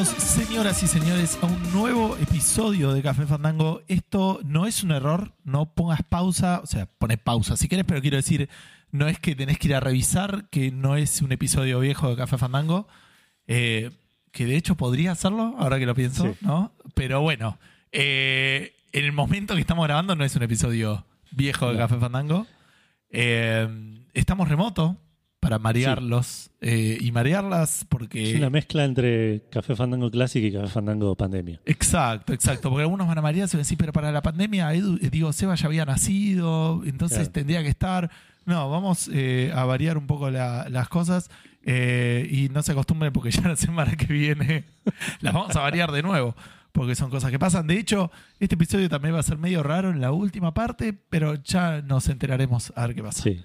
Bienvenidos, señoras y señores, a un nuevo episodio de Café Fandango. Esto no es un error, no pongas pausa, o sea, pones pausa si quieres, pero quiero decir, no es que tenés que ir a revisar, que no es un episodio viejo de Café Fandango, eh, que de hecho podría hacerlo, ahora que lo pienso, Sí. ¿no? Pero bueno, eh, en el momento que estamos grabando no es un episodio viejo de No. Café Fandango. Eh, estamos remoto para marearlos eh, y marearlas porque... Es una mezcla entre Café Fandango Classic y Café Fandango Pandemia. Exacto, exacto. Porque algunos van a marear y van a decir, pero para la pandemia, Edu, eh, digo, Seba ya había nacido, entonces Claro. tendría que estar. No, vamos eh, a variar un poco la- las cosas eh, y no se acostumbren porque ya la semana que viene las vamos a variar de nuevo. Porque son cosas que pasan. De hecho, este episodio también va a ser medio raro en la última parte, pero ya nos enteraremos a ver qué pasa. Sí.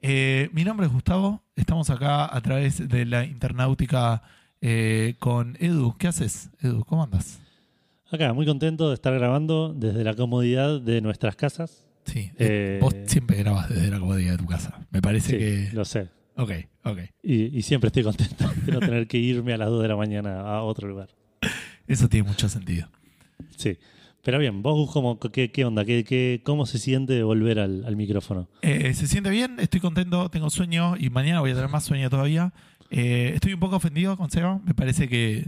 Eh, mi nombre es Gustavo, estamos acá a través de la Internautica eh, con Edu. ¿Qué haces, Edu? ¿Cómo andas? Acá, muy contento de estar grabando desde la comodidad de nuestras casas. Sí, Eh, vos siempre grabas desde la comodidad de tu casa. Me parece Sí, que... lo sé. Ok, ok. Y, y siempre estoy contento de no tener que irme a las 2 de la mañana a otro lugar. Eso tiene mucho sentido. Sí. Pero bien, vos, Gus, ¿cómo, qué, qué onda? ¿Qué, qué, ¿Cómo se siente volver al, al micrófono? Eh, se siente bien, estoy contento, tengo sueño y mañana voy a tener más sueño todavía. Eh, estoy un poco ofendido con Seba, me parece que,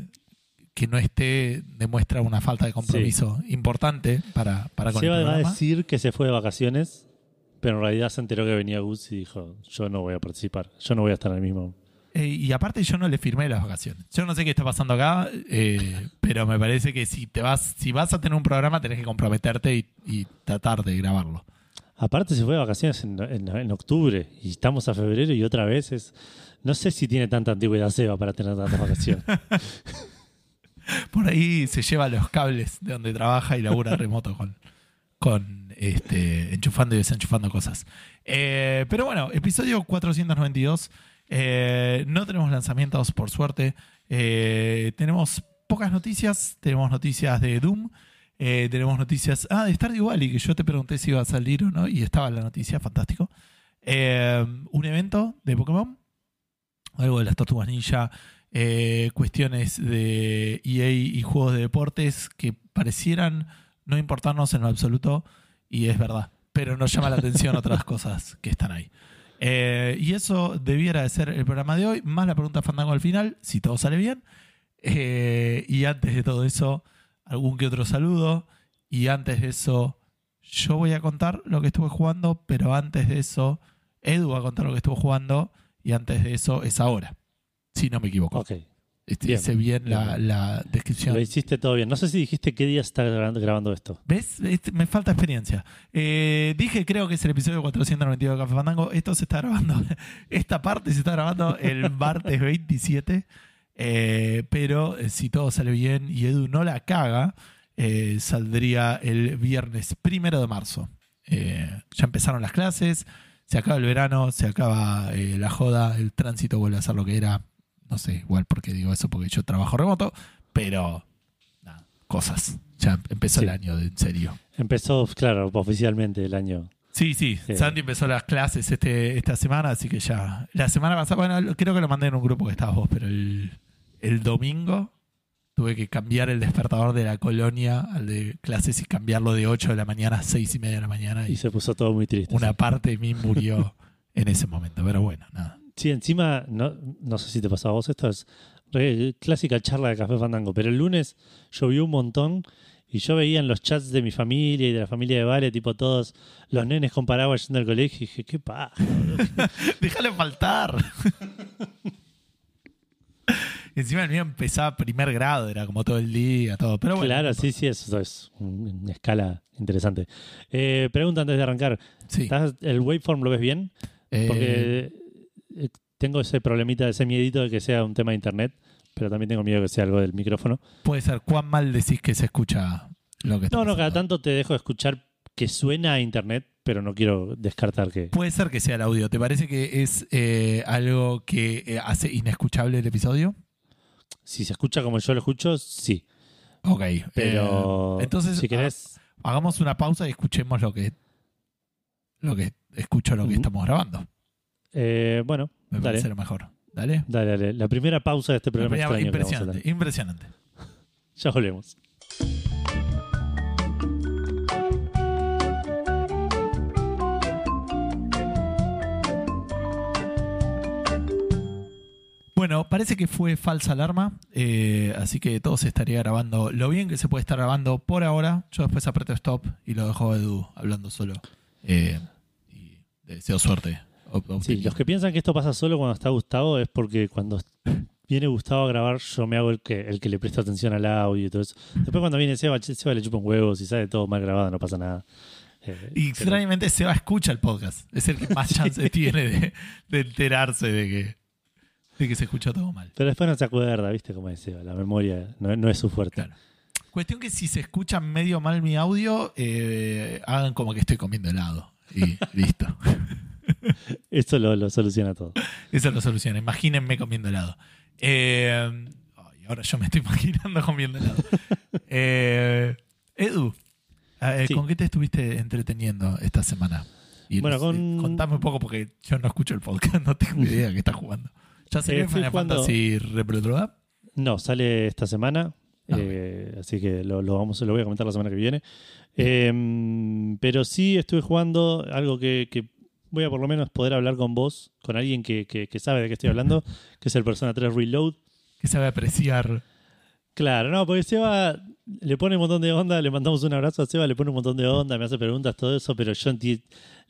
que no esté demuestra una falta de compromiso importante para, para con Seba el va a decir que se fue de vacaciones, pero en realidad se enteró que venía Gus y dijo, yo no voy a participar, yo no voy a estar en el mismo... Eh, y aparte yo no le firmé las vacaciones. Yo no sé qué está pasando acá, eh, pero me parece que si te vas, si vas a tener un programa tenés que comprometerte y, y tratar de grabarlo. Aparte se fue de vacaciones en, en- en octubre y estamos a febrero y otra vez es... No sé si tiene tanta antigüedad Seba para tener tantas vacaciones. Por ahí se lleva los cables de donde trabaja y labura remoto con, con este, enchufando y desenchufando cosas. Eh, pero bueno, episodio 492. Eh, no tenemos lanzamientos, por suerte. Eh, tenemos pocas noticias. Tenemos noticias de Doom. Eh, tenemos noticias. Ah, de Stardew Valley, que yo te pregunté si iba a salir o no. Y estaba la noticia, fantástico. Un evento de Pokémon. Algo de las tortugas ninja cuestiones de EA y juegos de deportes que parecieran no importarnos en lo absoluto, y es verdad, pero nos llama la atención otras cosas que están ahí. Eh, y eso debiera de ser el programa de hoy, más la pregunta Fandango al final, si todo sale bien. Eh, y antes de todo eso, algún que otro saludo. Y antes de eso, yo voy a contar lo que estuve jugando, pero antes de eso, Edu va a contar lo que estuvo jugando. Y antes de eso es ahora. Si no me equivoco. Bien, Hice bien la, descripción. lo hiciste todo bien. No sé si dijiste qué día está grabando, esto. ¿Ves? Este- me falta experiencia. Eh, dije, creo que es el episodio 492 de Café Fandango. Esto se está grabando, esta parte se está grabando el martes 27. Eh, pero eh, si todo sale bien y Edu no la caga, eh, saldría el viernes primero de marzo. Ya empezaron las clases, se acaba el verano, se acaba eh, la joda, el tránsito vuelve a ser lo que era. No sé, igual porque digo eso, porque yo trabajo remoto, pero nada, cosas. Ya empezó Sí. el año en serio. Empezó, claro, oficialmente el año. Sí, sí, Sí. Santi empezó las clases este, esta semana, así que ya. La semana pasada, bueno, creo que lo mandé en un grupo que estabas vos, pero el, el domingo tuve que cambiar el despertador de la colonia al de clases y cambiarlo de 8 de la mañana a 6 y media de la mañana. Y Y se puso todo muy triste. una parte de mí murió en ese momento, pero bueno, nada. Sí, encima, no, no sé si te pasó a vos, esto es re- clásica charla de Café Fandango, pero el lunes llovió un montón y yo veía en los chats de mi familia y de la familia de Vale, tipo todos los nenes con paraguas yendo al colegio y dije, qué paja. Déjale faltar. Encima el mío empezaba primer grado, era como todo el día, todo. Pero bueno, claro, sí, sí, eso es un- una escala interesante. Eh, pregunta antes de arrancar, sí. ¿estás- ¿el waveform lo ves bien? Eh, Porque eh, tengo ese problemita, ese miedito de que sea un tema de internet, pero también tengo miedo de que sea algo del micrófono. puede ser, ¿cuán mal decís que se escucha lo que está No, no, cada tanto te dejo escuchar que suena a internet, pero no quiero descartar que. Puede ser que sea el audio. ¿Te parece que es eh, algo que eh, hace inescuchable el episodio? Si se escucha como yo lo escucho, sí. Ok. Pero eh, entonces, si querés, ha- hagamos una pausa y escuchemos lo que lo que escucho lo que estamos grabando. Eh, bueno, Me dale. parece lo mejor. Dale. Dale, dale. La primera pausa de este programa extraño impresionante, impresionante. Ya volvemos. Bueno, parece que fue falsa alarma, eh, así que todo se estaría grabando lo bien que se puede estar grabando por ahora. Yo después aprieto stop y lo dejo a Edu hablando solo. Eh, y deseo suerte. Sí, los que piensan que esto pasa solo cuando está Gustavo es porque cuando viene Gustavo a grabar yo me hago el que, el que le presta atención al audio y todo eso. Después cuando viene Seba, Seba le chupa un huevo, si sale todo mal grabado no pasa nada. Eh, Y pero- extrañamente Seba escucha el podcast. Es el que más chance tiene de, de enterarse de que, de que se escuchó todo mal. Pero después no se acuerda, ¿viste cómo es Seba? La memoria no, no es su fuerte. Claro. Cuestión que si se escucha medio mal mi audio, eh, hagan como que estoy comiendo helado. Y listo. Esto lo, lo soluciona todo. Esa es la solución. Imagínense comiendo helado. Eh, ahora yo me estoy imaginando comiendo helado. Eh, Edu, eh, Sí. ¿con qué te estuviste entreteniendo esta semana? Y Bueno, con- Contame un poco porque yo no escucho el podcast, no tengo idea de qué estás jugando. ¿Ya se Eh, Final jugando- Fantasy Reproduct? No, sale esta semana. Ah, eh, así que lo, lo vamos, lo voy a comentar la semana que viene. Eh, pero sí estuve jugando algo que, que voy a por lo menos poder hablar con vos, con alguien que, que- que sabe de qué estoy hablando, que es el Persona 3 Reload. Que sabe apreciar. Claro, no, porque Seba le pone un montón de onda, le mandamos un abrazo a Seba, le pone un montón de onda, me hace preguntas, todo eso, pero yo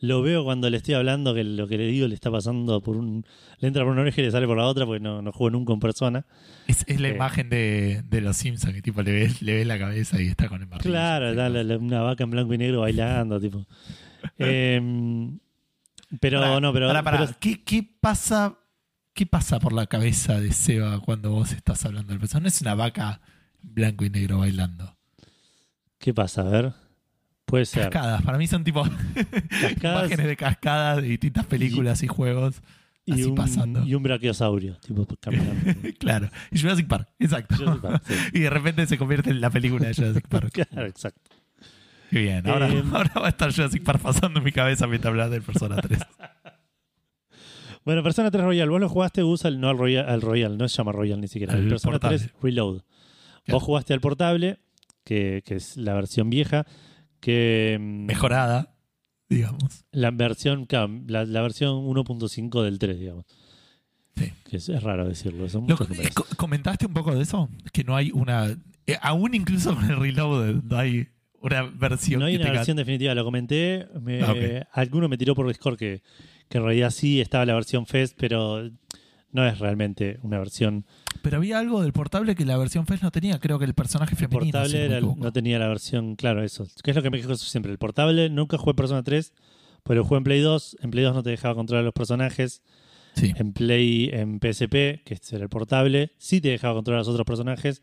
lo veo cuando le estoy hablando que lo que le digo le está pasando por un... Le entra por una oreja y le sale por la otra porque no, no juego nunca en persona. Es, es la Eh. imagen de, de los Simpsons, que tipo le ves, le ves la cabeza y está con el martillo. Claro, la- la- una vaca en blanco y negro bailando, tipo. Em, pero no, pero, pará. pero- ¿Qué, qué pasa, ¿Qué pasa por la cabeza de Seba cuando vos estás hablando del personaje? No es una vaca blanco y negro bailando. ¿qué pasa? A ver. Puede ser. Cascadas. Para mí son tipo Cascadas imágenes de cascadas de distintas películas y, juegos. y así un, pasando. y un brachiosaurio, tipo caminando. claro. Y Jurassic Park. Exacto. Jurassic Park, sí. Y de repente se convierte en la película de Jurassic Park. Claro, exacto. Bien. Ahora, Eh, ahora va a estar Jurassic Park pasando en mi cabeza mientras hablas del Persona 3. Bueno, Persona 3 Royal, vos lo jugaste, Gus, al, no al Royal, al Royal, no se llama Royal ni siquiera, Al el Persona portable. 3 Reload. Claro. Vos jugaste al portable, que, que es la versión vieja, que... mm, Mejorada, digamos. La versión, la, la versión 1.5 del 3, digamos. Sí. Que es, es raro decirlo. Son Lo- ¿Comentaste un poco de eso? Que no hay una. eh, aún incluso con el reload no hay una versión No hay que una tenga- versión definitiva, lo comenté. me- Ah. Alguno me tiró por Discord que, que en realidad sí estaba la versión Fest, pero no es realmente una versión Pero había algo del portable que la versión FES no tenía. Creo que el personaje femenino. si portable. no tenía la versión, claro, eso. Que es lo que me quejo siempre. El portable, nunca jugué Persona 3, pero jugué en Play 2. En Play 2 no te dejaba controlar los personajes. Sí. En Play, en PSP, que este era el portable, sí te dejaba controlar a los otros personajes,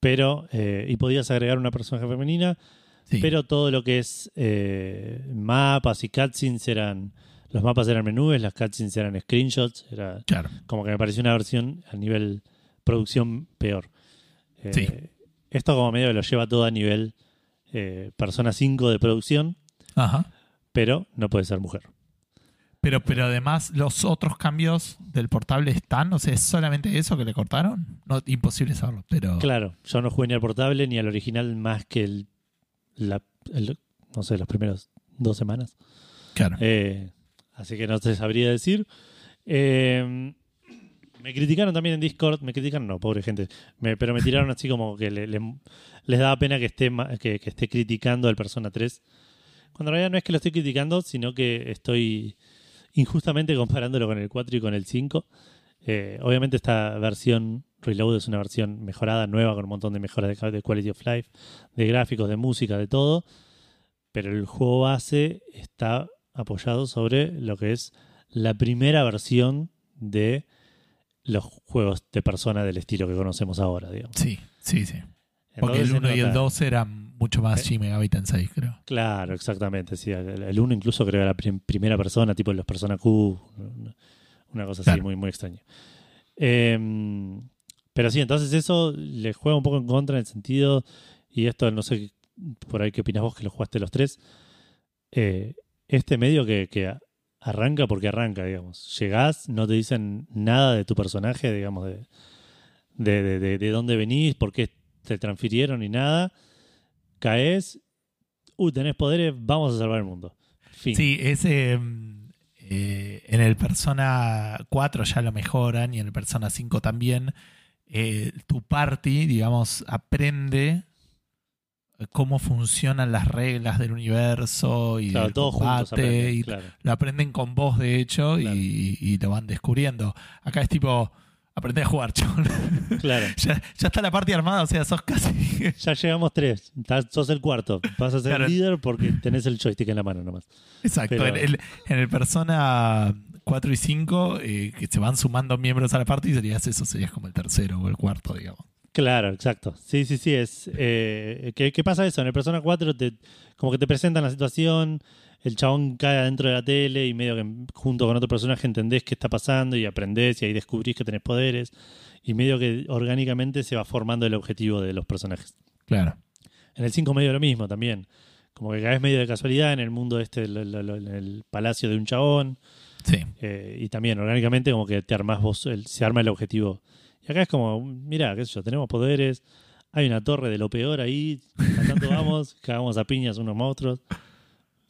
pero. eh, y podías agregar una personaje femenina. sí. Pero todo lo que es eh, mapas y cutscenes eran. Los mapas eran menús, las cutscenes eran screenshots. Era Claro. como que me pareció una versión a nivel producción peor. Eh, Sí. Esto como medio que lo lleva todo a nivel eh, Persona 5 de producción, Ajá. pero no puede ser mujer. Pero, pero además, los otros cambios del portable están. O sea, ¿es solamente eso que le cortaron? No, imposible saberlo. Pero. Claro, yo no jugué ni al portable ni al original más que el, la, el- no sé, las primeras dos semanas. Claro. Eh, así que no te sabría decir. Eh, me criticaron también en Discord, me criticaron, no, pobre gente, me- pero me tiraron así como que le- le- les daba pena que esté, que, que esté criticando al Persona 3. Cuando en realidad no es que lo estoy criticando, sino que estoy injustamente comparándolo con el 4 y con el 5. Eh, obviamente esta versión Reload es una versión mejorada, nueva, con un montón de mejoras de, de quality of life, de gráficos, de música, de todo. Pero el juego base está apoyado sobre lo que es la primera versión de los juegos de persona del estilo que conocemos ahora, digamos. Sí, sí, sí. Porque Entonces el 1 se y el nota- 2 eran mucho más. Shin Megami Tensei, creo. Claro, exactamente. Sí, el 1 incluso creo que era prim- primera persona, tipo los Persona Q, una- cosa así muy, muy extraña. Eh, pero sí, entonces eso le juega un poco en contra en el sentido, y esto no sé por ahí qué opinas vos que lo jugaste los tres, eh, este medio que, que arranca porque arranca, digamos. Llegás, no te dicen nada de tu personaje, digamos, de, de, de, de- de dónde venís, por qué te transfirieron ni nada. Caes, uy, tenés poderes, vamos a salvar el mundo. Fin. Sí, ese eh, en el Persona 4 ya lo mejoran y en el Persona 5 también. Eh, tu party, digamos, aprende cómo funcionan las reglas del universo y Claro, del todos combate, aprenden, y claro. lo aprenden con vos, de hecho, Claro. y, y lo van descubriendo. Acá es tipo, aprende a jugar, chabón. Claro. ya, ya está la parte armada, o sea, sos casi... Ya llegamos tres. Estás- sos el cuarto. Vas a ser Claro. líder porque tenés el joystick en la mano nomás. Exacto. Pero- En, el, en el Persona 4 y 5, eh, que se van sumando miembros a la party, serías eso, serías como el tercero o el cuarto, digamos. Claro, exacto. Sí, sí, sí. Es, eh, ¿qué, qué pasa eso? En el Persona 4 te, como que te presentan la situación, el chabón cae adentro de la tele y medio que junto con otro personaje entendés qué está pasando y aprendés y ahí descubrís que tenés poderes y medio que orgánicamente se va formando el objetivo de los personajes. Claro. En el 5 medio lo mismo también. Como que caes medio de casualidad en el mundo este, en el palacio de un chabón. Sí. Eh, y también orgánicamente como que te armás vos, el- se arma el objetivo. Y acá es como, mira, qué sé yo, tenemos poderes, hay una torre de lo peor ahí, tanto vamos, cagamos a piñas unos monstruos.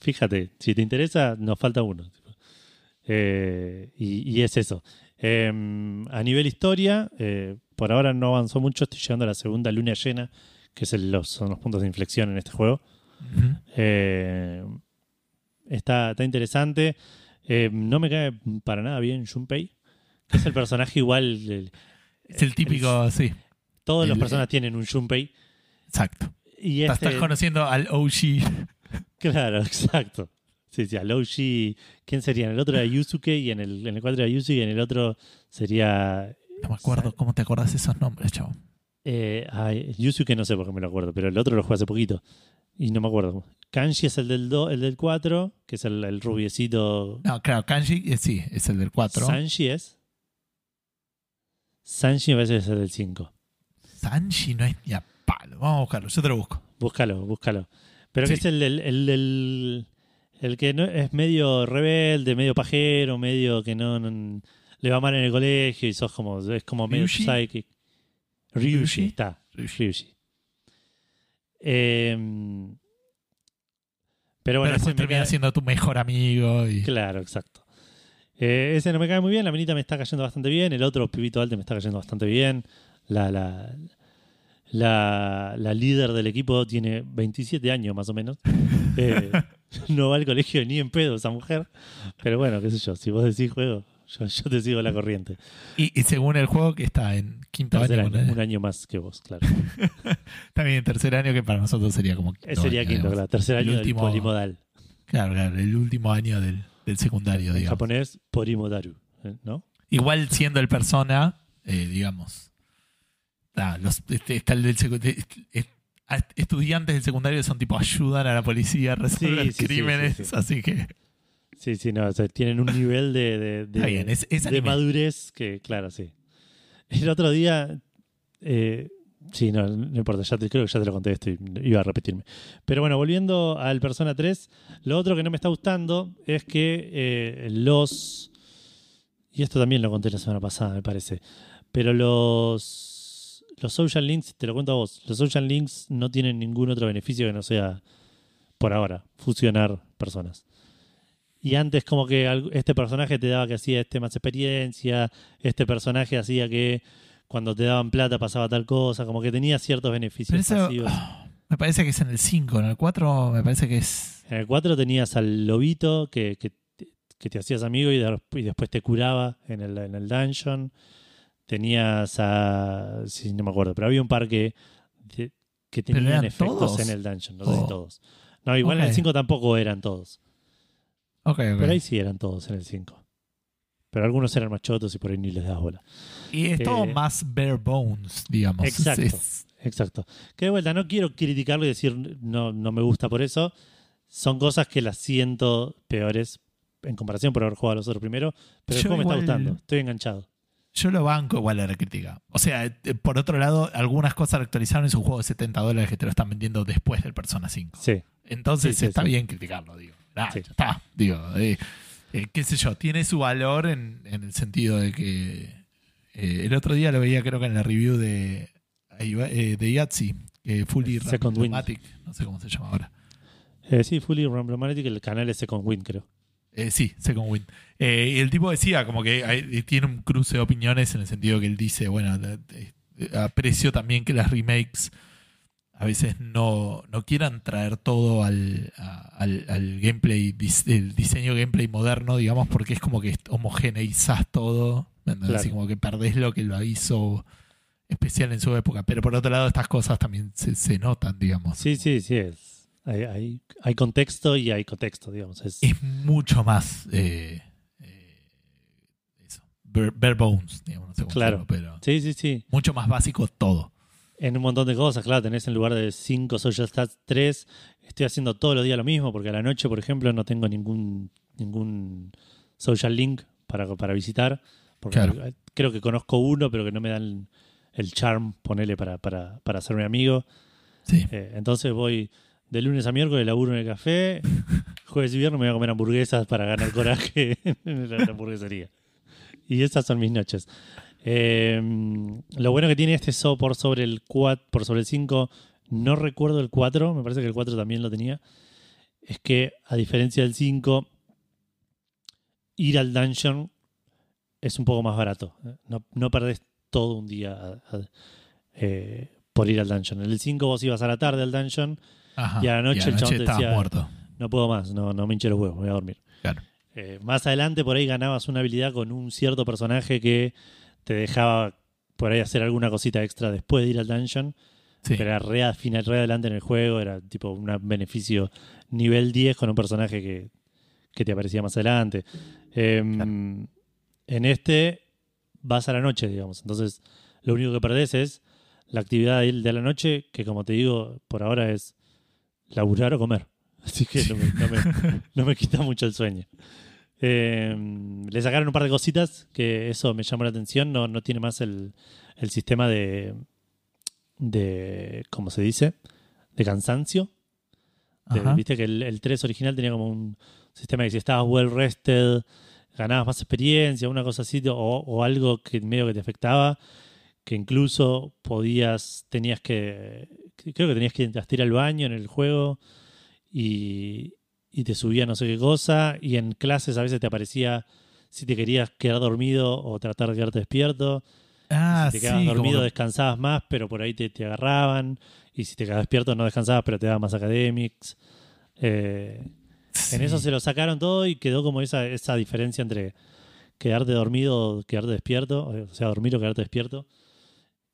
Fíjate, si te interesa, nos falta uno. Eh, y, y es eso. Eh, a nivel historia, eh, por ahora no avanzó mucho, estoy llegando a la segunda luna llena, que es el- los, son los puntos de inflexión en este juego. Eh, está, está interesante. No me cae para nada bien Junpei, que es el personaje igual. el- Es el típico, sí. todas las personas tienen un Junpei. Exacto. Y Estás- este, Estás conociendo al OG. claro, exacto. Sí, sí, a. ¿Quién sería? En el otro era Yusuke y en el, en el 4 era Yusuke y en el otro sería. No me acuerdo cómo te acordás esos nombres, chavo. Eh, ay, Yusuke no sé por qué me lo acuerdo, pero el otro lo jugué hace poquito. Y no me acuerdo. Kanji es el del, do- el del 4, que es el, el rubiecito. No, claro, Kanji, eh, sí, es el del 4. Sanji es. Sanji me parece que es el del 5. Sanji no es ni a palo. Vamos a buscarlo, yo te lo busco. Búscalo, búscalo. Pero que Sí. es el. El, el que no, es medio rebelde, medio pajero, medio que no, no- le va mal en el colegio y sos como. Es como medio ¿Ryushi? psychic. Ryushi, ¿Ryushi? está. Ryushi. Eh, pero bueno, Pero después termina cae- siendo tu mejor amigo. Y... Claro, exacto. Eh, ese no me cae muy bien, la minita me está cayendo bastante bien, el otro pibito alto me está cayendo bastante bien. La, la, la, la líder del equipo tiene 27 años más o menos. Eh, no va al colegio ni en pedo esa mujer. Pero bueno, qué sé yo, si vos decís juego, yo, yo te sigo la corriente. Y, y según el juego que está en quinto Tercer año, año, un año más que vos, claro. también tercer año que para nosotros sería como Ese sería año, quinto, claro. Tercer El año último- del polimodal. Claro, claro, el último año del, del secundario, En digamos. japonés, porimodaru. ¿No? Igual siendo el persona, eh, digamos. Los, este, está el del estudiantes del secundario son tipo ayudan a la policía a resolver Sí, sí, sí, crímenes, sí, sí. así que Sí, sí, no, o sea, tienen un nivel de, de, de- está bien, es, es de anime. madurez que, claro, sí. El otro día, eh, sí, no, no importa, ya te, creo que ya te lo conté esto y iba a repetirme. Pero bueno, volviendo al Persona 3, lo otro que no me está gustando es que eh, los... Y esto también lo conté la semana pasada, me parece. Pero los... Los social links, te lo cuento a vos, los social links no tienen ningún otro beneficio que no sea, por ahora, fusionar personas. Y antes como que este personaje te daba que hacía este más experiencia, este personaje hacía que cuando te daban plata pasaba tal cosa, como que tenía ciertos beneficios Pero eso pasivos. me parece que es en el 5, en el 4 me parece que es... En el 4 tenías al lobito que, que, te- que te hacías amigo y, de- y después te curaba en el, en el dungeon. Tenías a... Sí, no me acuerdo, pero había un par que, que que ¿Pero tenían efectos todos? en el dungeon, no sé si Oh. todos. No, igual en el 5 tampoco eran todos. Ok, ok. Pero ahí sí eran todos en el 5. Pero algunos eran más chotos y por ahí ni les das bola. Y es todo eh, más bare bones, digamos. Exacto. es- Exacto. Que de vuelta, no quiero criticarlo y decir no, no me gusta por eso. Son cosas que las siento peores en comparación por haber jugado a los otros primero. Pero el juego me está gustando. Estoy enganchado. Yo lo banco igual a la crítica. O sea, eh, por otro lado, algunas cosas actualizaron en su juego de 70 dólares que te lo están vendiendo después del Persona 5. Sí. Entonces Sí, sí, está sí. bien criticarlo, digo. Ah, ya está, digo. eh, Eh, qué sé yo, tiene su valor en, en el sentido de que eh, el otro día lo veía creo que en la review de, de Yahtzee, Fully Second Wind. Randomatic, no sé cómo se llama ahora. Eh, sí, Fully Ramblomatic, el canal es Second Wind, creo. Eh, sí, Second Wind. Eh, y el tipo decía como que hay- tiene un cruce de opiniones en el sentido que él dice, bueno, de- aprecio también que las remakes a veces no, no quieran traer todo al, al, al gameplay, el diseño gameplay moderno, digamos, porque es como que homogeneizás todo. Claro. Así como que perdés lo que lo hizo especial en su época. Pero por otro lado, estas cosas también se, se notan, digamos. Sí, sí, sí. Es. Hay, hay, hay contexto y hay contexto, digamos. Es, es mucho más eh, eh, eso, bare, bare bones, digamos, no sé cómo Claro. pero sí, sí, sí. mucho más básico todo. En un montón de cosas, claro, tenés en lugar de 5 social stats 3, estoy haciendo todos los días lo mismo, porque a la noche, por ejemplo, no tengo ningún, ningún social link para, para visitar, porque Claro. creo que conozco uno, pero que no me dan el charm, ponele, para, para, para hacerme amigo. Sí. Eh, entonces voy de lunes a miércoles, laburo en el café, jueves y viernes me voy a comer hamburguesas para ganar coraje en la hamburguesería. Y esas son mis noches. Eh, lo bueno que tiene este so por sobre el 4, por sobre el 5, no recuerdo el 4, me parece que el 4 también lo tenía, es que a diferencia del 5, ir al dungeon es un poco más barato. No, no perdés todo un día a- a- eh, por ir al dungeon. En el 5 vos ibas a la tarde al dungeon, Ajá. Y a la noche el chabón te decía- muerto. no puedo más, no, no me hinché los huevos, voy a dormir. Claro. Eh, más adelante por ahí ganabas una habilidad con un cierto personaje que te dejaba por ahí hacer alguna cosita extra después de ir al dungeon, Sí. pero era re, al final, re adelante en el juego, era tipo un beneficio nivel 10 con un personaje que, que te aparecía más adelante. Eh, En este vas a la noche, digamos, entonces lo único que perdés es la actividad de la noche, que como te digo, por ahora es laburar o comer. Así que no me, no me- no me quita mucho el sueño. Eh, le sacaron un par de cositas que eso me llamó la atención. No, no tiene más el, el sistema de, de. ¿Cómo se dice? De cansancio. De-. Viste que el, el 3 original tenía como un sistema que si estabas well rested, ganabas más experiencia, una cosa así, o, o algo que medio que te afectaba, que incluso podías, tenías que, creo que tenías que ir al baño en el juego y, y te subía no sé qué cosa, y en clases a veces te aparecía si te querías quedar dormido o tratar de quedarte despierto. Ah, si te quedabas sí, dormido como descansabas más, pero por ahí te, te agarraban. Y si te quedabas despierto no descansabas, pero te daban más academics. Eh, en eso se lo sacaron todo y quedó como esa, esa diferencia entre quedarte dormido o quedarte despierto. O sea, dormir o quedarte despierto.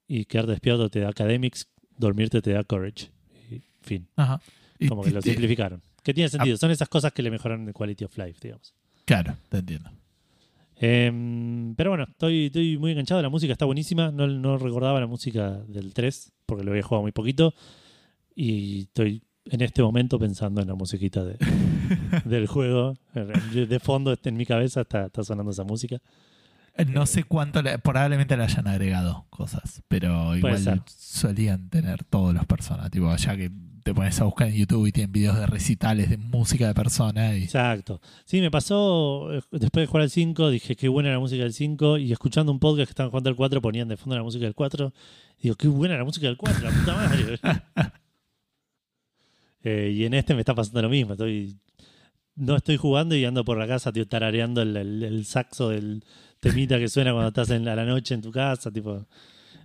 Y quedarte despierto te da academics, dormirte te da courage. Y fin, Ajá. Como que lo simplificaron. Que tiene sentido, son esas cosas que le mejoran el quality of life, digamos. Claro, te entiendo. Em, pero bueno, estoy, estoy muy enganchado. La música está buenísima. No, no recordaba la música del 3 porque lo había jugado muy poquito. Y estoy en este momento pensando en la musiquita de- del juego. De fondo en mi cabeza está, está sonando esa música. No sé cuánto, le- probablemente le hayan agregado cosas, pero igual solían tener todos los personas. Tipo, ya que te pones a buscar en YouTube y tienen videos de recitales de música de personas. Y, Exacto. Sí, me pasó eh, después de jugar al 5, dije qué buena la música del 5 y escuchando un podcast que estaban jugando al 4 ponían de fondo la música del 4. Digo, qué buena la música del 4, la puta madre. Eh, y en este me está pasando lo mismo. Estoy, no estoy jugando y ando por la casa tío, tarareando el, el- el saxo del temita que suena cuando estás en, a la noche en tu casa. Tipo,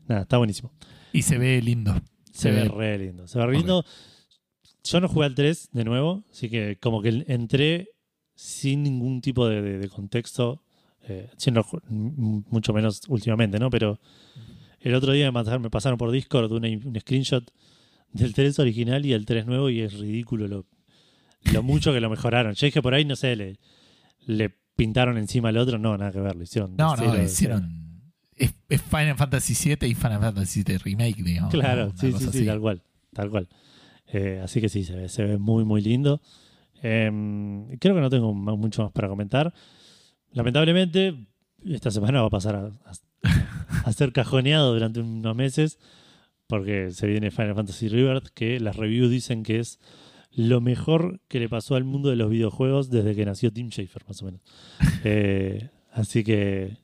nada, está buenísimo. y se ve lindo. Se Se ve ve- re lindo. Se ve re lindo. Yo no jugué al 3 de nuevo, así que como que entré sin ningún tipo de, de- de contexto, eh, siendo mucho menos últimamente, ¿no? Pero el otro día me pasaron, por Discord una- un screenshot del 3 original y el 3 nuevo y es ridículo lo, lo mucho que lo mejoraron. Yo dije por ahí, no sé, le, le pintaron encima al otro, no, nada que ver, lo hicieron. No, cero, no, de hicieron. Es, es Final Fantasy VII y Final Fantasy VII Remake, digamos. Claro, sí, sí, tal cual, tal cual. Eh, así que sí, se ve, se ve muy, muy lindo. Em, creo que no tengo mucho más para comentar. Lamentablemente, esta semana va a pasar a, a- a ser cajoneado durante unos meses porque se viene Final Fantasy Rebirth, que las reviews dicen que es lo mejor que le pasó al mundo de los videojuegos desde que nació Tim Schafer, más o menos. Eh, así que,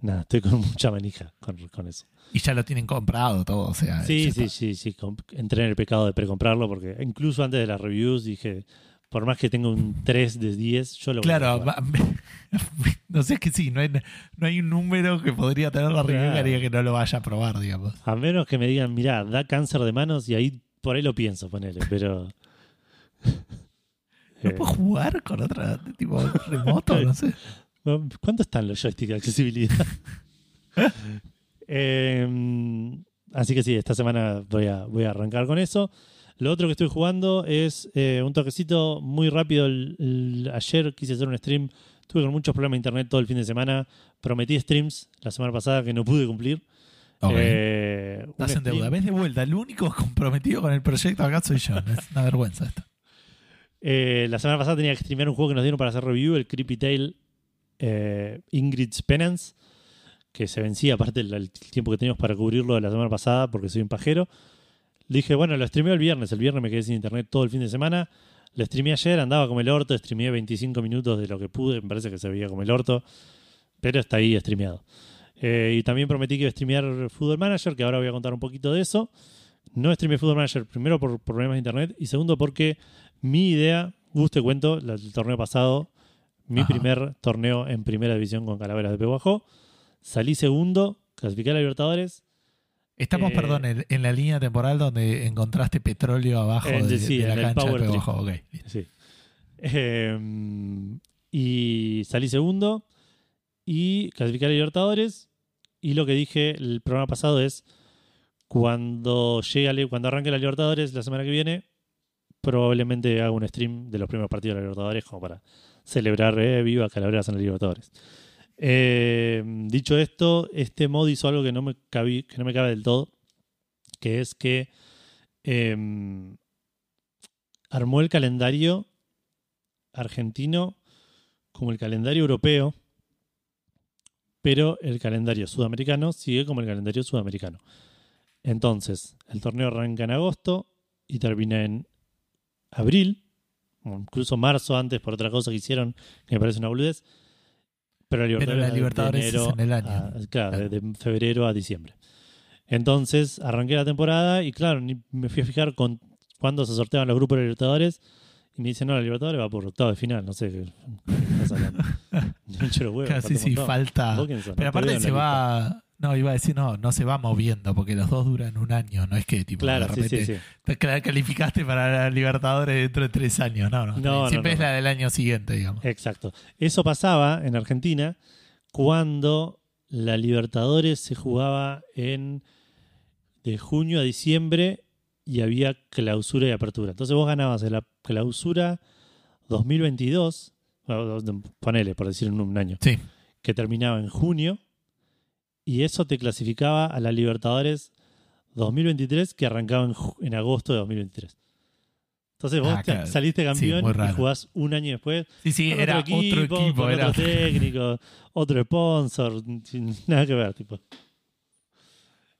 nada, estoy con mucha manija con, con eso. Y ya lo tienen comprado todo, o sea. Sí, sí, sí, sí. Entré en el pecado de precomprarlo porque incluso antes de las reviews dije, por más que tenga un 3 de 10, yo lo voy a Claro, no sé, es que sí, no hay, no hay un número que podría tener la review Claro. que no lo vaya a probar, digamos. A menos que me digan, mirá, da cáncer de manos y ahí por ahí lo pienso, ponele, pero... ¿No Eh, puedo jugar con otra tipo remoto? No sé. ¿Cuánto están los joysticks de accesibilidad? Eh, así que sí, esta semana voy a, voy a arrancar con eso. Lo otro que estoy jugando es eh, un toquecito muy rápido. El- el- ayer quise hacer un stream. Tuve con muchos problemas de internet todo el fin de semana. Prometí streams la semana pasada que no pude cumplir. Ok. Eh, Estás en deuda. Ves de vuelta. El único comprometido con el proyecto acá soy yo. Es una vergüenza esto. Eh, la semana pasada tenía que streamear un juego que nos dieron para hacer review, el Creepy Tale eh, Ingrid's Penance, que se vencía aparte el, el tiempo que teníamos para cubrirlo de la semana pasada porque soy un pajero. Le dije, bueno, lo streameé el viernes. El viernes me quedé sin internet todo el fin de semana. Lo streameé ayer, andaba como el orto, streameé 25 minutos de lo que pude, me parece que se veía como el orto, pero está ahí streameado. Eh, y también prometí que iba a streamear Football Manager, que ahora voy a contar un poquito de eso. No streameé Football Manager, primero por problemas de internet y segundo porque mi idea, guste cuento, la- el torneo pasado, mi Ajá. primer torneo en primera división con Calaveras de Peguajó. Salí segundo, clasifiqué a la Libertadores. Estamos, Eh, perdón, en, en la línea temporal donde encontraste petróleo abajo En- de, sí, de la cancha de. Peguajó. Ok, listo. Sí. Eh, y salí segundo y clasifiqué a la Libertadores. Y lo que dije el programa pasado es: cuando llegue cuando arranque la Libertadores la semana que viene, probablemente haga un stream de los primeros partidos de la Libertadores como para celebrar eh, viva Calaveras en la Libertadores. Eh, dicho esto, este mod hizo algo que no me cabí- que no me cabe del todo, que es que em, armó el calendario argentino como el calendario europeo, pero el calendario sudamericano sigue como el calendario sudamericano. Entonces, el torneo arranca en agosto y termina en abril, o incluso marzo antes por otra cosa que hicieron, que me parece una boludez. Pero la Libertadores, la de Libertadores es enero en el año. a- claro, Claro. de febrero a diciembre. Entonces arranqué la temporada y claro, ni- me fui a fijar con cuándo se sorteaban los grupos de la Libertadores y me dicen, no, la Libertadores va por octavo de final, no sé qué, estás hablando. Falta Pero te aparte se la va. No, iba a decir, no, no se va moviendo porque los dos duran un año. No es que tipo Claro, de repente sí, sí. te calificaste para la Libertadores dentro de tres años. No, no. No, Siempre no, es la del año siguiente, digamos. Exacto. Eso pasaba en Argentina cuando la Libertadores se jugaba en de junio a diciembre y había clausura y apertura. Entonces vos ganabas en la clausura 2022, bueno, ponele por decir en un año, Sí. que terminaba en junio y eso te clasificaba a la Libertadores 2023 que arrancaba en, agosto de 2023. Entonces vos Ah, claro. saliste Sí, campeón muy y jugás un año después Sí, sí, con era otro equipo. con era... otro técnico, otro sponsor, sin nada que ver, tipo.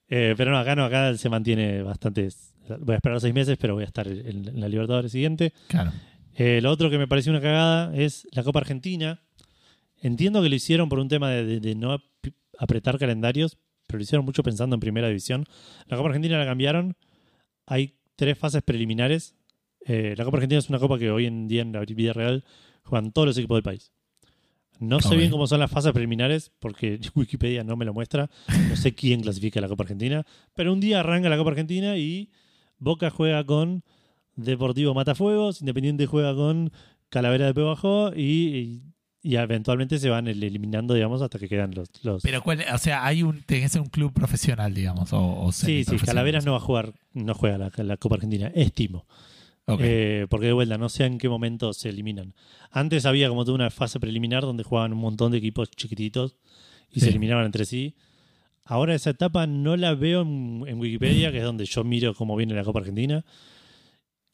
Eh, pero no, acá no, acá se mantiene bastante. Voy a esperar seis meses, pero voy a estar en, en la Libertadores siguiente. Claro. Eh, lo otro que me pareció una cagada es la Copa Argentina. Entiendo que lo hicieron por un tema de, de- de no apretar calendarios, pero lo hicieron mucho pensando en primera división. La Copa Argentina la cambiaron. Hay tres fases preliminares. Eh, la Copa Argentina es una copa que hoy en día en la vida real juegan todos los equipos del país. No sé bien cómo son las fases preliminares, porque Wikipedia no me lo muestra. No sé quién clasifica la Copa Argentina. Pero un día arranca la Copa Argentina y Boca juega con Deportivo Matafuegos, Independiente juega con Calavera de Peguajó y, y, y eventualmente se van el- eliminando, digamos, hasta que quedan los. los... Pero, ¿cuál, o sea, hay un, que ser un club profesional, digamos. O, o sí, sí. Calaveras no va a jugar, no juega la, la Copa Argentina, estimo. Ok. Eh, porque de vuelta, no sé en qué momento se eliminan. Antes había como toda una fase preliminar donde jugaban un montón de equipos chiquititos y Sí. se eliminaban entre sí. Ahora esa etapa no la veo en, en Wikipedia, que es donde yo miro cómo viene la Copa Argentina,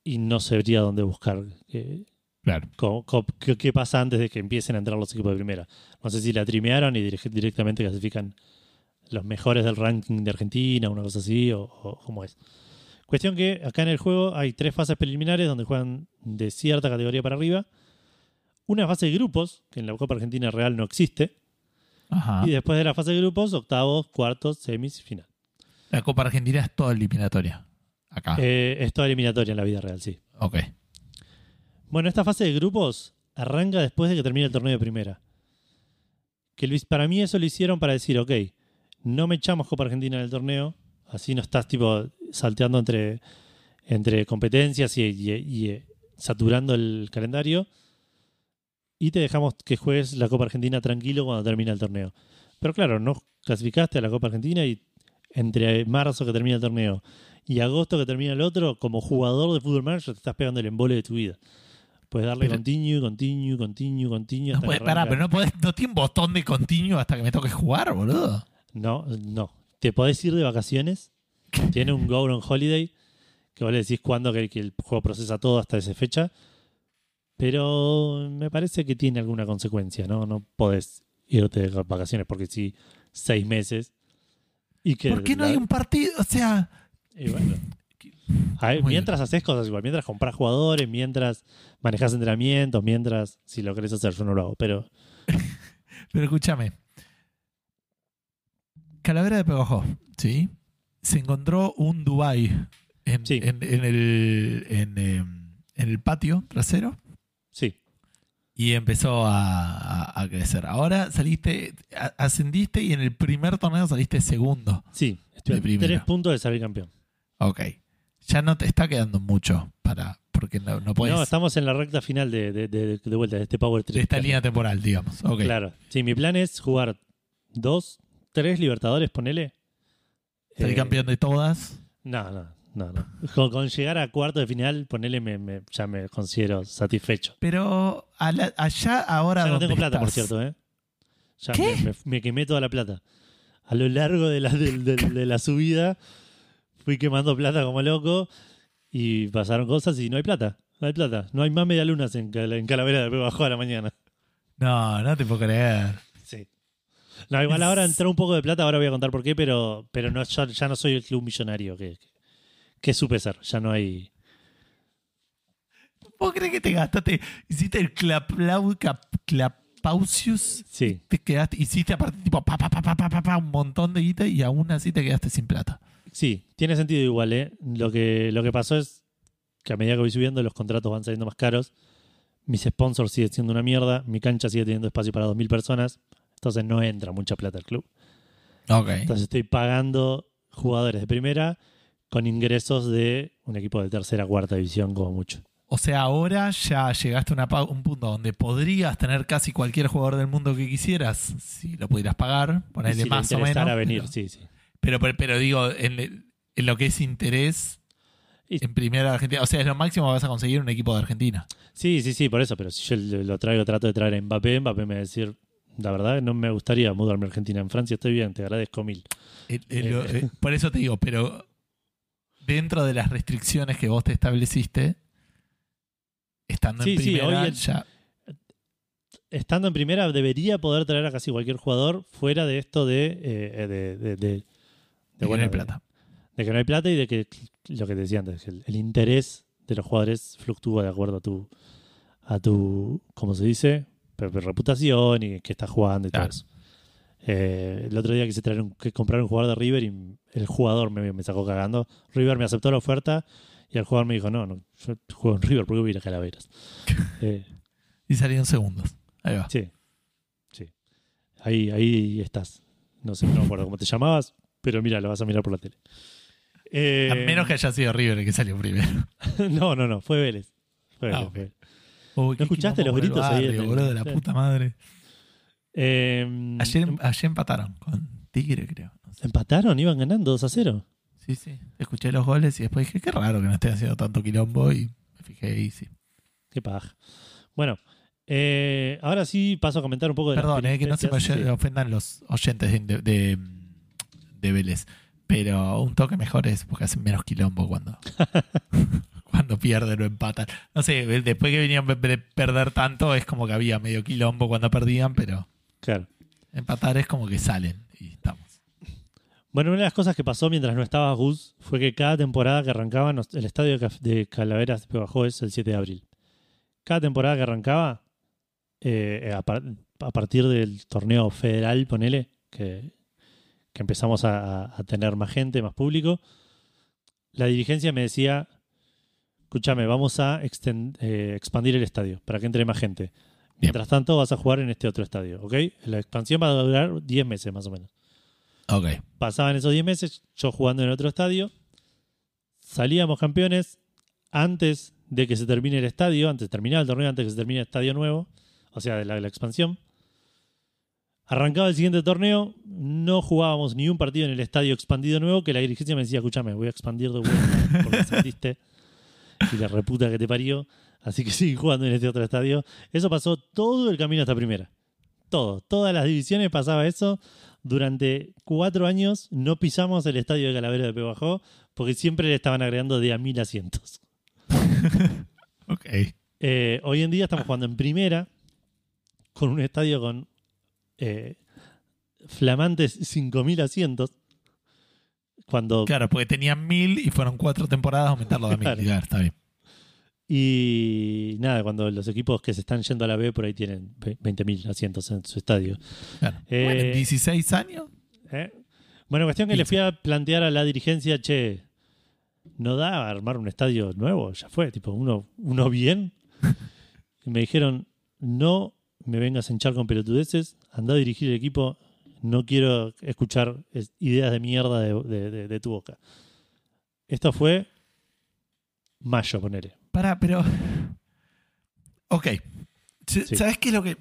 y no sabría dónde buscar eh, claro. co- co- qué, qué pasa antes de que empiecen a entrar los equipos de primera. No sé si la trimearon y direct- directamente clasifican los mejores del ranking de Argentina, una cosa así, o, o cómo es. Cuestión que acá en el juego hay tres fases preliminares donde juegan de cierta categoría para arriba. Una fase de grupos, que en la Copa Argentina real no existe. Ajá. Y después de la fase de grupos, octavos, cuartos, semis y final. La Copa Argentina es toda eliminatoria. Acá. Eh, es toda eliminatoria en la vida real, sí. ok. Bueno, esta fase de grupos arranca después de que termine el torneo de primera. Que Luis, para mí eso lo hicieron para decir, ok, no me echamos Copa Argentina del torneo, así no estás tipo salteando entre, entre competencias y, y- eh, saturando el calendario. Y te dejamos que juegues la Copa Argentina tranquilo cuando termine el torneo. Pero claro, no clasificaste a la Copa Argentina y entre marzo que termina el torneo y agosto que termina el otro, como jugador de fútbol manager te estás pegando el embole de tu vida. Puedes darle Pero- continue, continue, continue, continue. No hasta puede, que pará, arranca. pero no podés, no tiene un botón de continuo hasta que me toque jugar, boludo. No, no. Te podés ir de vacaciones. Tiene un Go on Holiday que vos le decís cuándo que, el juego procesa todo hasta esa fecha. Pero me parece que tiene alguna consecuencia, ¿no? No podés irte de vacaciones porque sí, seis meses. Y que ¿Por qué no la- hay un partido? O sea, y bueno. Ver, mientras haces cosas igual, mientras compras jugadores, mientras manejas entrenamientos, mientras, si lo querés hacer, yo no lo hago, pero pero escúchame. Calavera de Pegajoso, ¿sí? Se encontró un Dubai en, Sí. en- en el, en, em, en el patio trasero sí. y empezó a, a- a crecer. Ahora saliste, ascendiste y en el primer torneo saliste segundo. Sí, estoy De a tres puntos de salir campeón. Ok. Ya no te está quedando mucho para. Porque no, no puedes. No, estamos en la recta final de, de- de- de vuelta de este Power de 3. esta línea temporal, digamos. Ok. Claro. Sí, mi plan es jugar dos, tres Libertadores, ponele. Salir Eh, campeón de todas. No, no, no. no. Con, con llegar a cuarto de final, ponele, me, me- ya me considero satisfecho. Pero a la- allá ahora. Ya no tengo plata, por cierto, ¿eh? Ya ¿Qué? Me, me- me quemé toda la plata. A lo largo de la, de la subida fui quemando plata como loco y pasaron cosas y no hay plata. No hay plata. No hay más medialunas en, en Calavera de Bajó a la mañana. No, no te puedo creer. Sí. No, igual ahora entró un poco de plata, ahora voy a contar por qué, pero, pero no, ya, ya no soy el club millonario que, que, que supe ser. Ya no hay. ¿Vos crees que te gastaste? Hiciste el claplau, clapausius. Sí. Te quedaste, hiciste aparte tipo pa, pa, pa, pa, pa, pa, un montón de guita y aún así te quedaste sin plata. Sí, tiene sentido igual, ¿eh? Lo que, lo que pasó es que a medida que voy subiendo, los contratos van saliendo más caros. Mis sponsors siguen siendo una mierda. Mi cancha sigue teniendo espacio para 2.000 personas. Entonces no entra mucha plata al club. Ok. Entonces estoy pagando jugadores de primera con ingresos de un equipo de tercera, cuarta división, como mucho. O sea, ahora ya llegaste a un punto donde podrías tener casi cualquier jugador del mundo que quisieras, si lo pudieras pagar, ponerle si le más o menos. interesara venir, pero- sí, sí. Pero, pero, pero digo, en, en lo que es interés Y- en primera Argentina, o sea, es lo máximo que vas a conseguir un equipo de Argentina. Sí, sí, sí, por eso. Pero si yo lo traigo, trato de traer a Mbappé, Mbappé me va a decir, la verdad, no me gustaría mudarme a Argentina. En Francia estoy bien, te agradezco mil. El- el- lo- eh, por eso te digo, pero dentro de las restricciones que vos te estableciste, estando Sí, en sí, primera, hoy el- ya. Estando en primera, debería poder traer a casi cualquier jugador fuera de esto de, eh, de, de- de- de- de bueno, no hay plata. de que no hay plata y de que lo que te decía antes, que el, el interés de los jugadores fluctúa de acuerdo a tu, a tu ¿cómo se dice? Reputación y que estás jugando y todo Claro. eso. Eh, el otro día quise traer un, que comprar un jugador de River y el jugador me, me sacó cagando. River me aceptó la oferta y el jugador me dijo, no, no yo juego en River, ¿por qué voy a ir a Calaveras? Eh, Y salieron segundos. Ahí va. sí, sí. Ahí, ahí estás. No sé, no me acuerdo cómo te llamabas, pero mira, lo vas a mirar por la tele. Eh, A menos que haya sido River el que salió primero. no, no, no, fue Vélez. Fue Ah, Vélez, ok. fue Vélez. Uy, qué escuchaste los gritos ahí barrio, el- boludo, de la sí. puta madre. Eh, Ayer, em- ayer empataron con Tigre, creo. No sé. empataron, iban ganando 2 a 0. Sí, sí. Escuché los goles y después dije, qué raro que no estén haciendo tanto quilombo y me fijé y sí. Qué paja. Bueno, eh, ahora sí paso a comentar un poco de las Perdón, eh, que no se me ofendan los oyentes de, de, de- Vélez. Pero un toque mejor es porque hacen menos quilombo cuando, cuando pierden o empatan. No sé, después que venían de de perder tanto, es como que había medio quilombo cuando perdían, pero Claro. empatar es como que salen y estamos. Bueno, una de las cosas que pasó mientras no estaba Gus fue que cada temporada que arrancaba, el estadio de Calaveras Peguajó es el 7 de abril. Cada temporada que arrancaba, eh, a, par- a partir del torneo federal, ponele, que, que empezamos a, a tener más gente, más público, la dirigencia me decía, escúchame, vamos a eh, expandir el estadio para que entre más gente. Mientras tanto, vas a jugar en este otro estadio, ¿ok? La expansión va a durar 10 meses más o menos Ok. pasaban esos 10 meses, yo jugando en otro estadio, salíamos campeones antes de que se termine el estadio, antes de terminar el torneo, antes de que se termine el estadio nuevo, o sea, de la, la expansión. Arrancaba el siguiente torneo, no jugábamos ni un partido en el estadio expandido nuevo, que la dirigencia me decía, escúchame, voy a expandir de vuelta porque sentiste y la reputa que te parió, así que sigue jugando en este otro estadio. Eso pasó todo el camino hasta primera. Todo, todas las divisiones pasaba eso. Durante cuatro años no pisamos el estadio de Calavera de Pebajó porque siempre le estaban agregando de a mil asientos. Ok. Eh, hoy en día estamos jugando en primera con un estadio con eh, flamantes 5.000 asientos. Cuando Claro, porque tenían mil y fueron cuatro temporadas aumentarlo a mil. Claro. Claro, está bien. Y nada, cuando los equipos que se están yendo a la B por ahí tienen ve- 20.000 asientos en su estadio. Claro. Eh, Bueno, en 16 años. ¿eh? Bueno, cuestión que le fui a plantear a la dirigencia, che, ¿no da a armar un estadio nuevo? Ya fue, tipo, uno, uno bien. Y me dijeron, no me vengas a hinchar con pelotudeces, anda a dirigir el equipo, no quiero escuchar es- ideas de mierda de, de- de- de tu boca. Esto fue mayo, ponele. Para, pero. Ok. Sí. ¿Sabes qué es lo que.?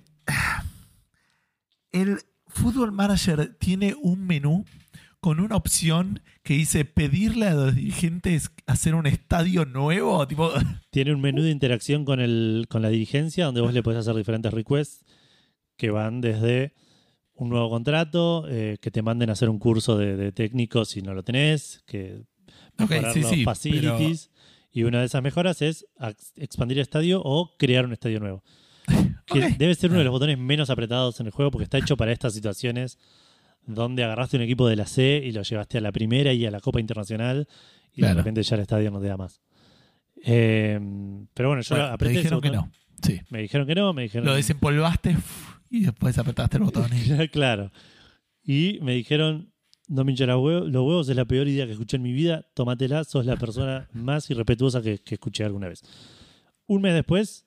El Football Manager tiene un menú con una opción que dice pedirle a los dirigentes hacer un estadio nuevo. Tipo. Tiene un menú de interacción con, el, con la dirigencia donde vos le podés hacer diferentes requests que van desde un nuevo contrato, eh, que te manden a hacer un curso de, de técnico si no lo tenés, que mejorar sí, los sí, facilities. Y una de esas mejoras es expandir el estadio o crear un estadio nuevo. Que debe ser uno de los botones menos apretados en el juego porque está hecho para estas situaciones donde agarraste un equipo de la C y lo llevaste a la primera y a la Copa Internacional y de repente ya el estadio no te da más. Eh, pero bueno, yo Bueno, me apreté ese dijeron que no. Sí. Me dijeron que no, me dijeron Lo desempolvaste y después apretaste el botón. y- claro. Y me dijeron, no me hincha la huevo- los huevos, es la peor idea que escuché en mi vida, tómatela, sos la persona más irrespetuosa que, que escuché alguna vez. Un mes después,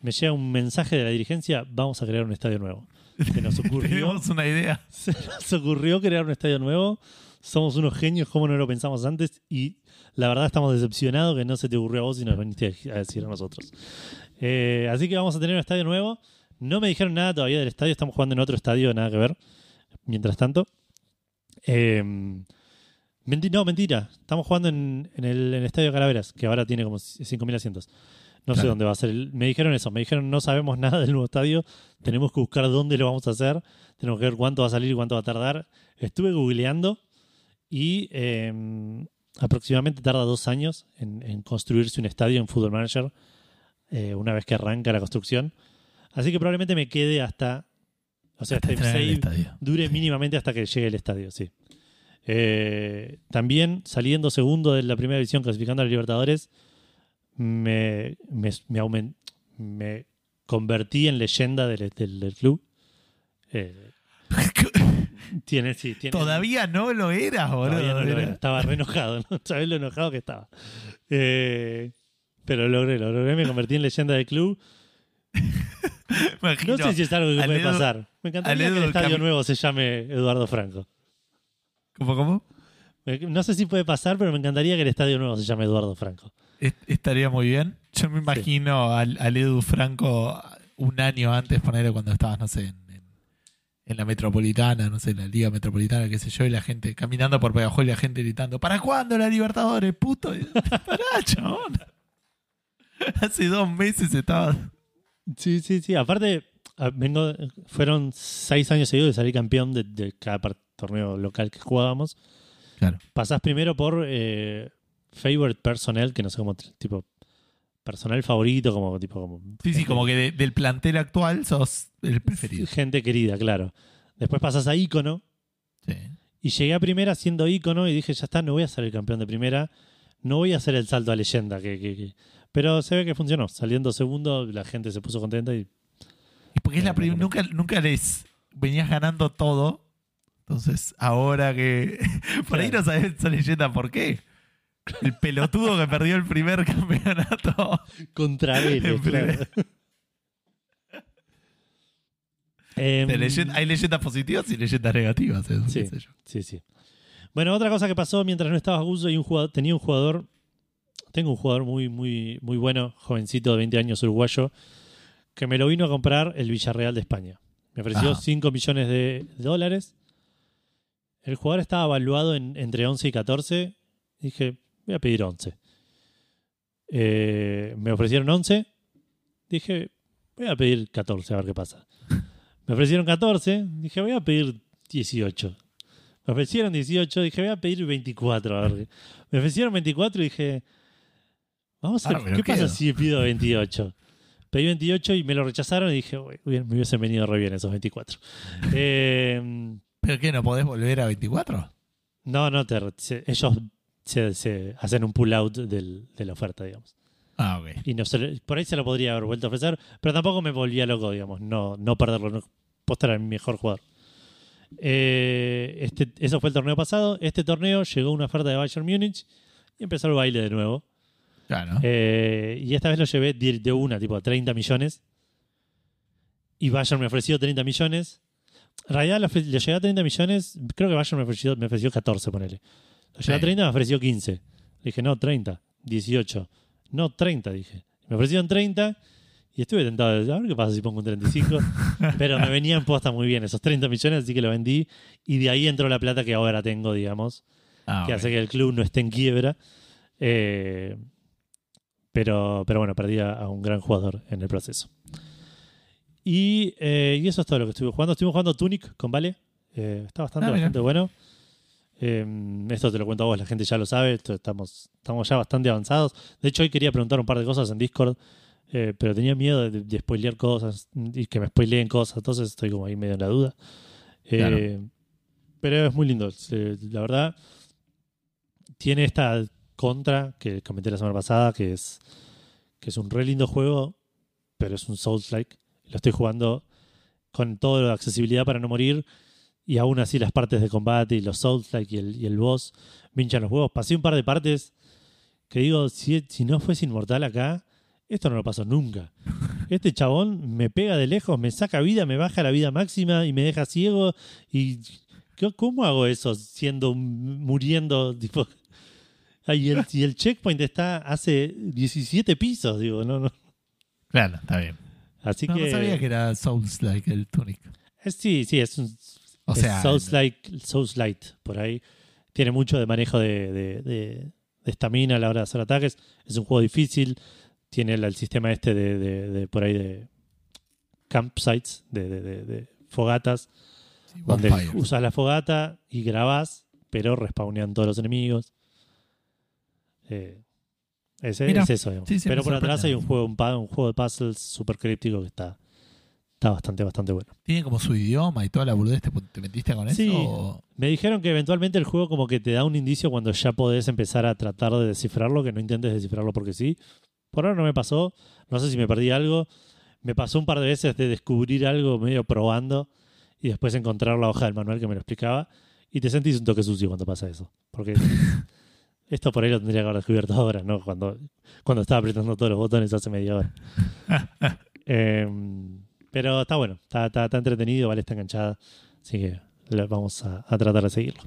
me llega un mensaje de la dirigencia, vamos a crear un estadio nuevo. Se nos ocurrió, Tenemos una idea. se nos ocurrió crear un estadio nuevo, somos unos genios, como no lo pensamos antes, y la verdad estamos decepcionados que no se te ocurrió a vos y nos viniste a decir a nosotros. Eh, así que vamos a tener un estadio nuevo. No me dijeron nada todavía del estadio, estamos jugando en otro estadio, nada que ver. Mientras tanto. Eh, menti- no, mentira. Estamos jugando en, en el, en el Estadio Calaveras, que ahora tiene como 5.000 asientos. No sé dónde va a ser. Me dijeron eso, me dijeron no sabemos nada del nuevo estadio, tenemos que buscar dónde lo vamos a hacer, tenemos que ver cuánto va a salir y cuánto va a tardar. Estuve googleando y eh, aproximadamente tarda dos años en, en construirse un estadio en Football Manager eh, una vez que arranca la construcción. Así que probablemente me quede hasta... O sea, Hasta este el estadio. dure mínimamente hasta que llegue el estadio, sí. Eh, también saliendo segundo de la primera división, clasificando a los Libertadores, me, me, me, aumen- me convertí en leyenda del, del- del club. Eh, tiene, sí, tiene, Todavía no lo eras, boludo. todavía no lo Era- era. Estaba re enojado, ¿no? Sabés lo enojado que estaba. Eh, pero lo logré, lo logré, me convertí en leyenda del club. No sé si es algo que puede pasar. Me encantaría que el estadio nuevo se llame Eduardo Franco. ¿Cómo, cómo? Me- No sé si puede pasar, pero me encantaría que el estadio nuevo se llame Eduardo Franco. Est- Estaría muy bien. Yo me imagino al, al Edu Franco un año antes, ponerle cuando estabas, no sé, en, en- en la metropolitana, no sé, en la Liga Metropolitana, qué sé yo, y la gente caminando por Pegajoy y la gente gritando: ¿Para cuándo la Libertadores, puto? Pará, chabón. Hace dos meses estaba. Sí, sí, sí. Aparte, vengo, fueron seis años seguidos de salir campeón de, de cada torneo local que jugábamos. Claro. Pasás primero por eh, favorite personnel, que no sé cómo, tipo, personal favorito, como tipo como. Sí, sí, como que de- del plantel actual sos el preferido. Gente querida, claro. Después pasas a ícono, Sí. Y llegué a primera siendo ícono y dije, ya está, no voy a ser el campeón de primera, no voy a hacer el salto a leyenda. Que, que- que- Pero se ve que funcionó. Saliendo segundo, la gente se puso contenta y Y porque es la Eh, nunca, nunca les venías ganando todo. Entonces, ahora que. Por ahí no sabes esa leyenda por qué. El pelotudo que perdió el primer campeonato. contra él. Claro. Em, hay leyendas positivas y leyendas negativas. eso, Sí. qué sé yo. Sí, sí. Bueno, otra cosa que pasó mientras no estaba Guso y un jugador, tenía un jugador, tengo un jugador muy, muy, muy bueno, jovencito de 20 años uruguayo, que me lo vino a comprar el Villarreal de España. Me ofreció Ajá. 5 millones de dólares. El jugador estaba evaluado en, entre 11 y 14. Dije, voy a pedir 11. Eh, me ofrecieron 11. Dije, voy a pedir 14 a ver qué pasa. Me ofrecieron 14. Dije, voy a pedir 18. Me ofrecieron 18. Dije, voy a pedir 24. A ver. qué- Me ofrecieron 24 y dije, vamos a Ah, ver, pero ¿qué pasa quedo. si pido 28? Pedí 28 y me lo rechazaron y dije, "Uy, me hubiesen venido re bien esos 24. Eh, ¿Pero qué? ¿No podés volver a 24? no, no, te, se- ellos se, se hacen un pull out del- de la oferta, digamos. Ah, ok. Y no se por ahí se lo podría haber vuelto a ofrecer, pero tampoco me volvía loco, digamos, no, no perderlo. No, posta era mi mejor jugador. Eh, este, eso fue el torneo pasado. Este torneo llegó una oferta de Bayern Múnich y empezó el baile de nuevo. Claro. Eh, y esta vez lo llevé de, una, tipo 30 millones. Y Bayern me ofreció 30 millones. En realidad lo llegué a 30 millones. Creo que Bayern me ofreció, me ofreció 14, ponele. Lo llegué a Sí. 30, me ofreció 15. Le dije, no, 30, 18. No, 30, dije. Me ofrecieron 30 y estuve tentado de decir, a ver qué pasa si pongo un 35. Pero me venían posta muy bien esos 30 millones, así que lo vendí. Y de ahí entró la plata que ahora tengo, digamos Ah, que ok. hace que el club no esté en quiebra. Eh, pero, pero bueno, perdí a, a un gran jugador en el proceso. Y, eh, y eso es todo lo que estuve jugando. Estuve jugando Tunic con Vale. Eh, está bastante, Ah, bastante bueno. Eh, esto te lo cuento a vos, la gente ya lo sabe. Esto estamos, estamos ya bastante avanzados. De hecho, hoy quería preguntar un par de cosas en Discord. eh, pero tenía miedo de, de spoilear cosas y que me spoileen cosas. Entonces estoy como ahí medio en la duda. Eh, Claro. Pero es muy lindo. La verdad, tiene esta contra que comenté la semana pasada, que es, que es un re lindo juego, pero es un Souls-like. Lo estoy jugando con toda la accesibilidad para no morir, y aún así las partes de combate y los Souls-like y el, y el boss me hinchan los huevos. Pasé un par de partes que digo, si, si no fuese inmortal acá, esto no lo pasó nunca. Este chabón me pega de lejos, me saca vida, me baja la vida máxima y me deja ciego. ¿Y qué- cómo hago eso siendo muriendo? Tipo, y, el, y el checkpoint está hace 17 pisos, digo, no, no. Claro, está bien. Así No, no que. sabía que era Souls like el Tunic. Eh, Sí, sí, es un. O es sea, Souls like, Souls Light, por ahí. Tiene mucho de manejo de de- de- de estamina a la hora de hacer ataques. Es un juego difícil. Tiene el, el sistema este de, de- de por ahí de campsites, de, de- de- de fogatas, sí, donde usas la fogata y grabás, pero respawnean todos los enemigos. Eh, ese- Mira, es eso, sí, sí, pero por atrás hay un juego, un, juego de puzzles súper críptico que está, está bastante, bastante bueno. ¿Tiene como su idioma y toda la boludez? ¿Te, te metiste con Sí. eso? o- Me dijeron que eventualmente el juego como que te da un indicio cuando ya podés empezar a tratar de descifrarlo, que no intentes descifrarlo porque sí. Por ahora no me pasó, no sé si me perdí algo. Me pasó un par de veces de descubrir algo medio probando y después encontrar la hoja del manual que me lo explicaba y te sentís un toque sucio cuando pasa eso. Porque esto por ahí lo tendría que haber descubierto ahora, ¿no? Cuando, cuando estaba apretando todos los botones hace media hora. Em, pero está bueno, está, está, está entretenido, vale, está enganchada. Así que vamos a, a tratar de seguirlo.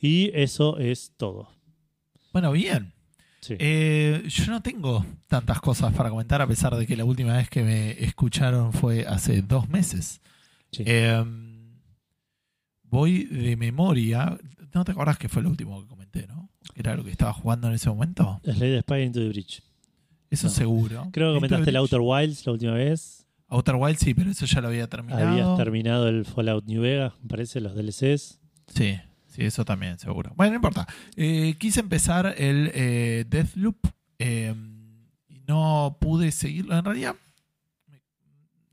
Y eso es todo. Bueno, bien. Sí. Eh, yo no tengo tantas cosas para comentar, a pesar de que la última vez que me escucharon fue hace dos meses. Sí. Eh, voy de memoria. ¿No te acordás que fue lo último que comenté, no? Que Era lo que estaba jugando en ese momento. Slade Spy Into the Bridge. Eso No. seguro. Creo que comentaste el Outer Wilds la última vez. Outer Wild sí, pero eso ya lo había terminado. Habías terminado el Fallout New Vegas, me parece, los DLCs. Sí, sí, eso también, seguro. Bueno, no importa. Eh, quise empezar el eh, Deathloop eh, y no pude seguirlo. En realidad,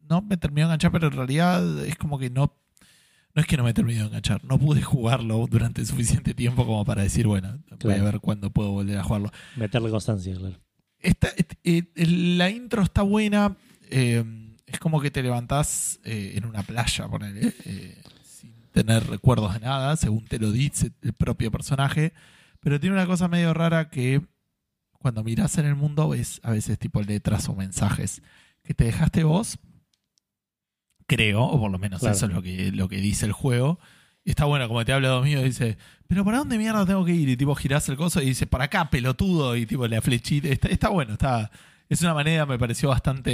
no me terminó de enganchar, pero en realidad es como que no, no es que no me terminé de enganchar, no pude jugarlo durante suficiente tiempo como para decir, bueno, voy Claro. a ver cuándo puedo volver a jugarlo. Meterle constancia, claro. Esta- eh, eh, la intro está buena. eh, es como que te levantás eh, en una playa, ponele, sin tener recuerdos de nada, según te lo dice el propio personaje. Pero tiene una cosa medio rara que cuando mirás en el mundo ves a veces tipo letras o mensajes que te dejaste vos, creo, o por lo menos Claro. eso es lo que, lo que dice el juego. Y está bueno, como te habla Domínguez, dice, pero ¿para dónde mierda tengo que ir? Y tipo girás el coso y dice, para acá, pelotudo, y tipo la flechita. Está, está bueno, está. Es una manera, me pareció bastante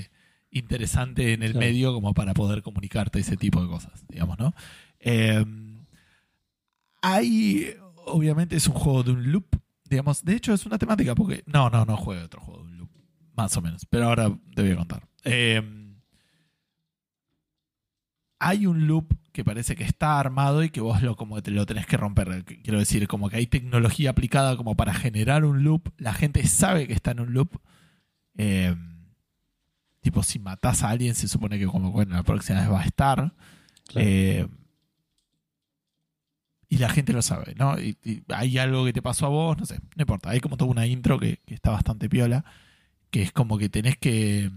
eh, interesante en el Claro. medio como para poder comunicarte ese tipo de cosas, digamos, ¿no? Eh, hay, obviamente es un juego de un loop, digamos, de hecho es una temática porque... No, no, no juego otro juego de un loop, más o menos, pero ahora te voy a contar. Eh, hay un loop que parece que está armado y que vos lo como te lo tenés que romper. Quiero decir, como que hay tecnología aplicada como para generar un loop. La gente sabe que está en un loop. Eh, tipo, si matás a alguien, se supone que como bueno, la próxima vez va a estar. Claro. Eh, y la gente lo sabe, ¿no? Y, y hay algo que te pasó a vos, no sé, no importa. Hay como toda una intro que, que está bastante piola, que es como que tenés que...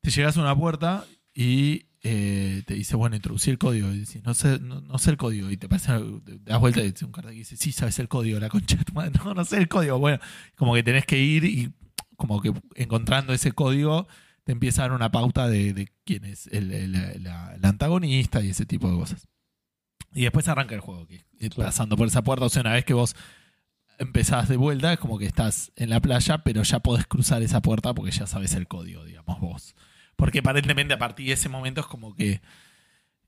Te llegas a una puerta y eh, te dice, bueno, introducir el código. Y dices, no sé, no, no sé el código. Y te parece, te das vuelta y dice un cartel que dice, sí, sabes el código, la concha de tu madre. No, no sé el código. Bueno, como que tenés que ir y como que encontrando ese código te empieza a dar una pauta de, de quién es el, el- la- el antagonista y ese tipo de cosas. Y después arranca el juego, que Claro. pasando por esa puerta. O sea, una vez que vos empezás de vuelta, es como que estás en la playa, pero ya podés cruzar esa puerta porque ya sabes el código, digamos vos. Porque aparentemente a partir de ese momento es como que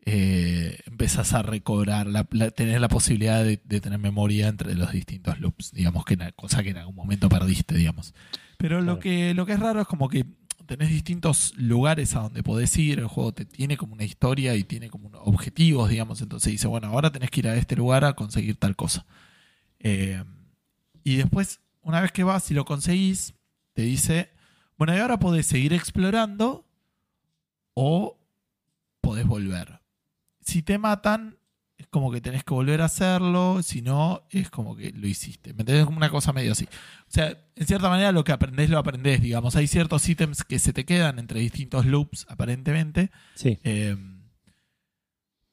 eh, empezás a recobrar, la, la- tener la posibilidad de, de tener memoria entre los distintos loops, digamos, que cosa que en algún momento perdiste, digamos. Pero lo, que, lo que es raro es como que tenés distintos lugares a donde podés ir, el juego te tiene como una historia y tiene como unos objetivos, digamos, entonces dice, bueno, ahora tenés que ir a este lugar a conseguir tal cosa. Eh, y después, una vez que vas y lo conseguís, te dice, bueno, y ahora podés seguir explorando o podés volver. Si te matan, es como que tenés que volver a hacerlo, si no, es como que lo hiciste. ¿Me entendés? Como una cosa medio así. O sea, en cierta manera lo que aprendés, lo aprendés, digamos. Hay ciertos ítems que se te quedan entre distintos loops, aparentemente, Sí, eh,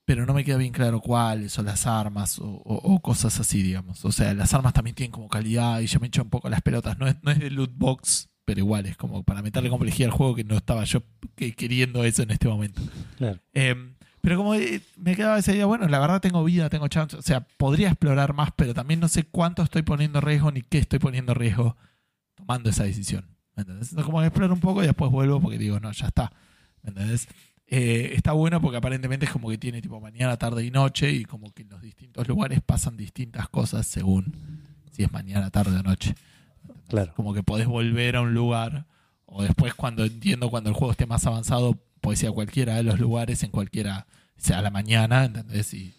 pero no me queda bien claro cuáles son las armas o, o- o cosas así, digamos. O sea, las armas también tienen como calidad y ya me echo un poco las pelotas. No es, no es de loot box, pero igual es como para meterle complejidad al juego que no estaba yo que- queriendo eso en este momento. claro. Eh, pero como eh, me quedaba esa idea, bueno, la verdad tengo vida, tengo chance. O sea, podría explorar más, pero también no sé cuánto estoy poniendo en riesgo ni qué estoy poniendo en riesgo tomando esa decisión. ¿Me entendés? Entonces, como que exploro un poco y después vuelvo porque digo, no, ya está. ¿Me entendés? Eh, está bueno porque aparentemente es como que tiene tipo mañana, tarde y noche y como que en los distintos lugares pasan distintas cosas según si es mañana, tarde o noche. Claro. Como que podés volver a un lugar o después cuando entiendo cuando el juego esté más avanzado, podés ir a cualquiera de los lugares en cualquiera, sea a la mañana, ¿entendés? Y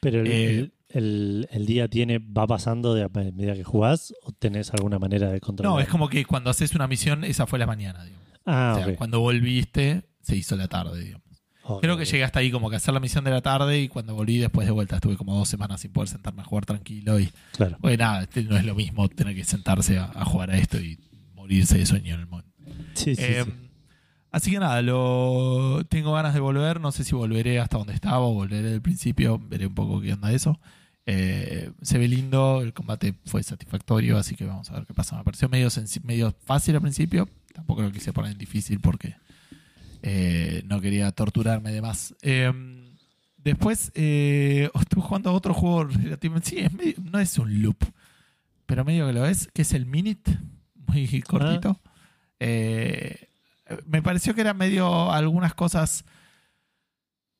Pero el, Eh, el- el- el día tiene va pasando de a medida que jugás o tenés alguna manera de controlar. no, es como que cuando haces una misión, esa fue la mañana, digamos. Ah, o sea, cuando volviste, se hizo la tarde, digamos. Creo que llegué hasta ahí como que hacer la misión de la tarde y cuando volví después de vuelta estuve como dos semanas sin poder sentarme a jugar tranquilo y Claro. porque nada, este no es lo mismo tener que sentarse a, a jugar a esto y morirse de sueño en el momento. Sí, sí, Eh, sí. Así que nada, lo tengo ganas de volver, no sé si volveré hasta donde estaba o volveré del principio, veré un poco qué onda eso. Eh, se ve lindo, el combate fue satisfactorio, así que vamos a ver qué pasa. Me pareció medio, medio fácil al principio, tampoco lo quise poner en difícil porque eh, no quería torturarme de más. Eh, después eh, estuve jugando a otro juego relativamente. Sí, es medio- no es un loop, pero medio que lo es, que es el Minute, muy cortito. Eh, me pareció que era medio algunas cosas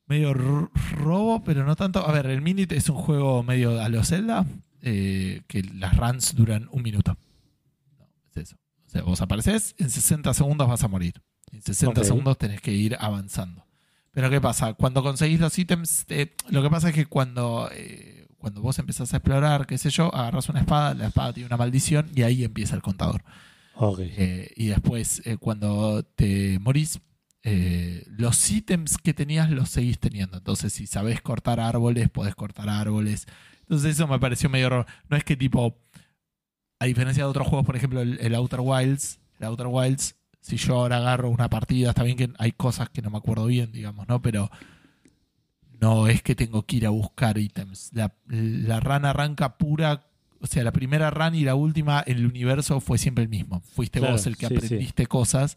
medio robo, pero no tanto. A ver, el Minute es un juego medio a lo Zelda, eh, que las runs duran un minuto. No, es eso. O sea, vos apareces, en 60 segundos vas a morir. En 60 Ok. segundos tenés que ir avanzando. Pero ¿qué pasa? Cuando conseguís los ítems, eh, lo que pasa es que cuando, eh, cuando vos empezás a explorar, qué sé yo, agarras una espada, la espada tiene una maldición y ahí empieza el contador. Eh, y después, cuando te morís, los ítems que tenías los seguís teniendo. Entonces, si sabes cortar árboles, podés cortar árboles. Entonces, eso me pareció medio raro. No es que tipo, a diferencia de otros juegos, por ejemplo, el, el Outer Wilds, el Outer Wilds, si yo ahora agarro una partida, está bien que hay cosas que no me acuerdo bien, digamos, ¿no? Pero no es que tengo que ir a buscar ítems. La, la run arranca pura. O sea, la primera run y la última, el universo fue siempre el mismo. Fuiste Claro, vos el que sí, aprendiste cosas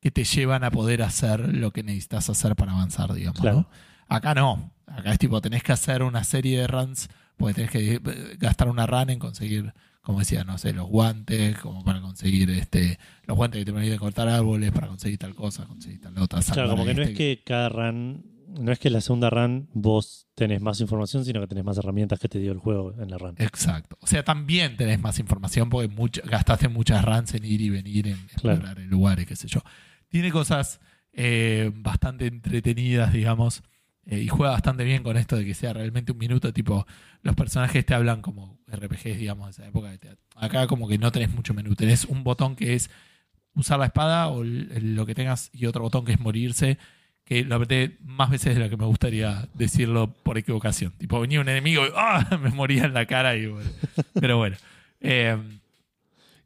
que te llevan a poder hacer lo que necesitas hacer para avanzar, digamos. Claro. ¿no? Acá no. Acá es tipo, tenés que hacer una serie de runs, porque tenés que eh, gastar una run en conseguir, como decía, no sé, los guantes, como para conseguir este los guantes que te permiten cortar árboles, para conseguir tal cosa, conseguir tal otra. Claro, como que no este es que cada run, no es que la segunda run vos tenés más información, sino que tenés más herramientas que te dio el juego en la run. Exacto. O sea, también tenés más información porque mucho- gastaste muchas runs en ir y venir, en Claro. explorar el lugar y qué sé yo. Tiene cosas eh, bastante entretenidas, digamos, eh, y juega bastante bien con esto de que sea realmente un minuto, tipo, los personajes te hablan como RPGs, digamos, de esa época. te- acá como que no tenés mucho menú, tenés un botón que es usar la espada o lo que tengas y otro botón que es morirse, que lo apreté más veces de lo que me gustaría decirlo por equivocación. Tipo, venía un enemigo y ¡ah! me moría en la cara. Y, bueno. Pero bueno. Eh,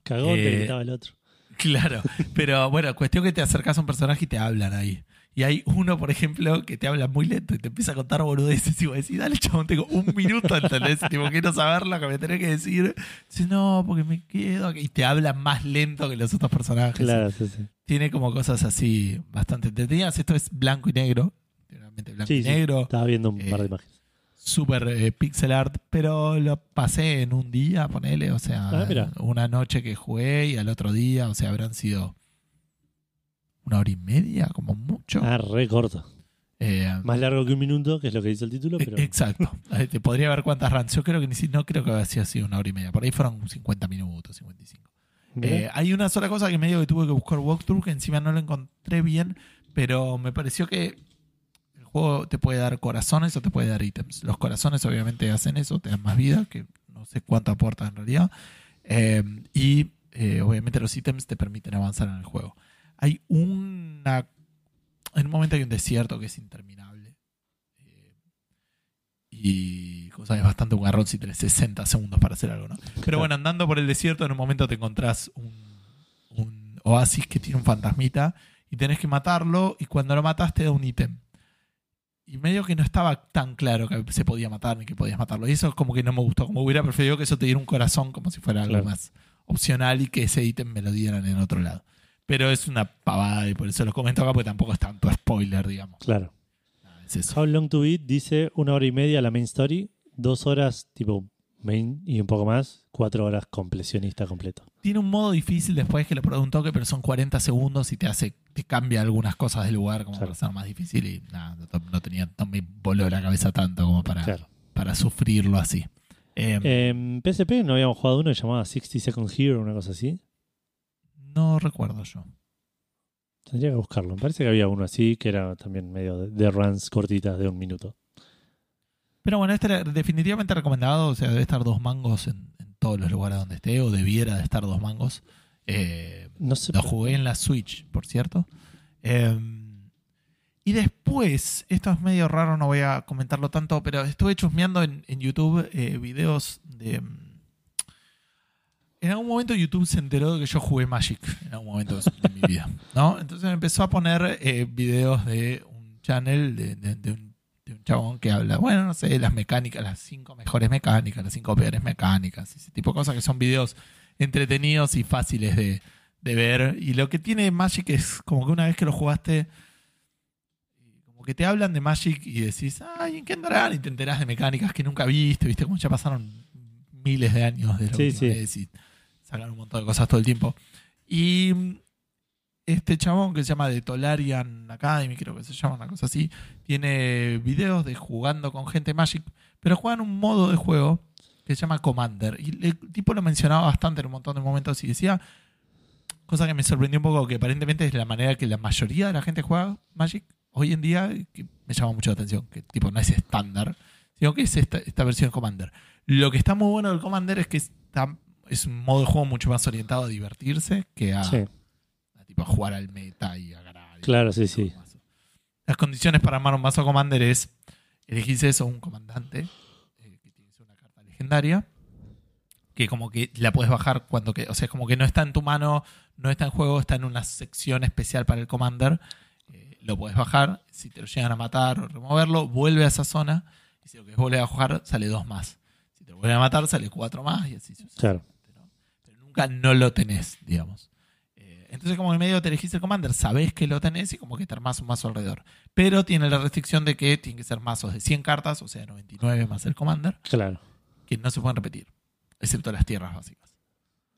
Cagón Eh, te gritaba el otro. claro. Pero bueno, cuestión que te acercas a un personaje y te hablan ahí. Y hay uno, por ejemplo, que te habla muy lento y te empieza a contar boludeces y vos decís, dale, chabón, tengo un minuto, ¿entendés? tipo, quiero saber lo que me tenés que decir. Dices, no, porque me quedo. Y te habla más lento que los otros personajes. Claro, sí, sí. Tiene como cosas así bastante entretenidas. Esto es blanco y negro. Blanco Sí, y negro. Estaba viendo un Eh, par de imágenes. Super eh, pixel art, pero lo pasé en un día, ponele, o sea, Ah, una noche que jugué y al otro día, o sea, habrán sido una hora y media, como mucho. Ah, re corto. Eh, Más largo que un minuto, que es lo que dice el título, e- pero Exacto. Te podría ver cuántas runs. Yo creo que ni si- no creo que haya sido una hora y media. Por ahí fueron 50 minutos, 55. Mirá. Eh, hay una sola cosa que medio que tuve que buscar walkthrough, que encima no lo encontré bien, pero me pareció que el juego te puede dar corazones o te puede dar ítems. Los corazones obviamente hacen eso, te dan más vida, que no sé cuánto aporta en realidad. Eh, y eh, obviamente los ítems te permiten avanzar en el juego. Hay una... En un momento hay un desierto que es interminable. Eh, y cosa que es bastante un garrón si tenés 60 segundos para hacer algo, ¿no? Pero bueno, andando por el desierto, en un momento te encontrás un, un oasis que tiene un fantasmita y tenés que matarlo y cuando lo matas te da un ítem. Y medio que no estaba tan claro que se podía matar ni que podías matarlo. Y eso es como que no me gustó. Como hubiera preferido que eso te diera un corazón como si fuera algo Claro. más opcional y que ese ítem me lo dieran en otro lado. Pero es una pavada y por eso lo comento acá porque tampoco es tanto spoiler, digamos. claro. Nada, es eso. How Long to Beat dice una hora y media la main story, dos horas tipo main y un poco más, cuatro horas completionista completo. Tiene un modo difícil después que le preguntó que pero son 40 segundos y te hace, te cambia algunas cosas del lugar como Claro. para ser más difícil y nada, no, no tenía, no me voló la cabeza tanto como para, Claro. para sufrirlo así. Eh, En PSP no habíamos jugado uno que llamaba 60 Second Hero, una cosa así. No recuerdo yo. Tendría que buscarlo. Me parece que había uno así que era también medio de, de runs cortitas de un minuto. Pero bueno, este era definitivamente recomendado, o sea, debe estar dos mangos en, en todos los lugares donde esté, o debiera de estar dos mangos. Eh, No sé. Lo jugué en la Switch, por cierto. Eh, y después, esto es medio raro, no voy a comentarlo tanto, pero estuve chusmeando en, en YouTube eh, videos de... En algún momento YouTube se enteró de que yo jugué Magic en algún momento de mi vida, ¿no? Entonces me empezó a poner eh, videos de un channel de, de- de un, de un chabón que habla, bueno, no sé, las mecánicas, las cinco mejores mecánicas, las cinco peores mecánicas, ese tipo de cosas que son videos entretenidos y fáciles de, ver. Y lo que tiene Magic es como que una vez que lo jugaste, como que te hablan de Magic y decís, ay, ¿en qué andarán? Y te enterás de mecánicas que nunca viste, viste, como ya pasaron miles de años de la Sí, última sí. Sacan un montón de cosas todo el tiempo. Y mm, este chabón que se llama The Tolarian Academy, creo que se llama una cosa así, tiene videos de jugando con gente Magic, pero juegan un modo de juego que se llama Commander. Y el tipo lo mencionaba bastante en un montón de momentos y decía, cosa que me sorprendió un poco, que aparentemente es la manera que la mayoría de la gente juega Magic hoy en día, que me llama mucho la atención, que tipo no es estándar, sino que es esta, esta versión de Commander. Lo que está muy bueno del Commander es que está, es un modo de juego mucho más orientado a divertirse que a, Sí, a, tipo, a jugar al meta y a ganar. y claro, sí, sí. Las condiciones para armar un mazo Commander es elegís eso, un comandante, eh, que tiene una carta legendaria, que como que la puedes bajar cuando que, o sea, como que no está en tu mano, no está en juego, está en una sección especial para el Commander. eh, lo puedes bajar, si te lo llegan a matar o removerlo, vuelve a esa zona, y si lo que vuelve a bajar, sale dos más. Si te lo vuelven a matar, sale cuatro más, y así sucesivamente. Claro. Nunca no lo tenés, digamos. Eh, entonces, como en medio te elegís el commander, sabés que lo tenés y como que te armás un mazo alrededor. Pero tiene la restricción de que tienen que ser mazos de 100 cartas, o sea, 99 más el commander, Claro. que no se pueden repetir, excepto las tierras básicas.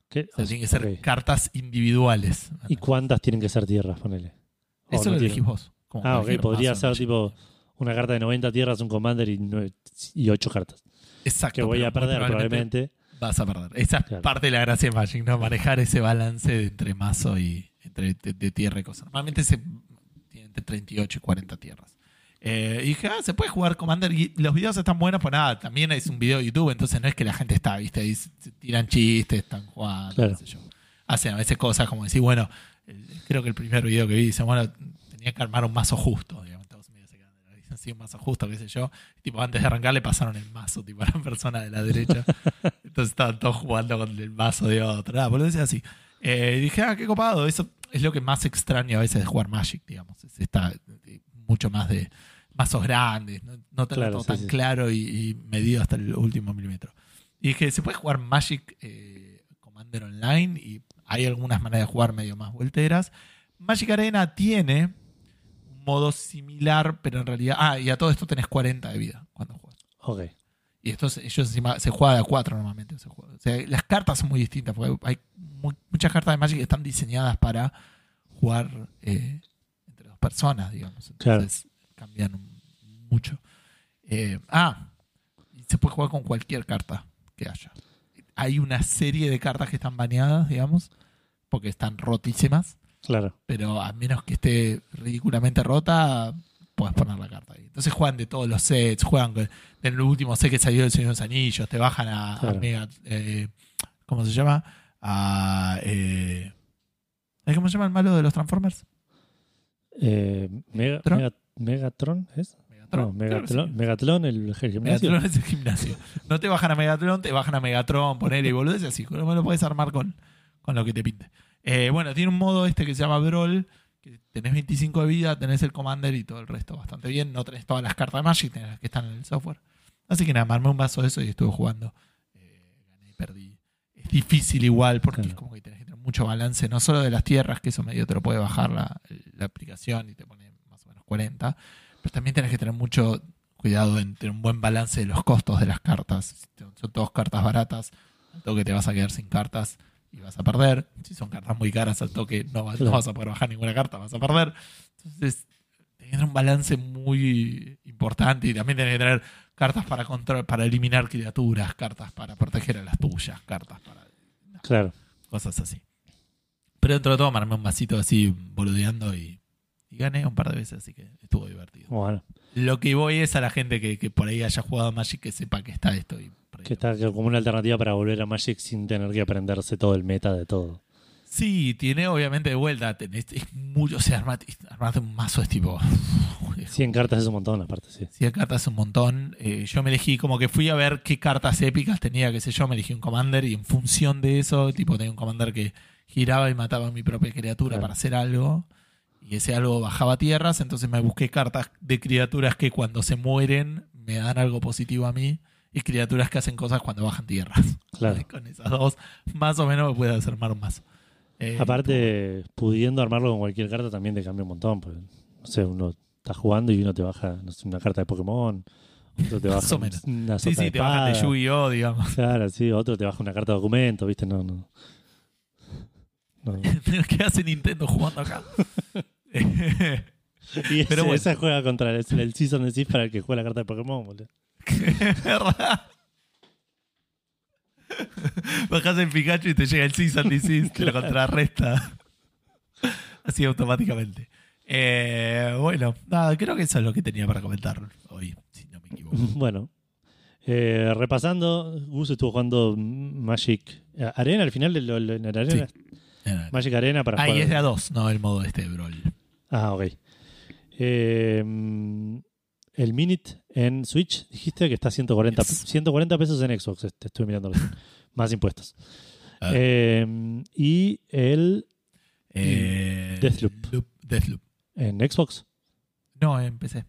¿Qué? O sea, tienen que ser cartas individuales. ¿Y cuántas tienen que ser tierras, ponele? Eso no lo tienen? elegís vos. como Ah, ok. Podría ser tipo una carta de 90 tierras, un commander y, nueve- y 8 cartas. Exacto. Que voy a perder probablemente. Vas a perder. Esa es Claro. parte de la gracia de Magic, ¿no? Manejar ese balance de entre mazo y entre de, de tierra y cosas. Normalmente se tiene entre 38 y 40 tierras. Eh, y dije, ah, se puede jugar Commander. Y los videos están buenos, pues nada, también es un video de YouTube, entonces no es que la gente está, viste, ahí se tiran chistes, están jugando, Claro. sé yo. Hacen a veces cosas como decir, bueno, el- creo que el primer video que vi dice, bueno, tenía que armar un mazo justo, digamos, sí, un mazo justo, qué sé yo. Tipo, antes de arrancar le pasaron el mazo, tipo, a la persona de la derecha. Entonces estaban todos jugando con el mazo de otro. Nada, por decía así. Eh, dije, ah, qué copado. Eso es lo que más extraño a veces de jugar Magic, digamos. Es esta, eh, mucho más de mazos grandes, no, no Claro, todo sí, tan sí. claro y, y medido hasta el último milímetro. Y dije, ¿se puede jugar Magic eh, Commander Online? Y hay algunas maneras de jugar medio más volteras. Magic Arena tiene modo similar, pero en realidad. Ah, y a todo esto tenés 40 de vida cuando juegas. Ok. Y esto se- ellos encima se juega de a 4 normalmente. se juega. O sea, las cartas son muy distintas, porque hay mu- muchas cartas de Magic que están diseñadas para jugar eh, entre dos personas, digamos. Claro. Entonces cambian mucho. Eh, ah, y se puede jugar con cualquier carta que haya. Hay una serie de cartas que están baneadas, digamos, porque están rotísimas Claro. pero a menos que esté ridículamente rota, puedes poner la carta ahí. Entonces juegan de todos los sets, juegan del último set que salió del Señor de los Anillos, te bajan a, a Claro. Mega, eh, ¿cómo se llama? A, eh, ¿sabes ¿Cómo se llama el malo de los Transformers? Eh, Mega- ¿Tron? Mega- Megatron, ¿es? Megatron. No, Megatron, sí. Megatron, el, el gimnasio. Megatron es el gimnasio. No te bajan a Megatron, te bajan a Megatron, poner y boludeces así. No lo puedes armar con, con lo que te pinte. Eh, bueno, tiene un modo este que se llama Brawl, que tenés 25 de vida, tenés el Commander y todo el resto bastante bien. No tenés todas las cartas de Magic, tenés las que están en el software. Así que nada, me armé un vaso de eso y estuve jugando. Eh, gané y perdí. Es difícil igual porque Claro. es como que tenés que tener mucho balance, no solo de las tierras, que eso medio te lo puede bajar la, la aplicación y te pone más o menos 40, pero también tenés que tener mucho cuidado en tener un buen balance de los costos de las cartas. Si son todas cartas baratas, al toque te vas a quedar sin cartas y vas a perder. Si son cartas muy caras, al toque no, vas- no vas a poder bajar ninguna carta, vas a perder. Entonces, tenés que tener un balance muy importante y también tenés que tener cartas para control, para eliminar criaturas, cartas para proteger a las tuyas, cartas para Claro. cosas así. Pero dentro de todo me armé un vasito así boludeando y, y gané un par de veces, así que estuvo divertido. Bueno, Lo que voy es a la gente que, que por ahí haya jugado a Magic que sepa que está esto. Y que está como una alternativa para volver a Magic sin tener que aprenderse todo el meta de todo. Sí, tiene obviamente de vuelta, tenés, es mucho, o sea, armate, armate un mazo es tipo... 100 cartas es un montón, aparte, sí. 100 cartas es un montón. Eh, yo me elegí, como que fui a ver qué cartas épicas tenía, qué sé yo, me elegí un commander y en función de eso, tipo, tenía un commander que giraba y mataba a mi propia criatura Claro. para hacer algo. Y ese algo bajaba tierras, entonces me busqué cartas de criaturas que cuando se mueren me dan algo positivo a mí y criaturas que hacen cosas cuando bajan tierras. Claro. Con esas dos, más o menos me puede hacer armar un mazo. Eh, Aparte, pudiendo armarlo con cualquier carta también te cambia un montón. Pues, no sé, uno está jugando y uno te baja no sé, una carta de Pokémon, otro te Más baja o menos. una sí, de te bajan de espada. Yu-Gi-Oh, digamos. Claro, sí, otro te baja una carta de documento, ¿viste? No, no. No. ¿Qué hace Nintendo jugando acá? Y ese- Pero bueno. esa juega contra el, el Season de Sith para el que juega la carta de Pokémon, boludo. ¿Verdad? Bajas en Pikachu y te llega el Season Disease, te lo contrarresta. Así automáticamente. Eh, bueno, nada, creo que eso es lo que tenía para comentar hoy, si no me equivoco. Bueno, eh, repasando, Gus estuvo jugando Magic Arena al final de lo, lo- en la arena. Magic Arena para Ah, y es de a dos, no el modo este Brawl. Ah, ok. Eh, el Minute en Switch, dijiste que está 140, Yes. 140 pesos en Xbox. Te estuve mirando. Más impuestos. Ah. Eh, y el Eh, Deathloop. Loop- Deathloop. en Xbox. No, empecé.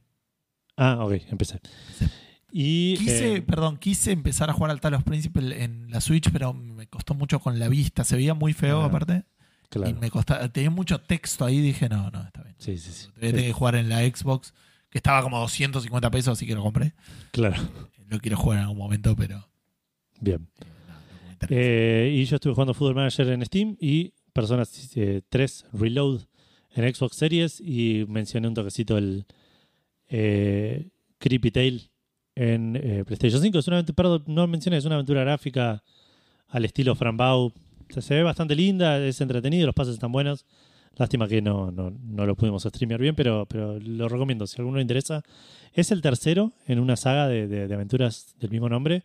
Ah, ok, empecé. Y Quise, eh, perdón, quise empezar a jugar al Talos Principle en la Switch, pero me costó mucho con la vista. Se veía muy feo Ah, aparte. Y me costaba, tenía mucho texto ahí. Dije, no, no, está bien. Sí, sí, sí. Voy a tener que jugar en la Xbox, que estaba como 250 pesos, así que lo compré. Claro. Lo quiero jugar en algún momento, pero. Bien. eh, no. Eh, y yo estuve jugando Football Manager en Steam y Personas 3 Reload en Xbox Series y mencioné un toquecito el eh, Creepy Tale en eh, PlayStation 5. Es una aventura, perdón, no mencioné, es una aventura gráfica al estilo Fran Se ve bastante linda, es entretenido, los pases están buenos. Lástima que no, no, no lo pudimos streamear bien, pero, pero lo recomiendo si a alguno le interesa. Es el tercero en una saga de- de- de aventuras del mismo nombre.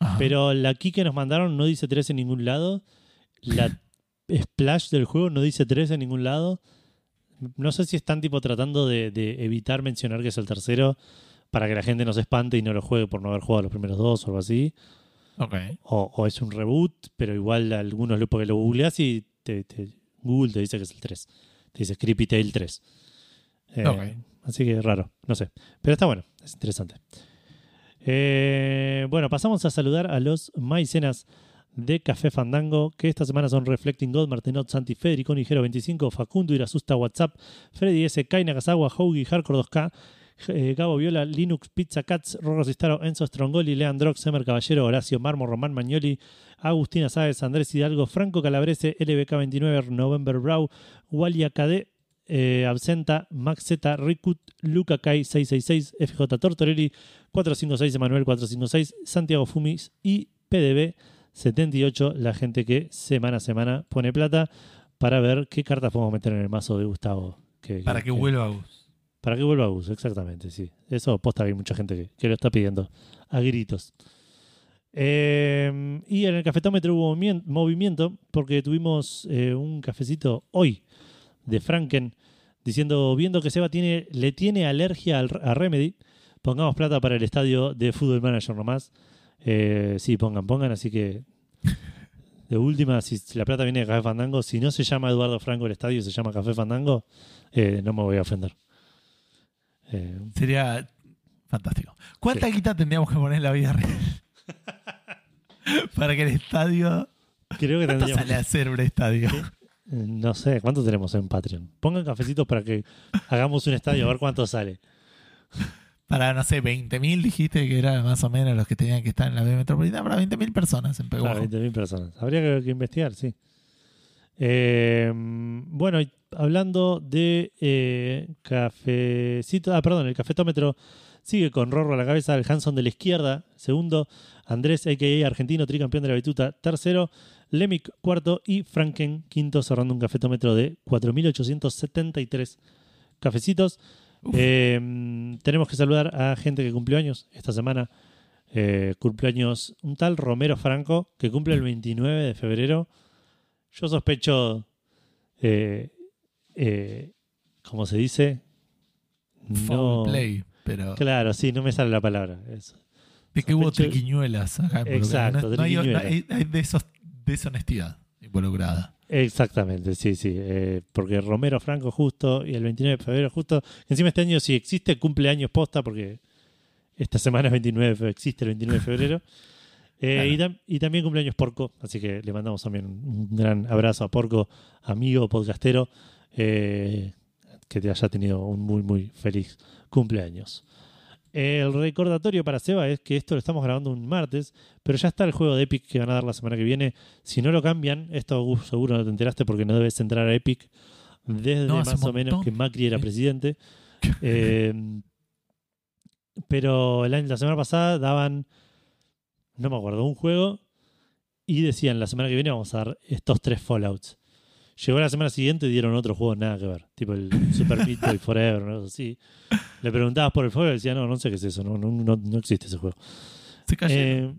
Ajá. Pero la key que nos mandaron no dice 3 en ningún lado. La splash del juego no dice 3 en ningún lado. No sé si están tipo tratando de, de evitar mencionar que es el tercero para que la gente no se espante y no lo juegue por no haber jugado los primeros dos o algo así. O, o es un reboot, pero igual algunos lo, porque lo googleás y te, te- Google te dice que es el 3. Te dice Creepy Tale 3. Eh. Así que raro, no sé. Pero está bueno, es interesante. Eh, bueno, pasamos a saludar a los maicenas de Café Fandango, que esta semana son Reflecting God, Martinot, Santi, Federico, Nigero 25, Facundo, Irasusta, WhatsApp, Freddy S, Kai Hoagie, Hardcore 2K, eh, Gabo Viola, Linux, Pizza Cats, Rorro Cistaro, Enzo Strongoli, Leandrox, Semer Caballero, Horacio Marmo, Román Magnoli, Agustina Sáez, Andrés Hidalgo, Franco Calabrese, LBK29, November Brau, Walia KD, eh, Absenta, Max Z, Rikut, Luca Kai 666, FJ Tortorelli, 456, Emanuel 456, Santiago Fumis y PDB 78, la gente que semana a semana pone plata para ver qué cartas podemos meter en el mazo de Gustavo. Que, Para que vuelva Gus. Para que vuelva a uso, exactamente, sí. Eso posta hay mucha gente que, lo está pidiendo a gritos. Eh, y en el cafetómetro hubo movimien- movimiento porque tuvimos eh, un cafecito hoy de Franken diciendo, viendo que Seba tiene, le tiene alergia al, a Remedy, pongamos plata para el estadio de Fútbol Manager nomás. Eh, sí, pongan, pongan, así que de última, si la plata viene de Café Fandango, si no se llama Eduardo Franco el estadio, se llama Café Fandango, eh, no me voy a ofender. Eh, Sería fantástico. ¿Cuánta guita tendríamos que poner en la vida real? Para que el estadio. creo que ¿Cuánto tendríamos... sale a hacer un estadio? Eh, No sé, ¿cuánto tenemos en Patreon? Pongan cafecitos para que hagamos un estadio a ver cuánto sale. Para, no sé, 20.000 dijiste que era más o menos los que tenían que estar en la B metropolitana. Para 20.000 personas en Peguajo. Para 20.000 personas. Habría que, que investigar, sí. Eh, bueno, hablando de eh, cafecito. Ah, perdón, el cafetómetro sigue con Rorro a la cabeza, el Hanson de la izquierda, segundo, Andrés, a.k.a. argentino, tricampeón de la bituta, tercero, Lemic, cuarto, y Franken, quinto, cerrando un cafetómetro de 4.873 cafecitos. Eh, tenemos que saludar a gente que cumplió años esta semana. Eh, cumpleaños un tal Romero Franco, que cumple el 29 de febrero. Yo sospecho, eh, eh, ¿cómo se dice? Foul play. Pero Claro, sí, no me sale la palabra. Eso. de que hubo triquiñuelas acá. Exacto, No, no hay, no triquiñuelas. hay- hay de esos deshonestidad involucrada. Exactamente, sí, sí. eh, porque Romero Franco justo y el 29 de febrero justo. Encima este año si existe cumpleaños posta porque esta semana es 29, de fe- existe el 29 de febrero. Eh, Claro. y, tam- y también cumpleaños Porco, así que le mandamos también un, gran abrazo a Porco, amigo podcastero, eh, que te haya tenido un muy, muy feliz cumpleaños. El recordatorio para Seba es que esto lo estamos grabando un martes, pero ya está el juego de Epic que van a dar la semana que viene. Si no lo cambian, esto seguro no te enteraste porque no debes entrar a Epic desde No, más o menos que Macri era presidente. Eh, pero la semana pasada daban, no me acuerdo, un juego y decían la semana que viene vamos a dar estos tres Fallouts. Llegó la semana siguiente y dieron otro juego nada que ver, tipo el Super Meat Boy Forever, ¿no? así. Le preguntabas por el juego y decía, no, no sé qué es eso, no, no, no, no existe ese juego. Se.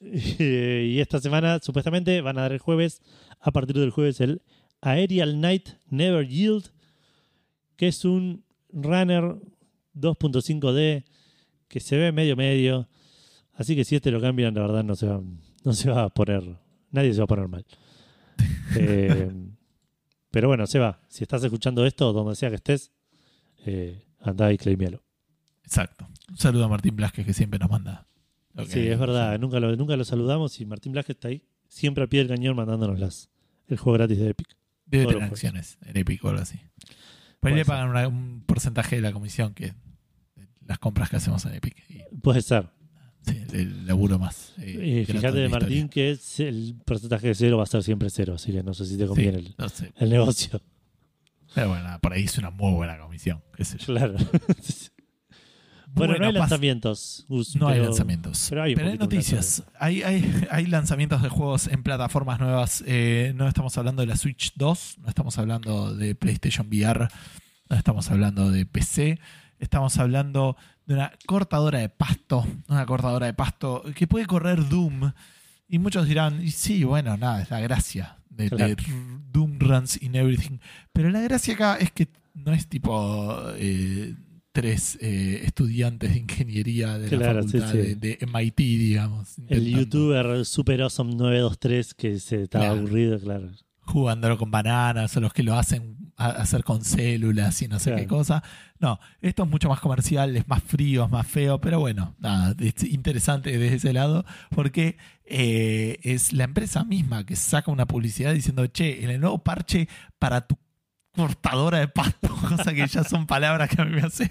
Eh, y esta semana supuestamente van a dar el jueves, a partir del jueves, el Aerial Night Never Yield, que es un runner 2.5D que se ve medio medio. Así que si este lo cambian, la verdad no se va, no se va a poner, nadie se va a poner mal. Eh, pero bueno, se va. Si estás escuchando esto, donde sea que estés, eh, andá y claimialo. Exacto. Un saludo a Martín Blasquez que siempre nos manda. Sí, es verdad. Nunca lo, nunca lo saludamos y Martín Blasquez está ahí, siempre a pie del cañón mandándonos las, el juego gratis de Epic. Debe Todos tener acciones en Epic o algo así. Por ahí le pagan una- un porcentaje de la comisión que las compras que hacemos en Epic. Y, Puede ser. Sí, el laburo más. eh, grato fíjate, Martín, historia. que es el porcentaje de cero va a ser siempre cero, así que no sé si te conviene Sí, el, no sé. el negocio. Pero bueno, nada, por ahí es una muy buena comisión. qué sé yo. Claro. bueno, no hay lanzamientos. Gus, No hay pero- lanzamientos. pero hay poquito un noticias. Hay, hay, hay lanzamientos de juegos en plataformas nuevas. Eh, no estamos hablando de la Switch 2, no estamos hablando de PlayStation VR, no estamos hablando de PC. Estamos hablando de una cortadora de pasto. Una cortadora de pasto que puede correr Doom. Y muchos dirán, y sí, bueno, nada, es la gracia de, de Claro. Doom Runs in Everything. Pero la gracia acá es que no es tipo eh, tres eh, estudiantes de ingeniería de Claro, la facultad sí. de, de MIT, digamos. El youtuber Super Awesome 923 que se estaba Claro. aburrido, claro. Jugándolo con bananas o los que lo hacen a- hacer con células y no sé Claro. qué cosa. No, esto es mucho más comercial, es más frío, es más feo, pero bueno, nada, es interesante desde ese lado porque eh, es la empresa misma que saca una publicidad diciendo, che, en el nuevo parche para tu cortadora de pasto, cosa que ya son palabras que a mí me hace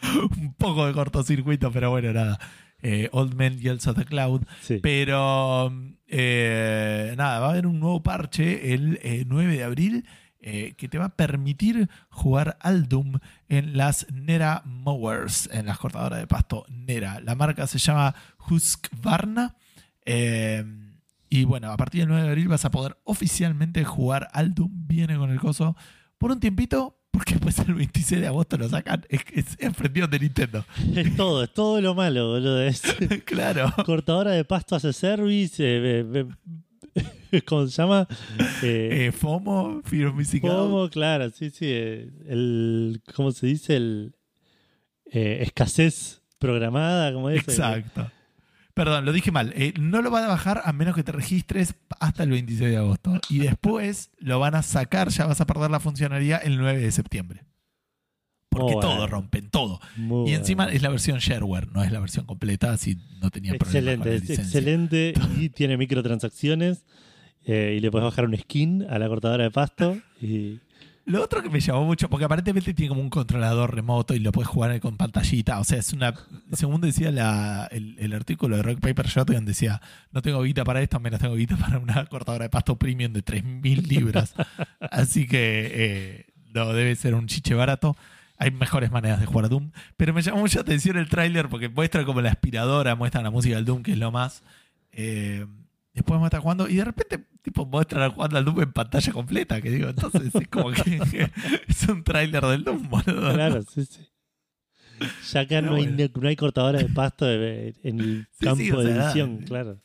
un poco de cortocircuito, pero bueno, nada. Eh, Old Man Yells at the Cloud. Sí. Pero eh, nada, va a haber un nuevo parche el eh, 9 de abril eh, que te va a permitir jugar al Doom en las Nera Mowers, en las cortadoras de pasto Nera. La marca se llama Husqvarna. eh, y bueno, a partir del 9 de abril vas a poder oficialmente jugar al Doom. Viene con el coso por un tiempito, porque después el 26 de agosto lo sacan. Es, es, es de Nintendo. Es todo, es todo lo malo, boludo. Es claro. cortadora de pasto hace service, eh, eh, eh, ¿cómo se llama? Eh, FOMO, Fear. ¿Cómo? Claro, sí, sí. El, ¿Cómo se dice? El escasez programada, como es. Exacto. Perdón, lo dije mal. Eh, no lo van a bajar a menos que te registres hasta el 26 de agosto. Y después lo van a sacar, ya vas a perder la funcionalidad el 9 de septiembre. Porque Muy bueno. todo rompen, todo. Muy y encima bueno. es la versión shareware, no es la versión completa, así no tenía problemas con Excelente, la es licencia. excelente y tiene microtransacciones eh, y le puedes bajar un skin a la cortadora de pasto y Lo otro que me llamó mucho, porque aparentemente tiene como un controlador remoto y lo puedes jugar con pantallita. O sea, es una. Según decía la- el, el artículo de Rock Paper Shotgun, decía: No tengo guita para esto, menos tengo guita para una cortadora de pasto premium de 3.000 libras. Así que eh, no debe ser un chiche barato. Hay mejores maneras de jugar Doom. Pero me llamó mucha atención el tráiler porque muestra como la aspiradora, muestra la música del Doom, que es lo más. Eh, después muestra jugando y de repente tipo muestran jugando al Doom en pantalla completa. Que digo, entonces es como que es un tráiler del Doom, boludo. claro, sí, sí. Ya acá no, hay, no hay cortadora de pasto en el campo sí, o de edición, claro.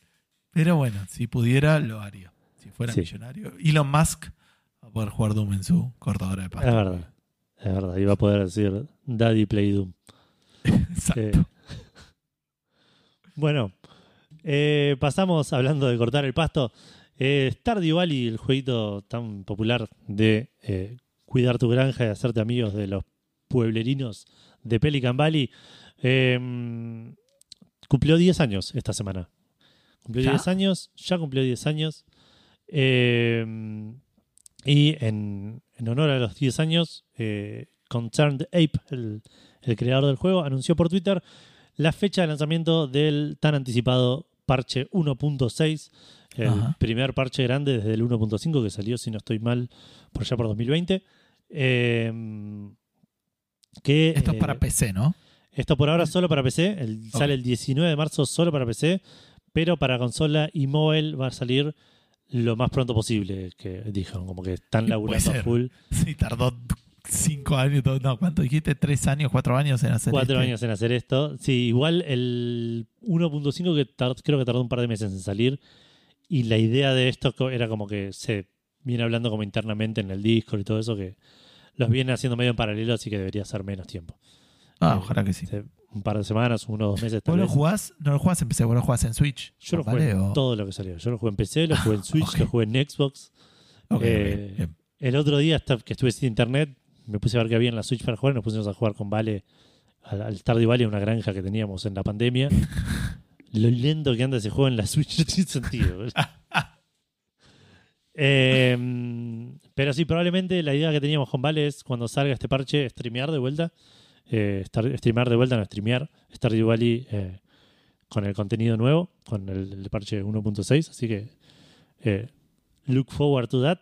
Pero bueno, si pudiera, lo haría. Si fuera Sí. millonario. Elon Musk va a poder jugar Doom en su cortadora de pasto. Es verdad, es verdad. Iba a poder decir Daddy Play Doom. Exacto. Eh, bueno, eh, pasamos hablando de cortar el pasto. Eh, Stardew Valley, el jueguito tan popular de eh, cuidar tu granja y hacerte amigos de los pueblerinos de Pelican Valley, eh, cumplió 10 años esta semana. Cumplió ¿Ya? 10 años, ya cumplió 10 años. Eh, y en, en honor a los 10 años, eh, Concerned Ape, el, el creador del juego, anunció por Twitter la fecha de lanzamiento del tan anticipado parche 1.6, el Ajá. primer parche grande desde el 1.5 que salió, si no estoy mal, por allá por 2020. Eh, que, Esto es eh, para PC, ¿no? esto por ahora solo para PC, el- sale el 19 de marzo solo para PC, pero para consola y móvil va a salir lo más pronto posible, que dijeron, como que están laburando a full. Sí, tardó cinco años. No, ¿cuánto dijiste? ¿Tres años, cuatro años en hacer Cuatro este? años en hacer esto. Sí, igual el 1.5 que creo que tardó un par de meses en salir. Y la idea de esto era como que se viene hablando como internamente en el Discord y todo eso, que los viene haciendo medio en paralelo, así que debería ser menos tiempo. Ah, Eh, ojalá que sí. Un par de semanas, uno o dos meses tal ¿Vos lo jugás? No lo jugás en PC, vos lo jugás en Switch. Yo lo jugué en todo lo que salió. Yo lo jugué en PC, lo jugué en Switch, lo jugué en Xbox. Ok, eh, bien. El otro día hasta que estuve sin internet, me puse a ver qué había en la Switch para jugar. Nos pusimos a jugar con Vale al, al Stardew Valley, una granja que teníamos en la pandemia. Lo lento que anda ese juego en la Switch no tiene sentido. Eh, pero sí, probablemente la idea que teníamos con Vale es cuando salga este parche, streamear de vuelta. Eh, streamear de vuelta, no streamear Stardew Valley eh, con el contenido nuevo, con el, el parche 1.6. Así que eh, look forward to that.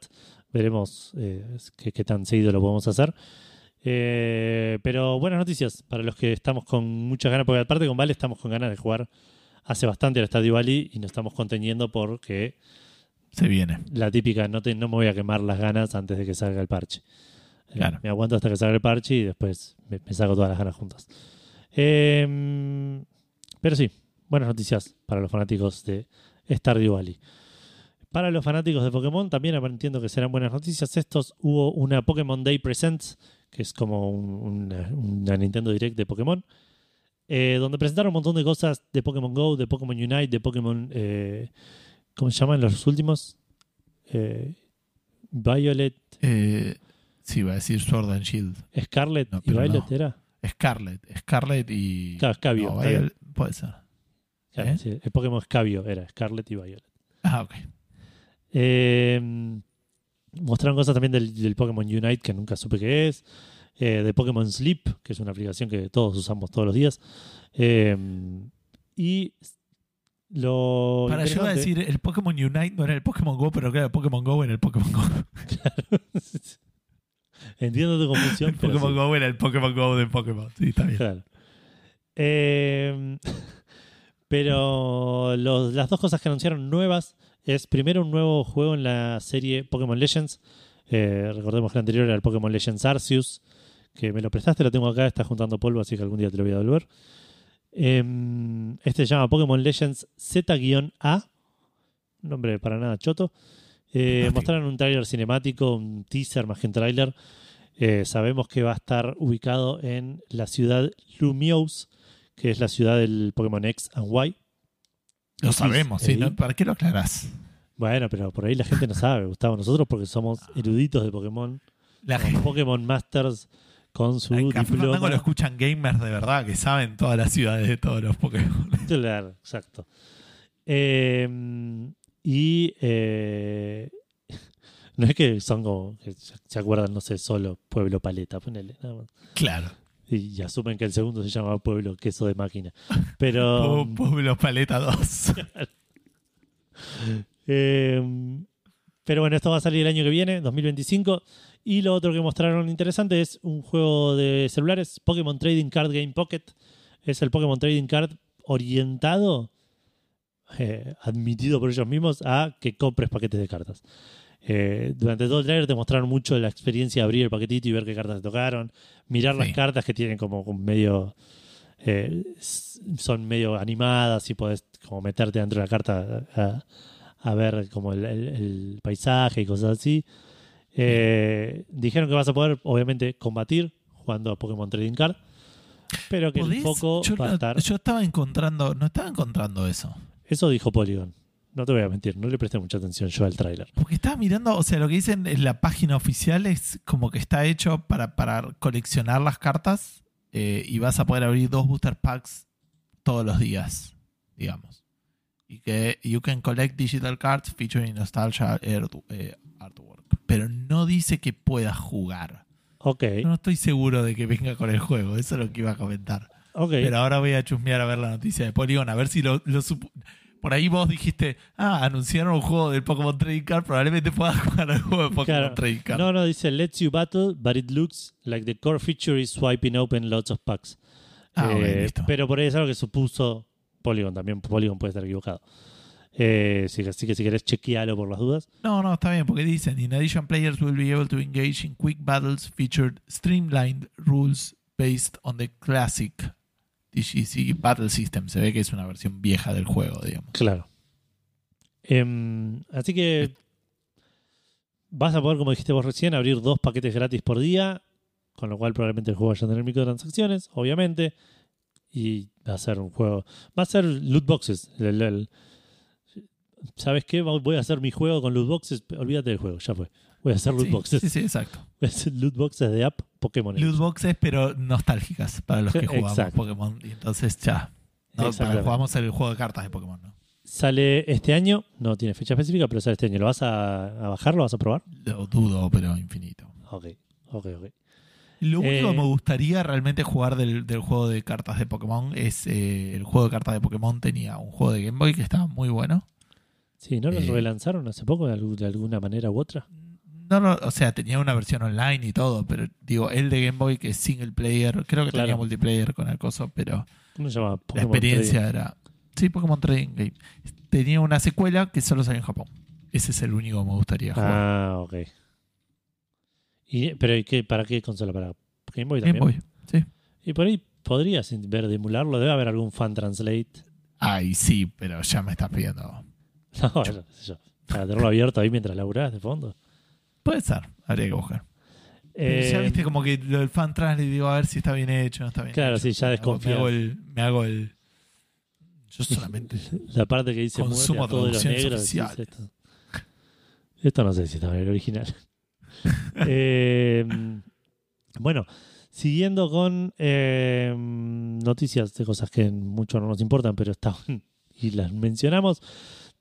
Veremos eh, qué, qué tan seguido lo podemos hacer. Eh, pero buenas noticias para los que estamos con muchas ganas, porque aparte con Vale estamos con ganas de jugar hace bastante al Stardew Valley y nos estamos conteniendo porque Se viene. la típica, no, te, no me voy a quemar las ganas antes de que salga el parche. Eh, Claro. me aguanto hasta que salga el parche y después me, me saco todas las ganas juntas. Eh, pero sí, buenas noticias para los fanáticos de Stardew Valley. Para los fanáticos de Pokémon también entiendo que serán buenas noticias. Estos hubo una Pokémon Day Presents, que es como un- una, una Nintendo Direct de Pokémon, eh, donde presentaron un montón de cosas de Pokémon Go, de Pokémon Unite, de Pokémon... eh, ¿Cómo se llaman los últimos? Eh, Violet, sí, iba a decir Sword and Shield. Scarlet No, y Violet no. era. Scarlet. Scarlet y. Claro, No. Violet- puede ser. Claro, sí, el Pokémon Scabio era Scarlet y Violet. Ah, ok. Eh, mostraron cosas también del, del Pokémon Unite que nunca supe qué es. eh, de Pokémon Sleep, que es una aplicación que todos usamos todos los días. Eh, y lo. Para yo iba a decir, el Pokémon Unite no era el Pokémon Go, pero claro, el Pokémon Go era el Pokémon Go. Entiendo tu confusión. El Pokémon sí. Go era el Pokémon Go de Pokémon. Sí, está bien. Claro. Eh, pero los- las dos cosas que anunciaron nuevas es primero un nuevo juego en la serie Pokémon Legends. Eh, recordemos que el anterior era el Pokémon Legends Arceus, que me lo prestaste, lo tengo acá, está juntando polvo, así que algún día te lo voy a devolver. Em, este se llama Pokémon Legends Z-A, nombre para nada choto. Eh, mostraron un tráiler cinemático, un teaser más que un tráiler. Eh, sabemos que va a estar ubicado en la ciudad Lumiose, que es la ciudad del Pokémon X and Y. Lo sabemos, sí. ¿no? ¿Para qué lo aclarás? Bueno, pero por ahí la gente no sabe, Gustavo. Nosotros porque somos eruditos de Pokémon, La somos Pokémon Masters con su Fandango diploma. lo escuchan gamers de verdad que saben todas las ciudades de todos los Pokémon. Claro, exacto. Eh, y eh, no es que son como, se acuerdan, no sé, solo Pueblo Paleta, ponele, nada más. Claro. Y, y asumen que el segundo se llama Pueblo Queso de Máquina. Pero... Po- Pueblo Paleta 2. Eh, pero bueno, esto va a salir el año que viene, 2025. Y lo otro que mostraron interesante es un juego de celulares, Pokémon Trading Card Game Pocket. Es el Pokémon Trading Card orientado, eh, admitido por ellos mismos, a que compres paquetes de cartas. Eh, durante todo el trailer te mostraron mucho la experiencia de abrir el paquetito y ver qué cartas te tocaron, mirar las cartas que tienen como como medio eh, son medio animadas y podés como meterte dentro de la carta a, a ver como el, el- el paisaje y cosas así. Eh, dijeron que vas a poder, obviamente, combatir jugando a Pokémon Trading Card, pero que el ¿Podés? foco yo, va a estar. yo estaba encontrando, no estaba encontrando eso. Eso dijo Polygon. No te voy a mentir, no le presté mucha atención yo al tráiler. Porque estaba mirando, o sea, lo que dicen en la página oficial es como que está hecho para, para coleccionar las cartas eh, y vas a poder abrir dos booster packs todos los días, digamos. Y que you can collect digital cards featuring nostalgia eh, artwork. Pero no dice que puedas jugar. Ok, no estoy seguro de que venga con el juego, eso es lo que iba a comentar. ok. Pero ahora voy a chusmear a ver la noticia de Polygon, a ver si lo, lo supo- Por ahí vos dijiste, ah, anunciaron un juego del Pokémon Trading Card, probablemente puedas jugar al juego de Pokémon Claro. Trading Card. No, no, dice lets you battle, but it looks like the core feature is swiping open lots of packs. Ah, Eh, listo. pero por ahí es algo que supuso Polygon también. Polygon puede estar equivocado. Eh, sí, así que si querés chequealo por las dudas. No, no, está bien, porque dicen, in addition, players will be able to engage in quick battles featured streamlined rules based on the classic DGC Battle System. Se ve que es una versión vieja del juego, digamos. Claro. Em, así que vas a poder, como dijiste vos recién, abrir dos paquetes gratis por día, con lo cual probablemente el juego vaya a tener microtransacciones, obviamente. Y va a ser un juego. Va a ser loot boxes. El- el- ¿Sabes qué? Voy a hacer mi juego con loot boxes. Olvídate del juego, ya fue. Voy a hacer loot Sí, boxes. Sí, sí, exacto. Voy a hacer loot boxes de app Pokémon. Loot boxes, pero nostálgicas para los que jugamos Exacto. Pokémon. Y entonces ya. No, para jugamos el juego de cartas de Pokémon, ¿no? Sale este año, no tiene fecha específica, pero sale este año. ¿Lo vas a, a bajar? ¿Lo vas a probar? Lo dudo, pero infinito. Ok, ok, ok. Lo único Eh, que me gustaría realmente jugar del, del juego de cartas de Pokémon es eh, el juego de cartas de Pokémon tenía un juego de Game Boy que estaba muy bueno. Sí, ¿no lo Eh, relanzaron hace poco de alguna manera u otra? No, no, o sea, tenía una versión online y todo, pero digo, el de Game Boy que es single player, creo que Claro. tenía multiplayer con el coso, pero ¿Cómo se llama? la experiencia era... Sí, Pokémon Trading Game. Tenía una secuela que solo salió en Japón. Ese es el único que me gustaría jugar. Ah, ok. Y, ¿Pero ¿y qué, para qué consola? ¿Para Game Boy Game también? Boy, sí. Y por ahí podrías ver de emularlo. Debe haber algún fan translate. Ay, sí, pero ya me estás pidiendo. No, yo. Para tenerlo abierto ahí mientras laburás de fondo. Puede ser, habría que buscar. Eh, ya viste como que lo del fan trans le digo a ver si está bien hecho no está bien Claro, hecho. sí, ya Me desconfías. Hago el... Me hago el yo solamente... La parte que dice Consumo muerte a todos los traducciones negros. oficiales. decís, Esto, esto no sé si está en el original. Eh, bueno, siguiendo con eh, noticias de cosas que mucho no nos importan, pero estaban y las mencionamos.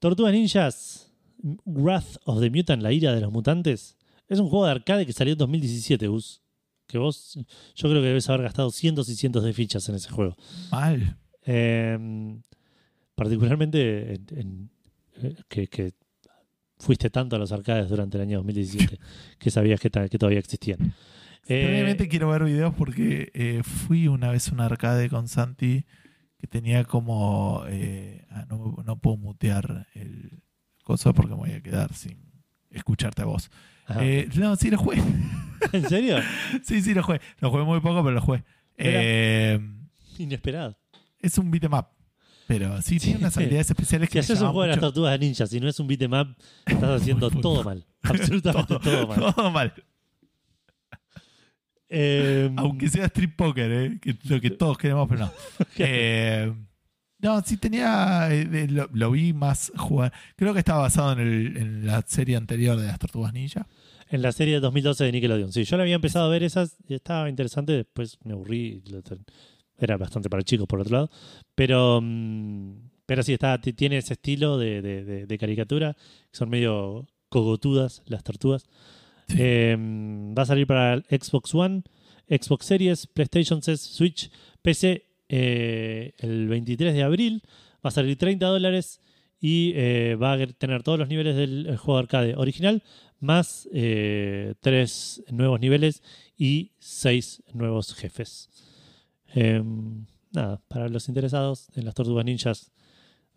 Tortugas Ninjas, Wrath of the Mutant, la ira de los mutantes. Es un juego de arcade que salió en 2017, Gus. Que vos, yo creo que debes haber gastado cientos y cientos de fichas en ese juego. Mal. Eh, particularmente en- en- eh, que, que fuiste tanto a los arcades durante el año 2017 que sabías que, que todavía existían. Eh, Obviamente quiero ver videos porque eh, fui una vez a un arcade con Santi que tenía como... eh, ah, no, no puedo mutear el coso porque me voy a quedar sin escucharte a vos. ajá. Eh, no, sí lo jugué. ¿En serio? sí, sí lo jugué. Lo jugué muy poco, pero lo jugué. Eh, Inesperado. es un beat'em up. Pero sí, Sí. tiene unas habilidades especiales Si que me haces un juego de las tortugas ninjas y no es un beat'em up, estás haciendo todo mal. Absolutamente todo, mal. Todo mal. Eh, Aunque sea strip poker, ¿eh? que es lo que todos queremos, pero no. Eh, no, sí tenía. eh, lo, lo vi más jugar. Creo que estaba basado en, el- en la serie anterior de las Tortugas Ninja. En la serie de 2012 de Nickelodeon. Sí, yo la había empezado a ver esas y estaba interesante. Después me aburrí. Era bastante para chicos, por otro lado. Pero, mm, pero sí, está, tiene ese estilo de, de- de- de caricatura. Son medio cogotudas las tortugas. Sí. Eh, va a salir para el Xbox One, Xbox Series, PlayStation 6, Switch, PC eh, el 23 de abril. Va a salir 30 dólares y eh, va a tener todos los niveles del el juego arcade original, más eh, tres nuevos niveles y seis nuevos jefes. Em, nada, para los interesados en las Tortugas Ninjas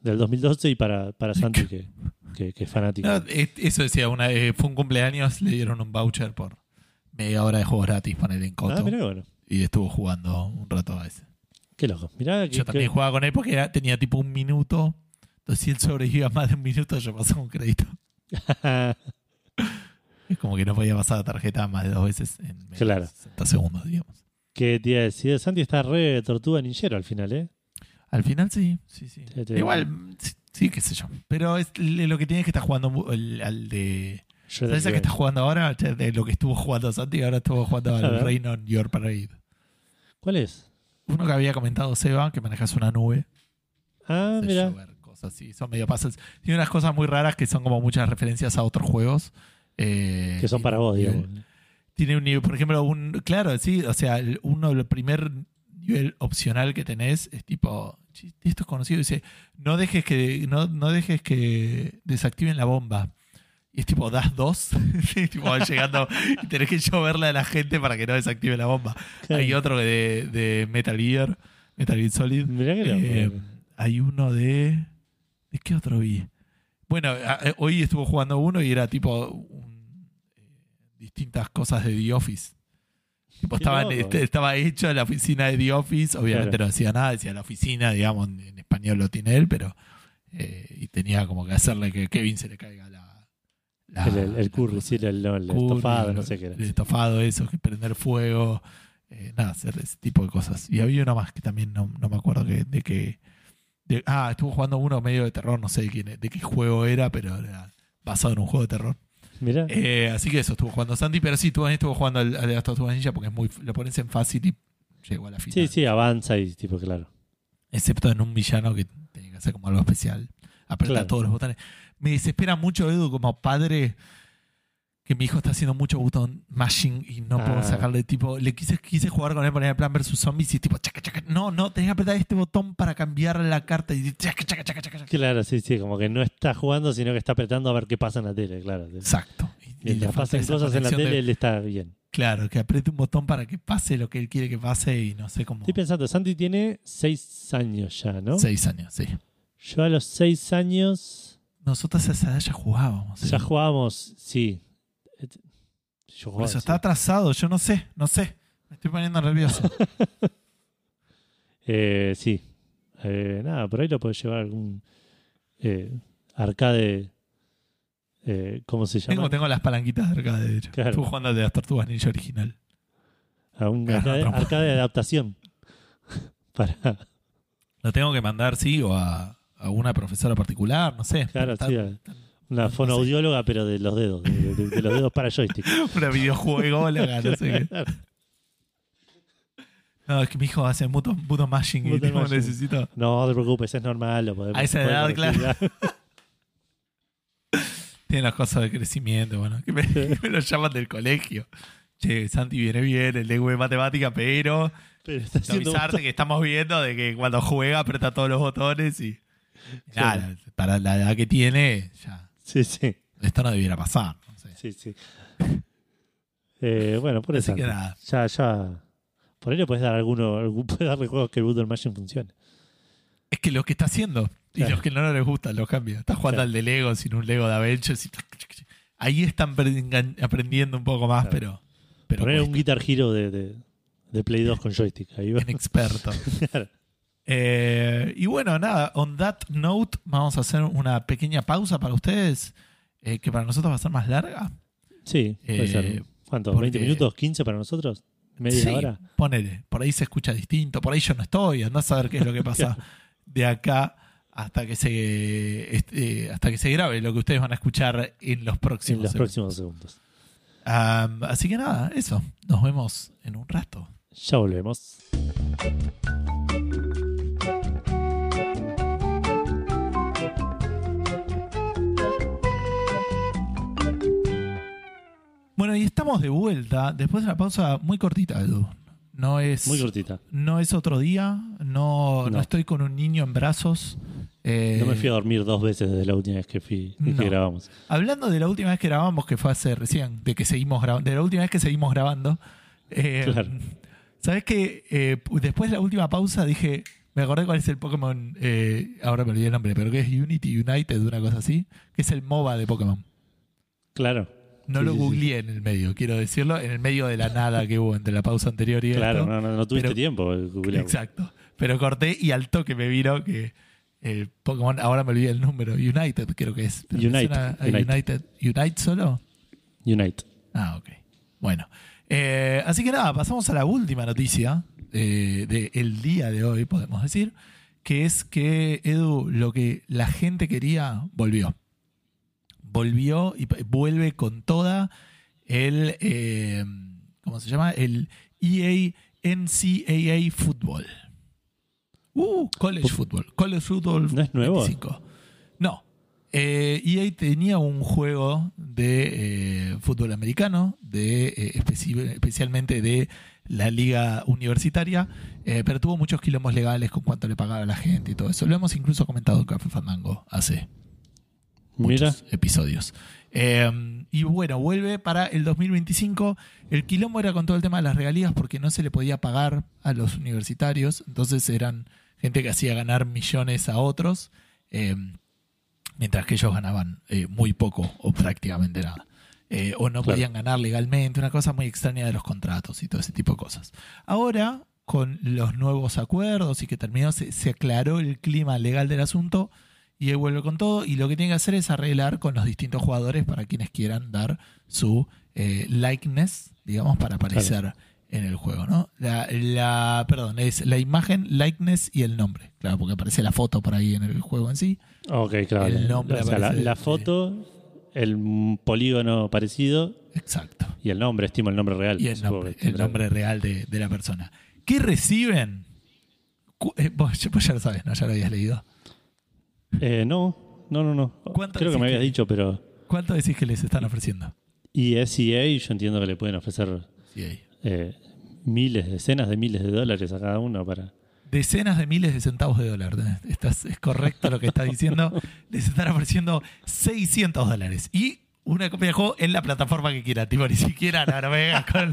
del 2012 y para, para Santi, que, que- que es fanático. No, eso decía, una, eh, fue un cumpleaños, le dieron un voucher por media hora de juegos gratis para el en Coto. Ah, bueno, y estuvo jugando un rato a ese. Qué loco. Mirá, que, Yo también que- jugaba con él porque era- tenía tipo un minuto. Entonces, si él sobrevivía más de un minuto, yo pasaba un crédito. Es como que no podía pasar la tarjeta más de dos veces en menos Claro. de 60 segundos, digamos. que te iba a decir, Santi está re tortuga ninjero al final, ¿eh? Al final sí, sí, sí. Te- te- Igual, sí, sí, qué sé yo. Pero es, lo que tiene es que está jugando el- al de... Yo ¿Sabes a qué está jugando ahora? De lo que estuvo jugando Santi, ahora estuvo jugando al on Your Parade. ¿Cuál es? Uno que había comentado Seba, que manejas una nube. Ah, mira. cosas así. Son medio puzzles. Tiene unas cosas muy raras que son como muchas referencias a otros juegos. eh, Que son para vos, digamos. Tiene un nivel, por ejemplo, un. Claro, sí, o sea, el- uno, el primer nivel opcional que tenés es tipo. "Chi, Esto es conocido. Dice: No dejes que. No, no dejes que desactiven la bomba. Y es tipo, das dos. y tipo, llegando y tenés que lloverle a la gente para que no desactive la bomba. Hay otro de, de Metal Gear, Metal Gear Solid. Mirá que. Eh, hay uno de. ¿De qué otro vi? Bueno, eh, hoy estuvo jugando uno y era tipo un- eh, distintas cosas de The Office. Tipo, estaban- este- estaba hecho en la oficina de The Office, obviamente Claro. no decía nada, decía la oficina, digamos, en, en español lo tiene él, pero eh, y tenía como que hacerle que Kevin se le caiga la, la- el, el, curry, sí, el, no, el Curry, estofado, no sé qué era. El estofado, eso, que prender fuego, eh, nada, hacer ese tipo de cosas. Y había uno más que también no, no me acuerdo que, de qué. ah, estuvo jugando uno medio de terror, no sé de, quién, de qué juego era, pero era basado en un juego de terror. Mira, Eh, así que eso estuvo jugando Santi, pero sí, tú estuvo jugando al, al Us Ninja porque es muy, lo pones en fácil y llegó a la final. sí, sí, avanza y tipo, claro. Excepto en un villano que tenía que hacer como algo especial. Apretar Claro. todos los botones. Me desespera mucho, Edu, como padre, que mi hijo está haciendo mucho botón mashing y no puedo Ah. sacarle tipo. Le quise, quise jugar con él poner el plan versus zombies y tipo, chaca, chaca. No, no, tenés que apretar este botón para cambiar la carta y chaca, chaca, chaca, chaca. Claro, sí, sí, como que no está jugando, sino que está apretando a ver qué pasa en la tele, claro. Exacto. Y- y le pasen cosas en la tele, de- él está bien. Claro, que apriete un botón para que pase lo que él quiere que pase y no sé cómo. Estoy pensando, Santi tiene seis años ya, ¿no? Seis años, sí. Yo a los seis años Nosotros a esa edad ya jugábamos. ya Edu. jugábamos, sí. Yo Por jugaba, eso sí. está atrasado, yo no sé, no sé. Me estoy poniendo nervioso. Eh, sí. Eh, nada, por ahí lo puedes llevar a algún eh, arcade. eh, ¿Cómo se llama? tengo, tengo las palanquitas de arcade, de hecho. Claro. Estuve jugando al de las tortugas ninja original. A un arcade, de adaptación. Para, Lo tengo que mandar, sí, o a, a una profesora particular, no sé. Claro, sí, una No sé. fonoaudióloga, pero de los dedos, de, de- de los dedos para joystick. Una videojuego, no sé qué. No, es que mi hijo hace mucho, mucho mashing y tipo, mashing. necesito. No te preocupes, es normal. Lo podemos, A esa edad, claro. Tiene las cosas de crecimiento, bueno, que me, que me lo llaman del colegio. Che, Santi viene bien, el lengua de matemática, pero Pero está avisarte que estamos viendo de que cuando juega aprieta todos los botones y. Para la edad que tiene, ya. Sí, sí, Esto no debiera pasar. no sé. sí, sí. Eh, bueno, por eso. Ya, ya. Por ahí le puedes dar alguno, puedes darle juegos que el Button Machine funcione. Es que lo que está haciendo y los que no les gustan los cambia. Está jugando Claro. al de Lego sin un Lego de Avengers. y- Ahí están aprendiendo un poco más, Claro. pero. pero Poner un. Guitar Hero de, de, de Play 2 con joystick. Ahí va. inexperto. Claro. Eh, y bueno, nada, on that note, vamos a hacer una pequeña pausa para ustedes, eh, que para nosotros va a ser más larga. Sí, puede Eh, ser. ¿Cuánto? porque- ¿20 minutos? ¿15 para nosotros? ¿Media Sí, hora? Ponele, por ahí se escucha distinto, por ahí yo no estoy, andás a ver qué es lo que pasa de acá hasta que se este, hasta que se grabe lo que ustedes van a escuchar en los En próximos los segundos. próximos segundos. Am, así que nada, eso. Nos vemos en un rato. Ya volvemos. Estamos de vuelta después de una pausa muy cortita, Edu. No es, Muy cortita. no es otro día, no, no. No. estoy con un niño en brazos. Eh, No me fui a dormir dos veces desde la última vez que, fui, que No. grabamos. Hablando de la última vez que grabamos, que fue hace recién, de que seguimos grabando, de la última vez que seguimos grabando, eh, Claro. ¿sabes qué? Eh, después de la última pausa dije, me acordé cuál es el Pokémon, ahora me olvidé el nombre, pero que es Unity United, una cosa así, que es el MOBA de Pokémon. Claro. No Sí, lo sí, sí. googleé en el medio, quiero decirlo, en el medio de la nada que hubo entre la pausa anterior y Claro, esto. no, no, no tuviste pero- tiempo. de googlearlo. Exacto. Pero corté y al toque me vino que el Pokémon, ahora me olvidé el número, United creo que es. Pero me Unite, suena a Unite. United. ¿Unite solo? Unite. Ah, ok. Bueno. Eh, así que nada, pasamos a la última noticia eh, del día de hoy, podemos decir, que es que, Edu, lo que la gente quería, volvió. Volvió y vuelve con toda el, eh, ¿cómo se llama? El EA NCAA Football. Uh, College Football. College Football ¿No es nuevo? 25. No. Eh, EA tenía un juego de eh, fútbol americano, de, eh, especi- especialmente de la liga universitaria, eh, pero tuvo muchos quilombos legales con cuánto le pagaba a la gente y todo eso. Lo hemos incluso comentado en Café Fandango hace Mira, muchos episodios. Eh, y bueno, vuelve para el 2025. El quilombo era con todo el tema de las regalías porque no se le podía pagar a los universitarios. Entonces eran gente que hacía ganar millones a otros, eh, mientras que ellos ganaban eh, muy poco o prácticamente nada. O no Claro. podían ganar legalmente, una cosa muy extraña de los contratos y todo ese tipo de cosas. Ahora, con los nuevos acuerdos y que terminó, se, se aclaró el clima legal del asunto, y él vuelve con todo y lo que tiene que hacer es arreglar con los distintos jugadores para quienes quieran dar su eh, likeness, digamos, para aparecer en el juego, ¿no? La, la- perdón, es la imagen, likeness y el nombre, claro, porque aparece la foto por ahí en el juego en sí. Ok, claro. El nombre O sea, la, foto, el polígono parecido Exacto. y el nombre, estimo el nombre real. Y el nombre, el real de, de la persona. ¿Qué reciben? Eh, vos ya lo sabes, ¿no? Ya lo habías leído. Eh, no, no, no, no. ¿Cuánto Creo que me habías que- dicho, pero. ¿Cuánto decís que les están ofreciendo? Y SEA, yo entiendo que le pueden ofrecer eh, miles, decenas de miles de dólares a cada uno para. Decenas de miles de centavos de dólar. Estás, es correcto lo que estás diciendo. Les están ofreciendo 600 dólares. Y una copia de juego en la plataforma que quieran. Tipo, ni siquiera no, no me vengas con,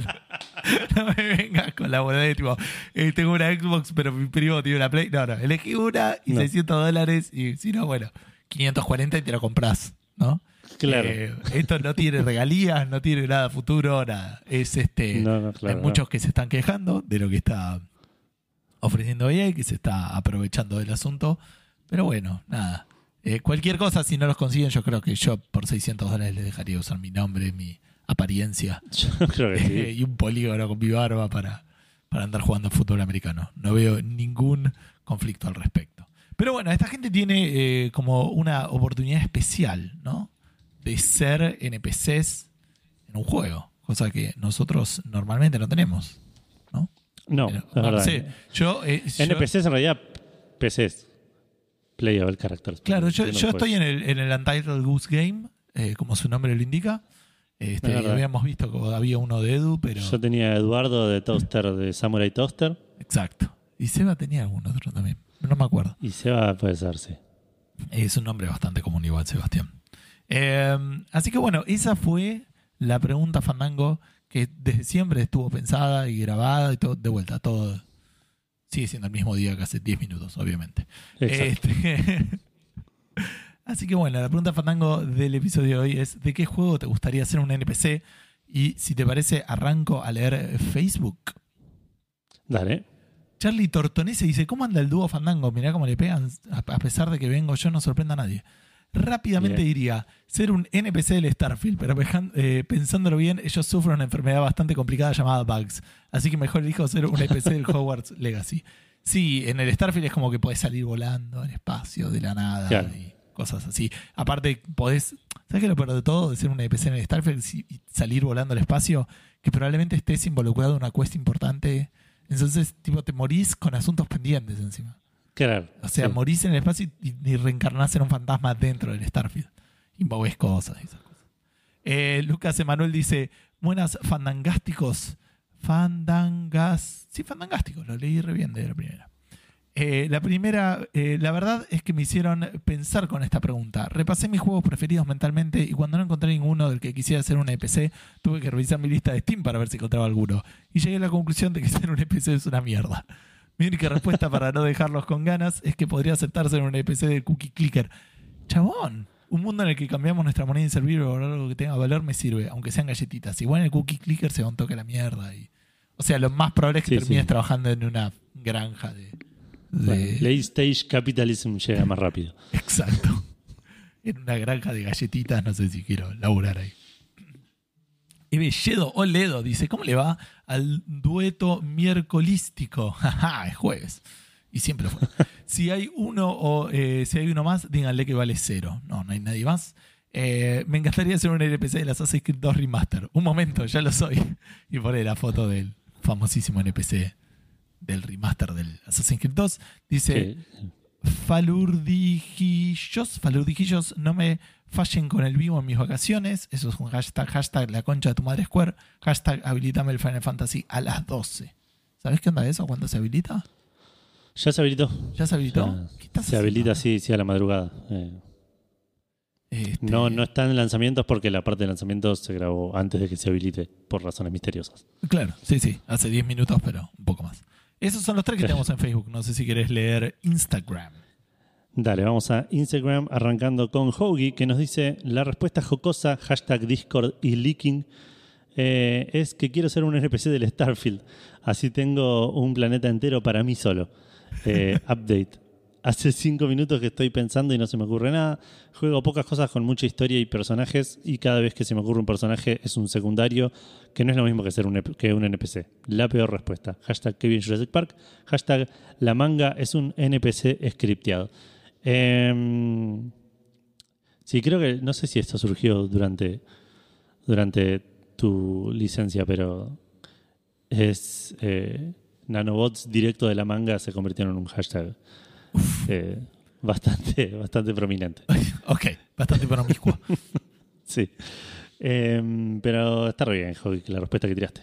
no me vengas con la boludez. Tipo, eh, tengo una Xbox, pero mi primo tiene una Play. No, no. Elegí una y No. 600 dólares. Y si no, bueno, 540 y te lo compras. ¿no? Claro. Eh, esto no tiene regalías, no tiene nada futuro, nada. Es este. No, no, claro, hay muchos que se están quejando de lo que está ofreciendo EA, que se está aprovechando del asunto. Pero bueno, nada. Eh, cualquier cosa, si no los consiguen, yo creo que yo por 600 dólares les dejaría usar mi nombre, mi apariencia Yo creo que sí. y un polígono con mi barba para, para andar jugando fútbol americano. No veo ningún conflicto al respecto. Pero bueno, esta gente tiene eh, como una oportunidad especial, ¿no? De ser NPCs en un juego, cosa que nosotros normalmente no tenemos, ¿no? No, Pero, es no verdad. sé, yo, eh, yo- NPCs en realidad PCs. Playable Characters. Claro, yo, estoy en el, en el Untitled Goose Game, eh, como su nombre lo indica. Este, habíamos visto que había uno de Edu, pero. Yo tenía a Eduardo de Toaster, de Samurai Toaster. Exacto. Y Seba tenía algún otro también. No me acuerdo. Y Seba puede ser, sí. Es un nombre bastante común igual, Sebastián. Eh, así que bueno, esa fue la pregunta Fandango que desde siempre estuvo pensada y grabada y todo, de vuelta, todo sigue siendo el mismo día que hace 10 minutos, obviamente. Este, así que bueno, la pregunta Fandango del episodio de hoy es ¿de qué juego te gustaría hacer un NPC? Y si te parece, arranco a leer Facebook. Dale. Charlie Tortonese dice, ¿cómo anda el dúo Fandango? Mirá cómo le pegan, a a pesar de que vengo yo, no sorprenda a nadie. Rápidamente Bien. diría, ser un NPC del Starfield, pero eh, pensándolo bien, ellos sufren una enfermedad bastante complicada llamada Bugs. Así que mejor elijo ser un NPC del Hogwarts Legacy. Sí, en el Starfield es como que podés salir volando en espacio de la nada Claro. y cosas así. Aparte, podés. ¿Sabes qué es lo peor de todo de ser un NPC en el Starfield y salir volando al espacio? Que probablemente estés involucrado en una quest importante. Entonces, tipo, te morís con asuntos pendientes encima. Claro. O sea, sí. morís en el espacio y, y reencarnás en un fantasma dentro del Starfield. Y movés cosas y esas cosas. Eh, Lucas Emanuel dice: Buenas fandangásticos. Fandangas. Sí, fandangásticos. Lo leí re bien de la primera. Eh, la primera, eh, la verdad es que me hicieron pensar con esta pregunta. Repasé mis juegos preferidos mentalmente y cuando no encontré ninguno del que quisiera hacer un EPC, tuve que revisar mi lista de Steam para ver si encontraba alguno. Y llegué a la conclusión de que ser un EPC es una mierda. Mi única respuesta para no dejarlos con ganas es que podría aceptarse en un EPC del Cookie Clicker. Chabón, un mundo en el que cambiamos nuestra moneda inservible por algo que tenga valor me sirve, aunque sean galletitas. Igual en el Cookie Clicker se va un toque a la mierda. Y, o sea, lo más probable es que Sí, termines sí. trabajando en una granja de... de- Bueno, late stage capitalism llega más rápido. Exacto. En una granja de galletitas, no sé si quiero laburar ahí. Ebelledo Oledo dice, ¿cómo le va al dueto miércolístico? Jaja, es jueves. Y siempre fue. si hay uno o eh, si hay uno más, díganle que vale cero. No, no hay nadie más. Eh, me encantaría hacer un LPC del Assassin's Creed 2 Remaster. Un momento, ya lo soy. Y pone la foto del famosísimo NPC del remaster del Assassin's Creed 2. Dice, Que- Falurdijillos, falurdijillos, no me fallen con el vivo en mis vacaciones. Eso es un hashtag, hashtag la concha de tu madre Square, hashtag habilitame el Final Fantasy a las 12. ¿Sabes qué onda eso? ¿Cuándo se habilita? ya se habilitó. ¿Ya se habilitó? Ya ¿Qué estás se habilita así, sí, a la madrugada. Eh, Este, No, no está en lanzamientos porque la parte de lanzamientos se grabó antes de que se habilite por razones misteriosas. Claro, sí, sí, hace 10 minutos, pero un poco más. Esos son los tres que tenemos en Facebook. No sé si querés leer Instagram. Dale, vamos a Instagram arrancando con Hoagie que nos dice la respuesta jocosa, hashtag Discord y leaking, eh, es que quiero ser un NPC del Starfield. Así tengo un planeta entero para mí solo. Eh, update. Hace cinco minutos que estoy pensando y no se me ocurre nada. Juego pocas cosas con mucha historia y personajes y cada vez que se me ocurre un personaje es un secundario que no es lo mismo que ser un, que un NPC. La peor respuesta. Hashtag Kevin Jurassic Park. Hashtag la manga es un NPC scripteado. Em, sí, creo que, no sé si esto surgió durante, durante tu licencia, pero es eh, nanobots directo de la manga se convirtieron en un hashtag eh, bastante, bastante prominente. ok, bastante promiscuo. sí. Em, pero está re bien, la respuesta que tiraste.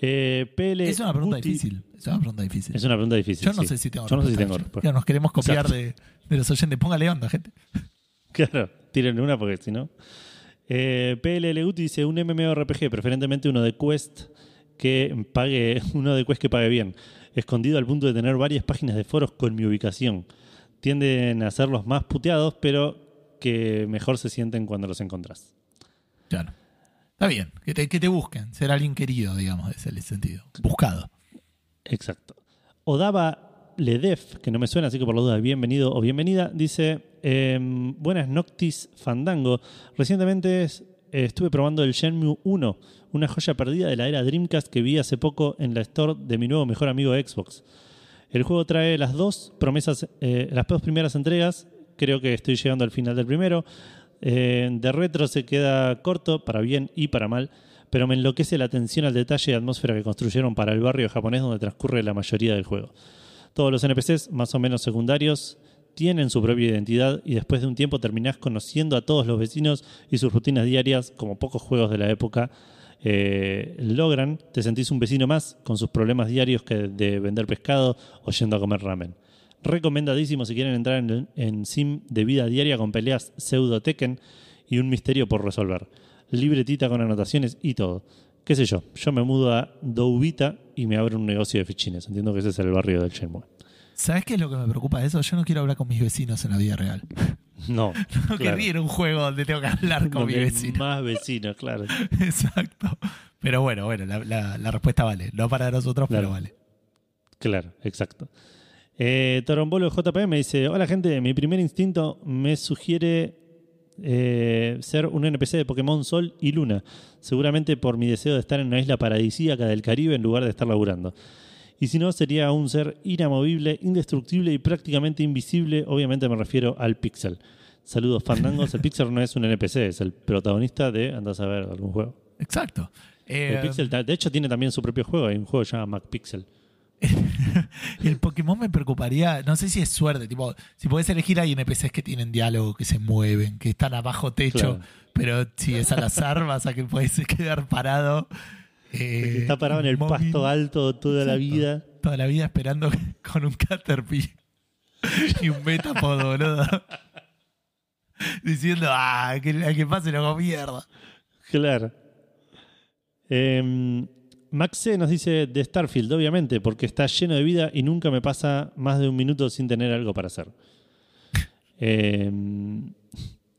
Eh, es una pregunta difícil. Es una pregunta difícil. Es una pregunta difícil. Yo no sé si tengo Yo no sé si tengo respuesta. nos queremos copiar de, de, los oyentes. Póngale onda, gente. Claro, tírenle una porque si no. Eh, PLL Guti dice un MMORPG, preferentemente uno de Quest que pague, uno de Quest que pague bien escondido al punto de tener varias páginas de foros con mi ubicación. Tienden a ser los más puteados, pero que mejor se sienten cuando los encontrás. Claro. Está bien, que te, que te busquen, ser alguien querido, digamos, es el sentido. Buscado. Exacto. Odaba Ledef, que no me suena, así que por la duda, bienvenido o bienvenida, dice: em, Buenas Noctis Fandango. Recientemente estuve probando el Shenmue 1 una joya perdida de la era Dreamcast que vi hace poco en la store de mi nuevo mejor amigo Xbox. El juego trae las dos promesas, eh, las dos primeras entregas. Creo que estoy llegando al final del primero. Eh, de retro se queda corto, para bien y para mal, pero me enloquece la atención al detalle y atmósfera que construyeron para el barrio japonés donde transcurre la mayoría del juego. Todos los NPCs, más o menos secundarios, tienen su propia identidad y después de un tiempo terminás conociendo a todos los vecinos y sus rutinas diarias, como pocos juegos de la época eh, logran, te sentís un vecino más con sus problemas diarios que de vender pescado o yendo a comer ramen. Recomendadísimo si quieren entrar en, sim de vida diaria con peleas pseudo Tekken y un misterio por resolver. Libretita con anotaciones y todo. Qué sé yo, yo me mudo a Doubita y me abro un negocio de fichines. Entiendo que ese es el barrio del Shenmue. ¿Sabes qué es lo que me preocupa de eso? Yo no quiero hablar con mis vecinos en la vida real. No. no quería ir a un juego donde tengo que hablar con mi vecino. Más vecinos, claro. Exacto. Pero bueno, bueno, la, respuesta vale. No para nosotros, pero vale. Claro, exacto. Eh, Torombolo JP me dice: Hola, gente. Mi primer instinto me sugiere eh, ser un NPC de Pokémon Sol y Luna. Seguramente por mi deseo de estar en una isla paradisíaca del Caribe en lugar de estar laburando. Y si no, sería un ser inamovible, indestructible y prácticamente invisible. Obviamente me refiero al Pixel. Saludos, fandangos. El Pixel no es un NPC, es el protagonista de, andas a ver, algún juego. Exacto. el eh, Pixel, de hecho, tiene también su propio juego. Hay un juego que se llama MacPixel. el Pokémon me preocuparía, no sé si es suerte, tipo, si puedes elegir hay NPCs que tienen diálogo, que se mueven, que están abajo techo, pero si es al azar vas a que puedes quedar parado eh, está parado en el pasto alto toda la vida. Toda la vida esperando con un Caterpie y un Metapod, boludo. Diciendo, ah, que, que pase lo mierda. Claro. Eh, Max C nos dice de Starfield, obviamente, porque está lleno de vida y nunca me pasa más de un minuto sin tener algo para hacer. eh,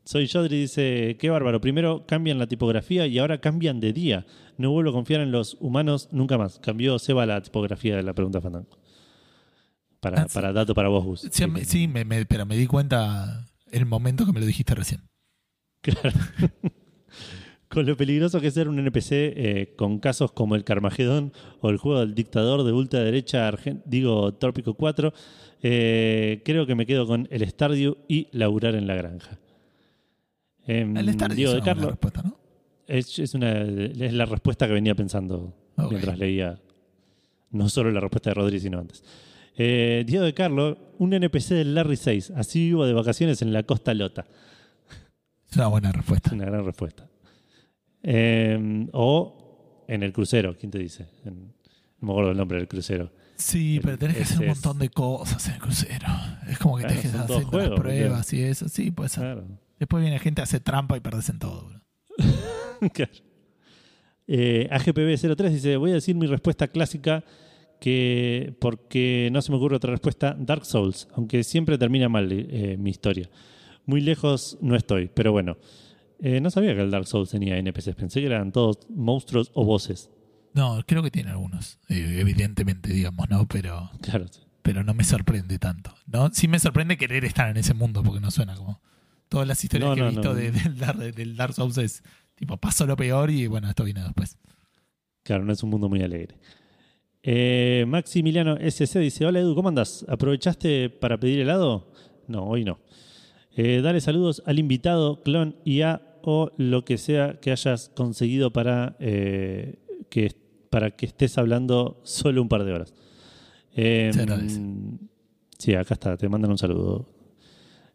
soy Jodri dice, qué bárbaro. Primero cambian la tipografía y ahora cambian de día. No vuelvo a confiar en los humanos nunca más. Cambió Seba la tipografía de la pregunta Fandango. Para, ah, para dato para vos, Gus. Sí, pero me di cuenta en el momento que me lo dijiste recién. Claro. con lo peligroso que es ser un NPC eh, con casos como el Carmagedón o el juego del dictador de ultraderecha, digo, Trópico 4, eh, creo que me quedo con el Stardew y laburar en la granja. Em, el Diego de Carlos. Respuesta, ¿no? es, es, una, es la respuesta que venía pensando mientras leía no solo la respuesta de Rodríguez, sino antes. Eh, Diego de Carlos, un NPC del Larry 6. Así vivo de vacaciones en la Costa Lota. Es una buena respuesta. Una gran respuesta. Em, o en el crucero, ¿quién te dice? no me acuerdo el nombre del crucero. Sí, pero tenés que hacer un montón de cosas en el crucero. Es como que tenés que hacer pruebas y eso. Sí, puede ser. Claro. Después viene gente, hace trampa y perdes en todo. claro. Eh, AGPB03 dice: Voy a decir mi respuesta clásica que porque no se me ocurre otra respuesta, Dark Souls, aunque siempre termina mal eh, mi historia. Muy lejos no estoy, pero bueno. Eh, no sabía que el Dark Souls tenía NPCs, pensé que eran todos monstruos o voces. No, creo que tiene algunos, evidentemente, digamos, ¿no? Pero. Claro. pero no me sorprende tanto. ¿no? Sí me sorprende querer estar en ese mundo, porque no suena como. Todas las historias No, que he visto no. de- del, Dark, del Dark Souls es tipo, paso lo peor y bueno, esto viene después. Claro, no es un mundo muy alegre. Eh, Maximiliano SC dice: Hola Edu, ¿cómo andas? ¿Aprovechaste para pedir helado? No, hoy no. Eh, dale saludos al invitado, clon IA o lo que sea que hayas conseguido para, eh, que, para que estés hablando solo un par de horas. Eh, agradece. sí, acá está, te mandan un saludo.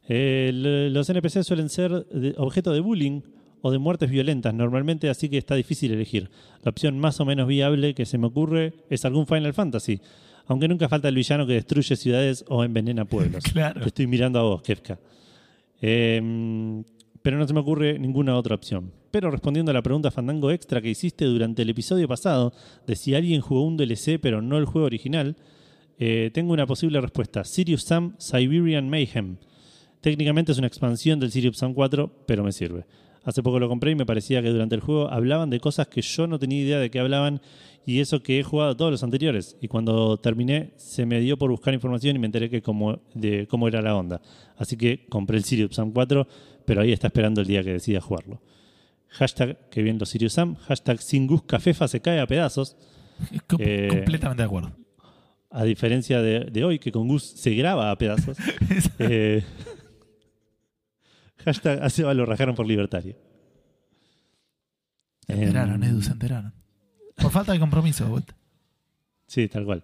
Eh, los NPC suelen ser objeto de bullying o de muertes violentas normalmente, así que está difícil elegir. La opción más o menos viable que se me ocurre es algún Final Fantasy, aunque nunca falta el villano que destruye ciudades o envenena pueblos. Claro. Te estoy mirando a vos, Kefka. Eh, pero no se me ocurre ninguna otra opción. Pero respondiendo a la pregunta Fandango Extra que hiciste durante el episodio pasado de si alguien jugó un DLC pero no el juego original, eh, tengo una posible respuesta. Sirius Sam Siberian Mayhem. Técnicamente es una expansión del Sirius Sam 4, pero me sirve. Hace poco lo compré y me parecía que durante el juego hablaban de cosas que yo no tenía idea de qué hablaban y eso que he jugado todos los anteriores. Y cuando terminé se me dio por buscar información y me enteré que cómo, de cómo era la onda. Así que compré el Sirius Sam 4, pero ahí está esperando el día que decida jugarlo. Hashtag que bien los Sirius Sam. Hashtag sin Gus Cafefa se cae a pedazos. Com- Eh, completamente de acuerdo. A diferencia de, de hoy, que con Gus se graba a pedazos. Eh, hashtag a Seba lo rajaron por libertario. se enteraron, Em, Edu, se enteraron. Por falta de compromiso, vuelta. Sí, tal cual.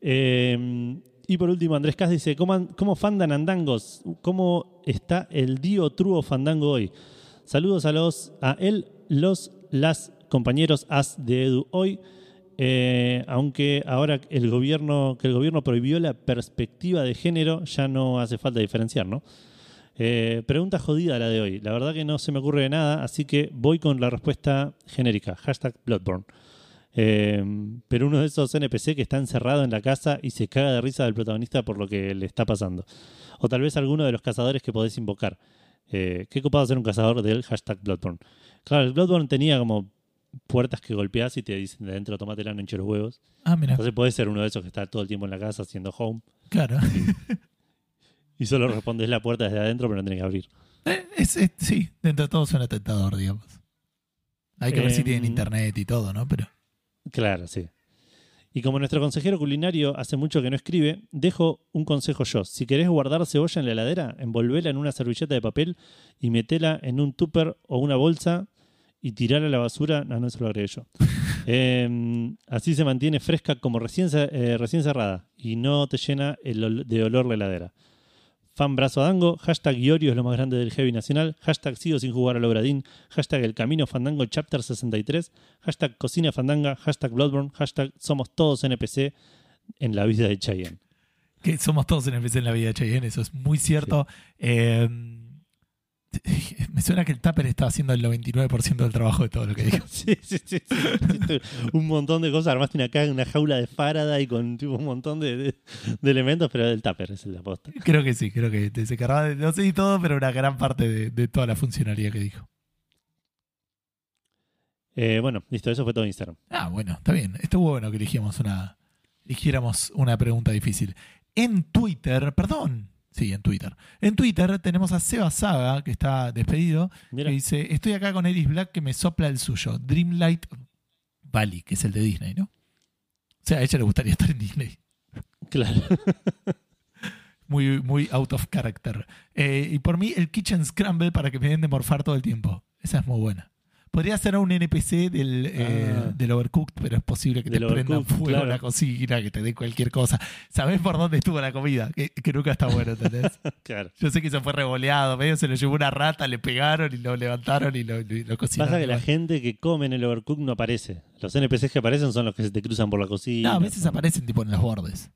Eh, y por último, Andrés Cas dice: ¿Cómo, cómo fandan andangos? ¿Cómo está el Dio Truo Fandango hoy? Saludos a los, a él, los, las compañeros as de Edu hoy. Eh, aunque ahora el gobierno, que el gobierno prohibió la perspectiva de género, ya no hace falta diferenciar, ¿no? Eh, pregunta jodida la de hoy. La verdad que no se me ocurre de nada, así que voy con la respuesta genérica. Hashtag Bloodborne. Eh, pero uno de esos NPC que está encerrado en la casa y se caga de risa del protagonista por lo que le está pasando. O tal vez alguno de los cazadores que podés invocar. Eh, qué copado ser un cazador del hashtag Bloodborne. Claro, el Bloodborne tenía como puertas que golpeás y te dicen de adentro tomate la hinche los huevos. Ah, mira, Entonces podés ser uno de esos que está todo el tiempo en la casa haciendo home claro. y solo respondes la puerta desde adentro pero no tenés que abrir. Eh, es- es- sí, dentro de todo suena tentador, digamos. Hay que ver si Em, tienen internet y todo, ¿no? Pero Claro, sí. Y como nuestro consejero culinario hace mucho que no escribe, dejo un consejo yo. Si querés guardar cebolla en la heladera, envolvela en una servilleta de papel y metela en un tupper o una bolsa y tirala a la basura. No, no eso lo agregué yo. Eh, así se mantiene fresca como recién, eh, recién cerrada y no te llena el ol- de olor la heladera. Fan brazo dango, hashtag Iorio es lo más grande del heavy nacional, hashtag sigo sin jugar al Obradín, hashtag el camino fandango chapter 63, hashtag cocina fandanga, hashtag Bloodborne, hashtag somos todos NPC en la vida de Cheyenne. que somos todos NPC en la vida de Cheyenne, eso es muy cierto. Eh, me suena que el Tupper está haciendo el 99% del trabajo de todo lo que dijo. Sí, sí, sí. un montón de cosas, armaste una, caja, una jaula de Faraday con tipo, un montón de, de- de elementos, pero el tupper es el aposta. Creo que sí, creo que se cargaba de, no sé si todo, pero una gran parte de, de toda la funcionalidad que dijo. Eh, bueno, listo, eso fue todo Instagram. Ah, bueno, está bien. Estuvo bueno que una, eligiéramos una pregunta difícil. En Twitter, perdón. Sí, en Twitter. En Twitter tenemos a Seba Saga, que está despedido, Mira, que dice, estoy acá con Eris Black que me sopla el suyo. Dreamlight Valley, que es el de Disney, ¿no? O sea, a ella le gustaría estar en Disney. claro. Muy, muy out of character. Eh, y por mí, el Kitchen Scramble para que me den de morfar todo el tiempo. Esa es muy buena. Podría ser un NPC del, eh, Ah. del Overcooked, pero es posible que te Del prendan Overcooked, fuego claro. la cocina, que te dé cualquier cosa. ¿Sabés por dónde estuvo la comida? Que, que nunca está bueno, ¿entendés? claro. Yo sé que se fue revoleado, medio se lo llevó una rata, le pegaron y lo levantaron y lo, cocinaron. Pasa que la gente que come en el Overcook no aparece. Los NPCs que aparecen son los que se te cruzan por la cocina. No, a veces aparecen tipo en los bordes.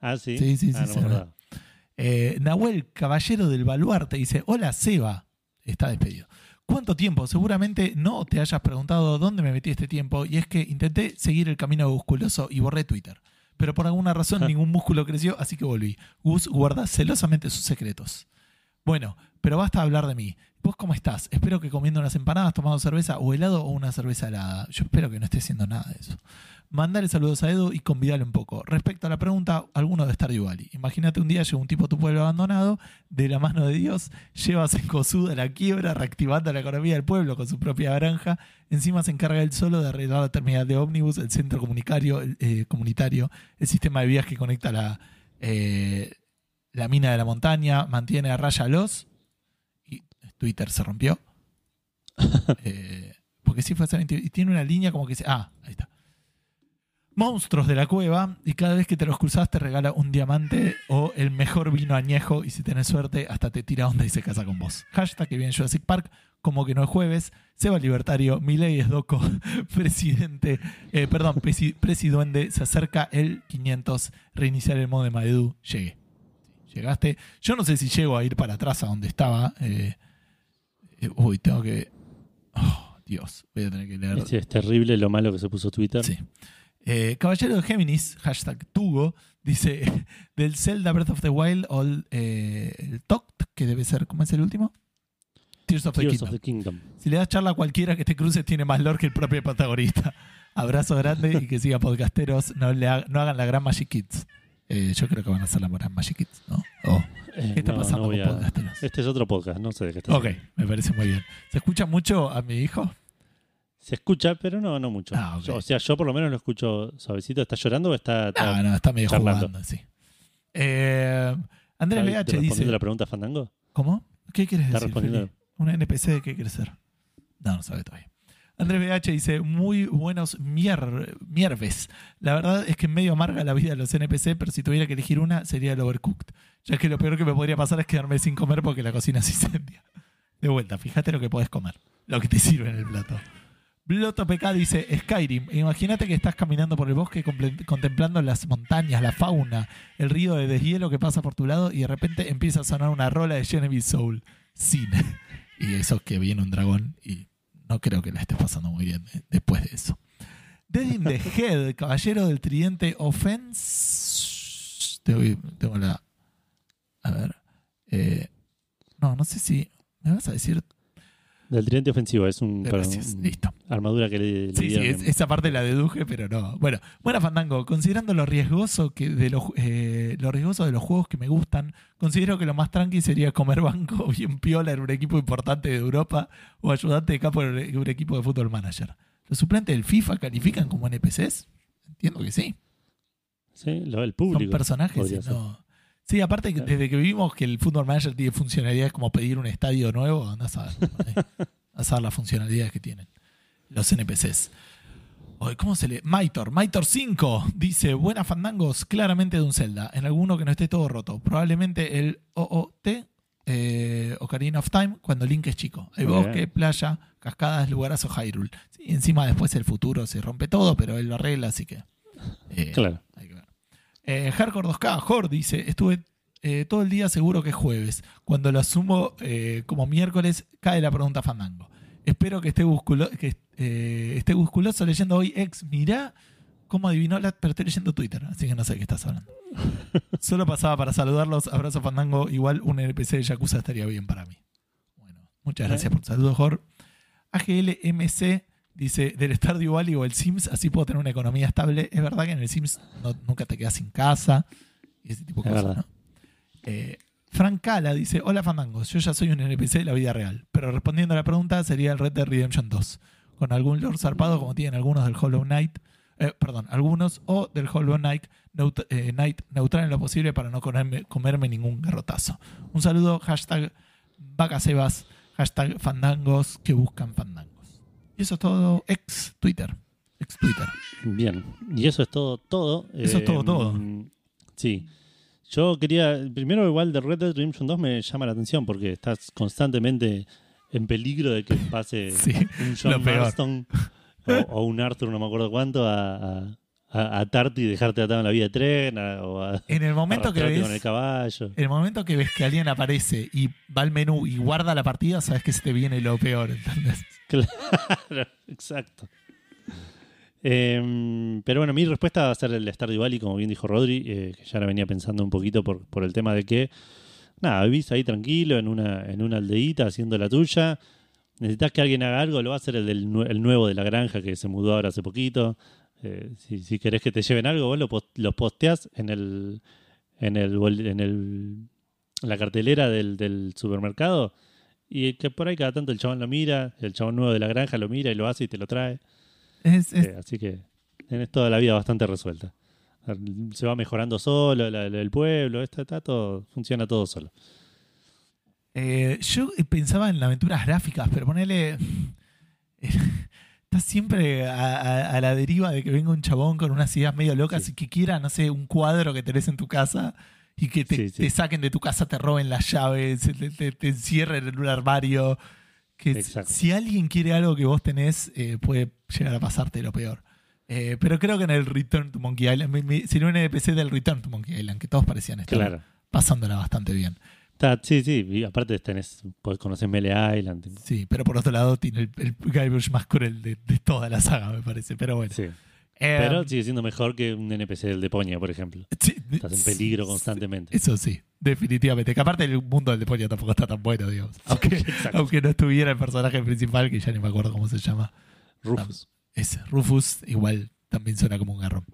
Ah, sí. Sí, sí, sí, Ah, no sí. Eh, Nahuel, caballero del baluarte, dice: Hola, Seba. Está despedido. ¿Cuánto tiempo? Seguramente no te hayas preguntado dónde me metí este tiempo. Y es que intenté seguir el camino musculoso y borré Twitter. Pero por alguna razón ningún músculo creció, así que volví. Gus guarda celosamente sus secretos. Bueno, pero basta hablar de mí. ¿Vos cómo estás? Espero que comiendo unas empanadas, tomando cerveza o helado o una cerveza helada. Yo espero que no esté haciendo nada de eso. Mandale saludos a Edu y convidale un poco. Respecto a la pregunta, alguno de Stardew Valley. Imagínate un día llega un tipo a tu pueblo abandonado, de la mano de Dios, llevas en cosuda la quiebra, reactivando la economía del pueblo con su propia granja. Encima se encarga él solo de arreglar la terminal de ómnibus, el centro comunitario, eh, comunitario el sistema de vías que conecta la, eh, la mina de la montaña, mantiene a raya a los. Y Twitter se rompió. Eh, porque sí fue hace 20 Y tiene una línea como que dice. Ah, ahí está. Monstruos de la cueva. Y cada vez que te los cruzas te regala un diamante o el mejor vino añejo. Y si tenés suerte, hasta te tira onda y se casa con vos. Hashtag que viene Jurassic Park. Como que no es jueves. Seba Libertario. Milei es Doco. Presidente. eh, perdón, presi- Presiduende. Se acerca el 500. Reiniciar el modo de Maedu. Llegué. Llegaste. Yo no sé si llego a ir para atrás a donde estaba. eh, eh, uy, tengo que. Oh, Dios, voy a tener que leer. Es terrible lo malo que se puso Twitter. Sí. Eh, Caballero de Géminis, hashtag Tugo, dice del Zelda Breath of the Wild o el, eh, el Toct, que debe ser, ¿cómo es el último? Tears of the Tears Kingdom. of the Kingdom. Si le das charla a cualquiera que te cruce, tiene más lore que el propio protagonista. Abrazo grande y que siga podcasteros. No, le ha- no hagan la gran Magic Kids. Eh, yo creo que van a hacer la gran Magic Kids, ¿no? Oh, ¿Qué está no, pasando no con podcasteros? Este es otro podcast, no sé de qué está Ok, me parece muy bien. ¿Se escucha mucho a mi hijo? Se escucha, pero no, no mucho. Ah, ok. Yo- o sea, yo por lo menos lo escucho suavecito. ¿Está llorando o está, está No, no, está medio charlando. jugando, sí. Eh, Andrés BH respondiendo dice... la pregunta Fandango? ¿Cómo? ¿Qué quieres decir? respondiendo. ¿Un NPC de qué quieres ser? No, no sabe todavía. Andrés BH dice, muy buenos mier mierves. La verdad es que medio amarga la vida de los NPC, pero si tuviera que elegir una, sería el Overcooked. Ya que lo peor que me podría pasar es quedarme sin comer porque la cocina se incendia. De vuelta, fíjate lo que podés comer, lo que te sirve en el plato. Bloto PK dice, Skyrim, imagínate que estás caminando por el bosque contemplando las montañas, la fauna, el río de deshielo que pasa por tu lado y de repente empieza a sonar una rola de Genevieve Soul. Cine. Y eso que viene un dragón y no creo que la estés pasando muy bien eh, después de eso. Dead in the Head, caballero del tridente Offense. Tengo la... A ver. eh, no, no sé si... ¿Me vas a decir? Del tridente ofensivo, es un, Gracias, un- listo. armadura que le, le Sí, sí, es- esa parte la deduje, pero no. Bueno, buena Fandango. Considerando lo riesgoso que de los eh, lo riesgoso de los juegos que me gustan, considero que lo más tranqui sería comer banco bien piola en un equipo importante de Europa o ayudante de campo en un equipo de fútbol manager. ¿Los suplentes del FIFA califican como NPCs? Entiendo que sí. Sí, lo- el Son público. personajes y ser. no. Sí, aparte que Claro. desde que vimos que el Football Manager tiene funcionalidades como pedir un estadio nuevo, andás a ver, a saber las funcionalidades que tienen los NPCs. ¿Cómo se lee? Maitor, Maitor 5 dice, buenas fandangos, claramente de un Zelda, en alguno que no esté todo roto. Probablemente el OOT, eh, Ocarina of Time, cuando Link es chico. Hay bosque, playa, cascadas, lugarazos Hyrule. Sí, encima después el futuro se rompe todo, pero él lo arregla, así que... eh, Claro. Eh, Hardcore 2K, Jor dice, estuve eh, todo el día seguro que es jueves. Cuando lo asumo eh, como miércoles, cae la pregunta Fandango. Espero que esté, busculo- que, eh, esté busculoso leyendo hoy ex. Mirá cómo adivinó la... Pero estoy leyendo Twitter, así que no sé de qué estás hablando. Solo pasaba para saludarlos. Abrazo Fandango. Igual un NPC de Yakuza estaría bien para mí. Bueno, muchas gracias por tu saludo, Jor. AGLMC dice, del Stardew Valley o el Sims, así puedo tener una economía estable. Es verdad que en el Sims no- nunca te quedas sin casa y ese tipo de Es cosas. ¿no? Eh, Frank Cala dice, hola Fandangos, yo ya soy un NPC de la vida real, pero respondiendo a la pregunta sería el Red Dead Redemption 2, con algún lore zarpado como tienen algunos del Hollow Knight, eh, perdón, algunos o del Hollow Knight, neut- eh, Knight neutral en lo posible para no comerme, comerme ningún garrotazo. Un saludo, hashtag vacasebas, hashtag fandangos que buscan fandangos. Y eso es todo ex Twitter, ex Twitter. Bien. Y eso es todo, todo. Eso es todo, todo. mm, Sí. Yo quería, primero igual de Red Dead Redemption 2 me llama la atención porque estás constantemente en peligro de que pase Sí, un John. Marston o, o un Arthur, no me acuerdo cuánto, a, a, a atarte y dejarte atado en la vía de tren a- o a En el momento que ves con el caballo. En el momento que ves que alguien aparece y va al menú y guarda la partida, sabes que se te viene lo peor, ¿entendés? Claro, exacto. Em, pero bueno, mi respuesta va a ser el Stardew Valley, como bien dijo Rodri, eh, que ya la venía pensando un poquito por, por el tema de que nada, vivís ahí tranquilo en una, en una aldeíta haciendo la tuya. Necesitas que alguien haga algo, lo va a hacer el, del, el nuevo de la granja que se mudó ahora hace poquito. Eh, si, si querés que te lleven algo, vos lo, pos- lo posteás en el, en el, en el en la cartelera del, del supermercado y que por ahí cada tanto el chabón lo mira, el chabón nuevo de la granja lo mira y lo hace y te lo trae. Es- es- Eh, así que tenés toda la vida bastante resuelta. Se va mejorando solo, la- la- el pueblo, está, está todo, funciona todo solo. eh, yo pensaba en aventuras gráficas, pero ponele. Estás siempre a, a- a la deriva de que venga un chabón con unas ideas medio locas Sí. y que quiera, no sé, un cuadro que tenés en tu casa y que te, Sí, sí. te saquen de tu casa, te roben las llaves, te, te- te encierren en un armario. Que Exacto. si alguien quiere algo que vos tenés, eh, puede llegar a pasarte lo peor. Eh, pero creo que en el Return to Monkey Island, sirvió un NPC del Return to Monkey Island, que todos parecían estar Claro. pasándola bastante bien. Está- sí, sí, y aparte tenés, podés conocer Melee Island. tipo. Sí, pero por otro lado tiene el, el Guybrush más cruel de, de toda la saga, me parece. Pero bueno. Sí. Eh, Pero sigue siendo mejor que un NPC del de Poña, por ejemplo. sí, Estás en peligro constantemente. Eso sí, definitivamente. Que aparte el mundo del demonio tampoco está tan bueno, digamos. Aunque, aunque no estuviera el personaje principal, que ya ni me acuerdo cómo se llama. Rufus. Ese, Rufus, igual también suena como un garrón.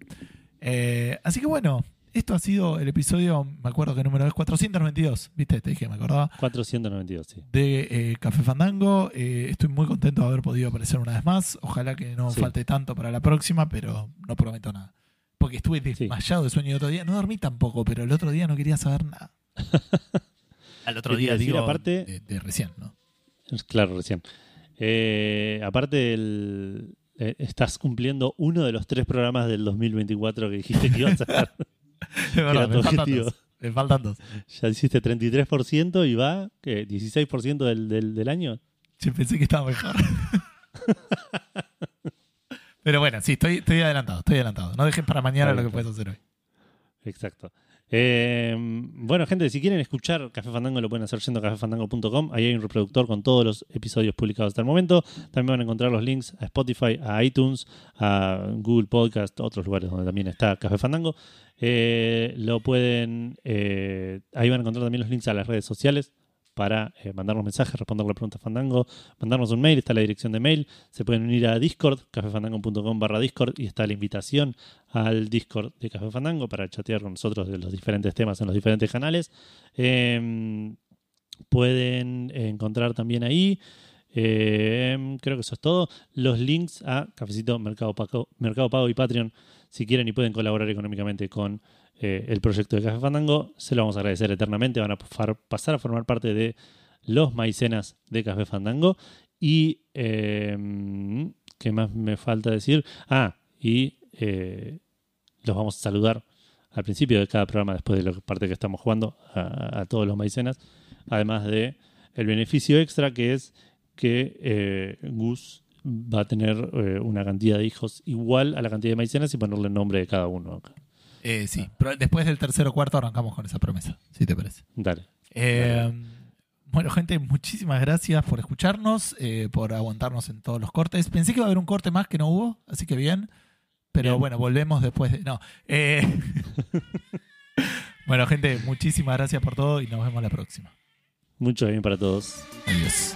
Eh, así que bueno, esto ha sido el episodio, me acuerdo que número es 492, ¿viste? Te dije, me acordaba. 492, sí. de eh, Café Fandango. Eh, estoy muy contento de haber podido aparecer una vez más. Ojalá que no Sí. falte tanto para la próxima, pero no prometo nada. Porque estuve desmayado de sueño el otro día. No dormí tampoco, pero el otro día no quería saber nada. Al otro ¿Qué te iba día, decir? digo, Aparte- de, de recién, ¿no? Claro, recién. Eh, aparte, el- estás cumpliendo uno de los tres programas del 2024 que dijiste que ibas a hacer. Es verdad, Era me faltan dos. Me faltan dos. ya hiciste 33% y va, ¿qué? ¿16% del, del, del año? Yo pensé que estaba mejor. pero bueno, sí, estoy, estoy adelantado, estoy adelantado. No dejes para mañana lo que puedes hacer hoy. Exacto. Eh, bueno, gente, si quieren escuchar Café Fandango, lo pueden hacer yendo a cafefandango.com. Ahí hay un reproductor con todos los episodios publicados hasta el momento. También van a encontrar los links a Spotify, a iTunes, a Google Podcast, otros lugares donde también está Café Fandango. Eh, lo pueden. eh, ahí van a encontrar también los links a las redes sociales para eh, mandarnos mensajes, responder la pregunta Fandango, mandarnos un mail, está la dirección de mail. Se pueden unir a Discord, cafefandango.com barra Discord, y está la invitación al Discord de Café Fandango para chatear con nosotros de los diferentes temas en los diferentes canales. Eh, pueden encontrar también ahí, eh, creo que eso es todo, los links a Cafecito, Mercado Pago, Mercado Pago y Patreon, si quieren y pueden colaborar económicamente con eh, el proyecto de Café Fandango, se lo vamos a agradecer eternamente, van a pasar a formar parte de los maicenas de Café Fandango y... eh, ¿Qué más me falta decir? Ah, y eh, los vamos a saludar al principio de cada programa, después de la parte que estamos jugando, a, a todos los maicenas. Además de el beneficio extra que es que eh, Gus va a tener una cantidad de hijos igual a la cantidad de maicenas y ponerle el nombre de cada uno acá. Eh, sí, pero después del tercero o cuarto arrancamos con esa promesa, si te parece. Dale. Eh, bueno, gente, muchísimas gracias por escucharnos, eh, por aguantarnos en todos los cortes. Pensé que iba a haber un corte más que no hubo, así que bien. Pero Bien. bueno, volvemos después de. No. Bueno, gente, muchísimas gracias por todo y nos vemos la próxima. Mucho bien para todos. Adiós.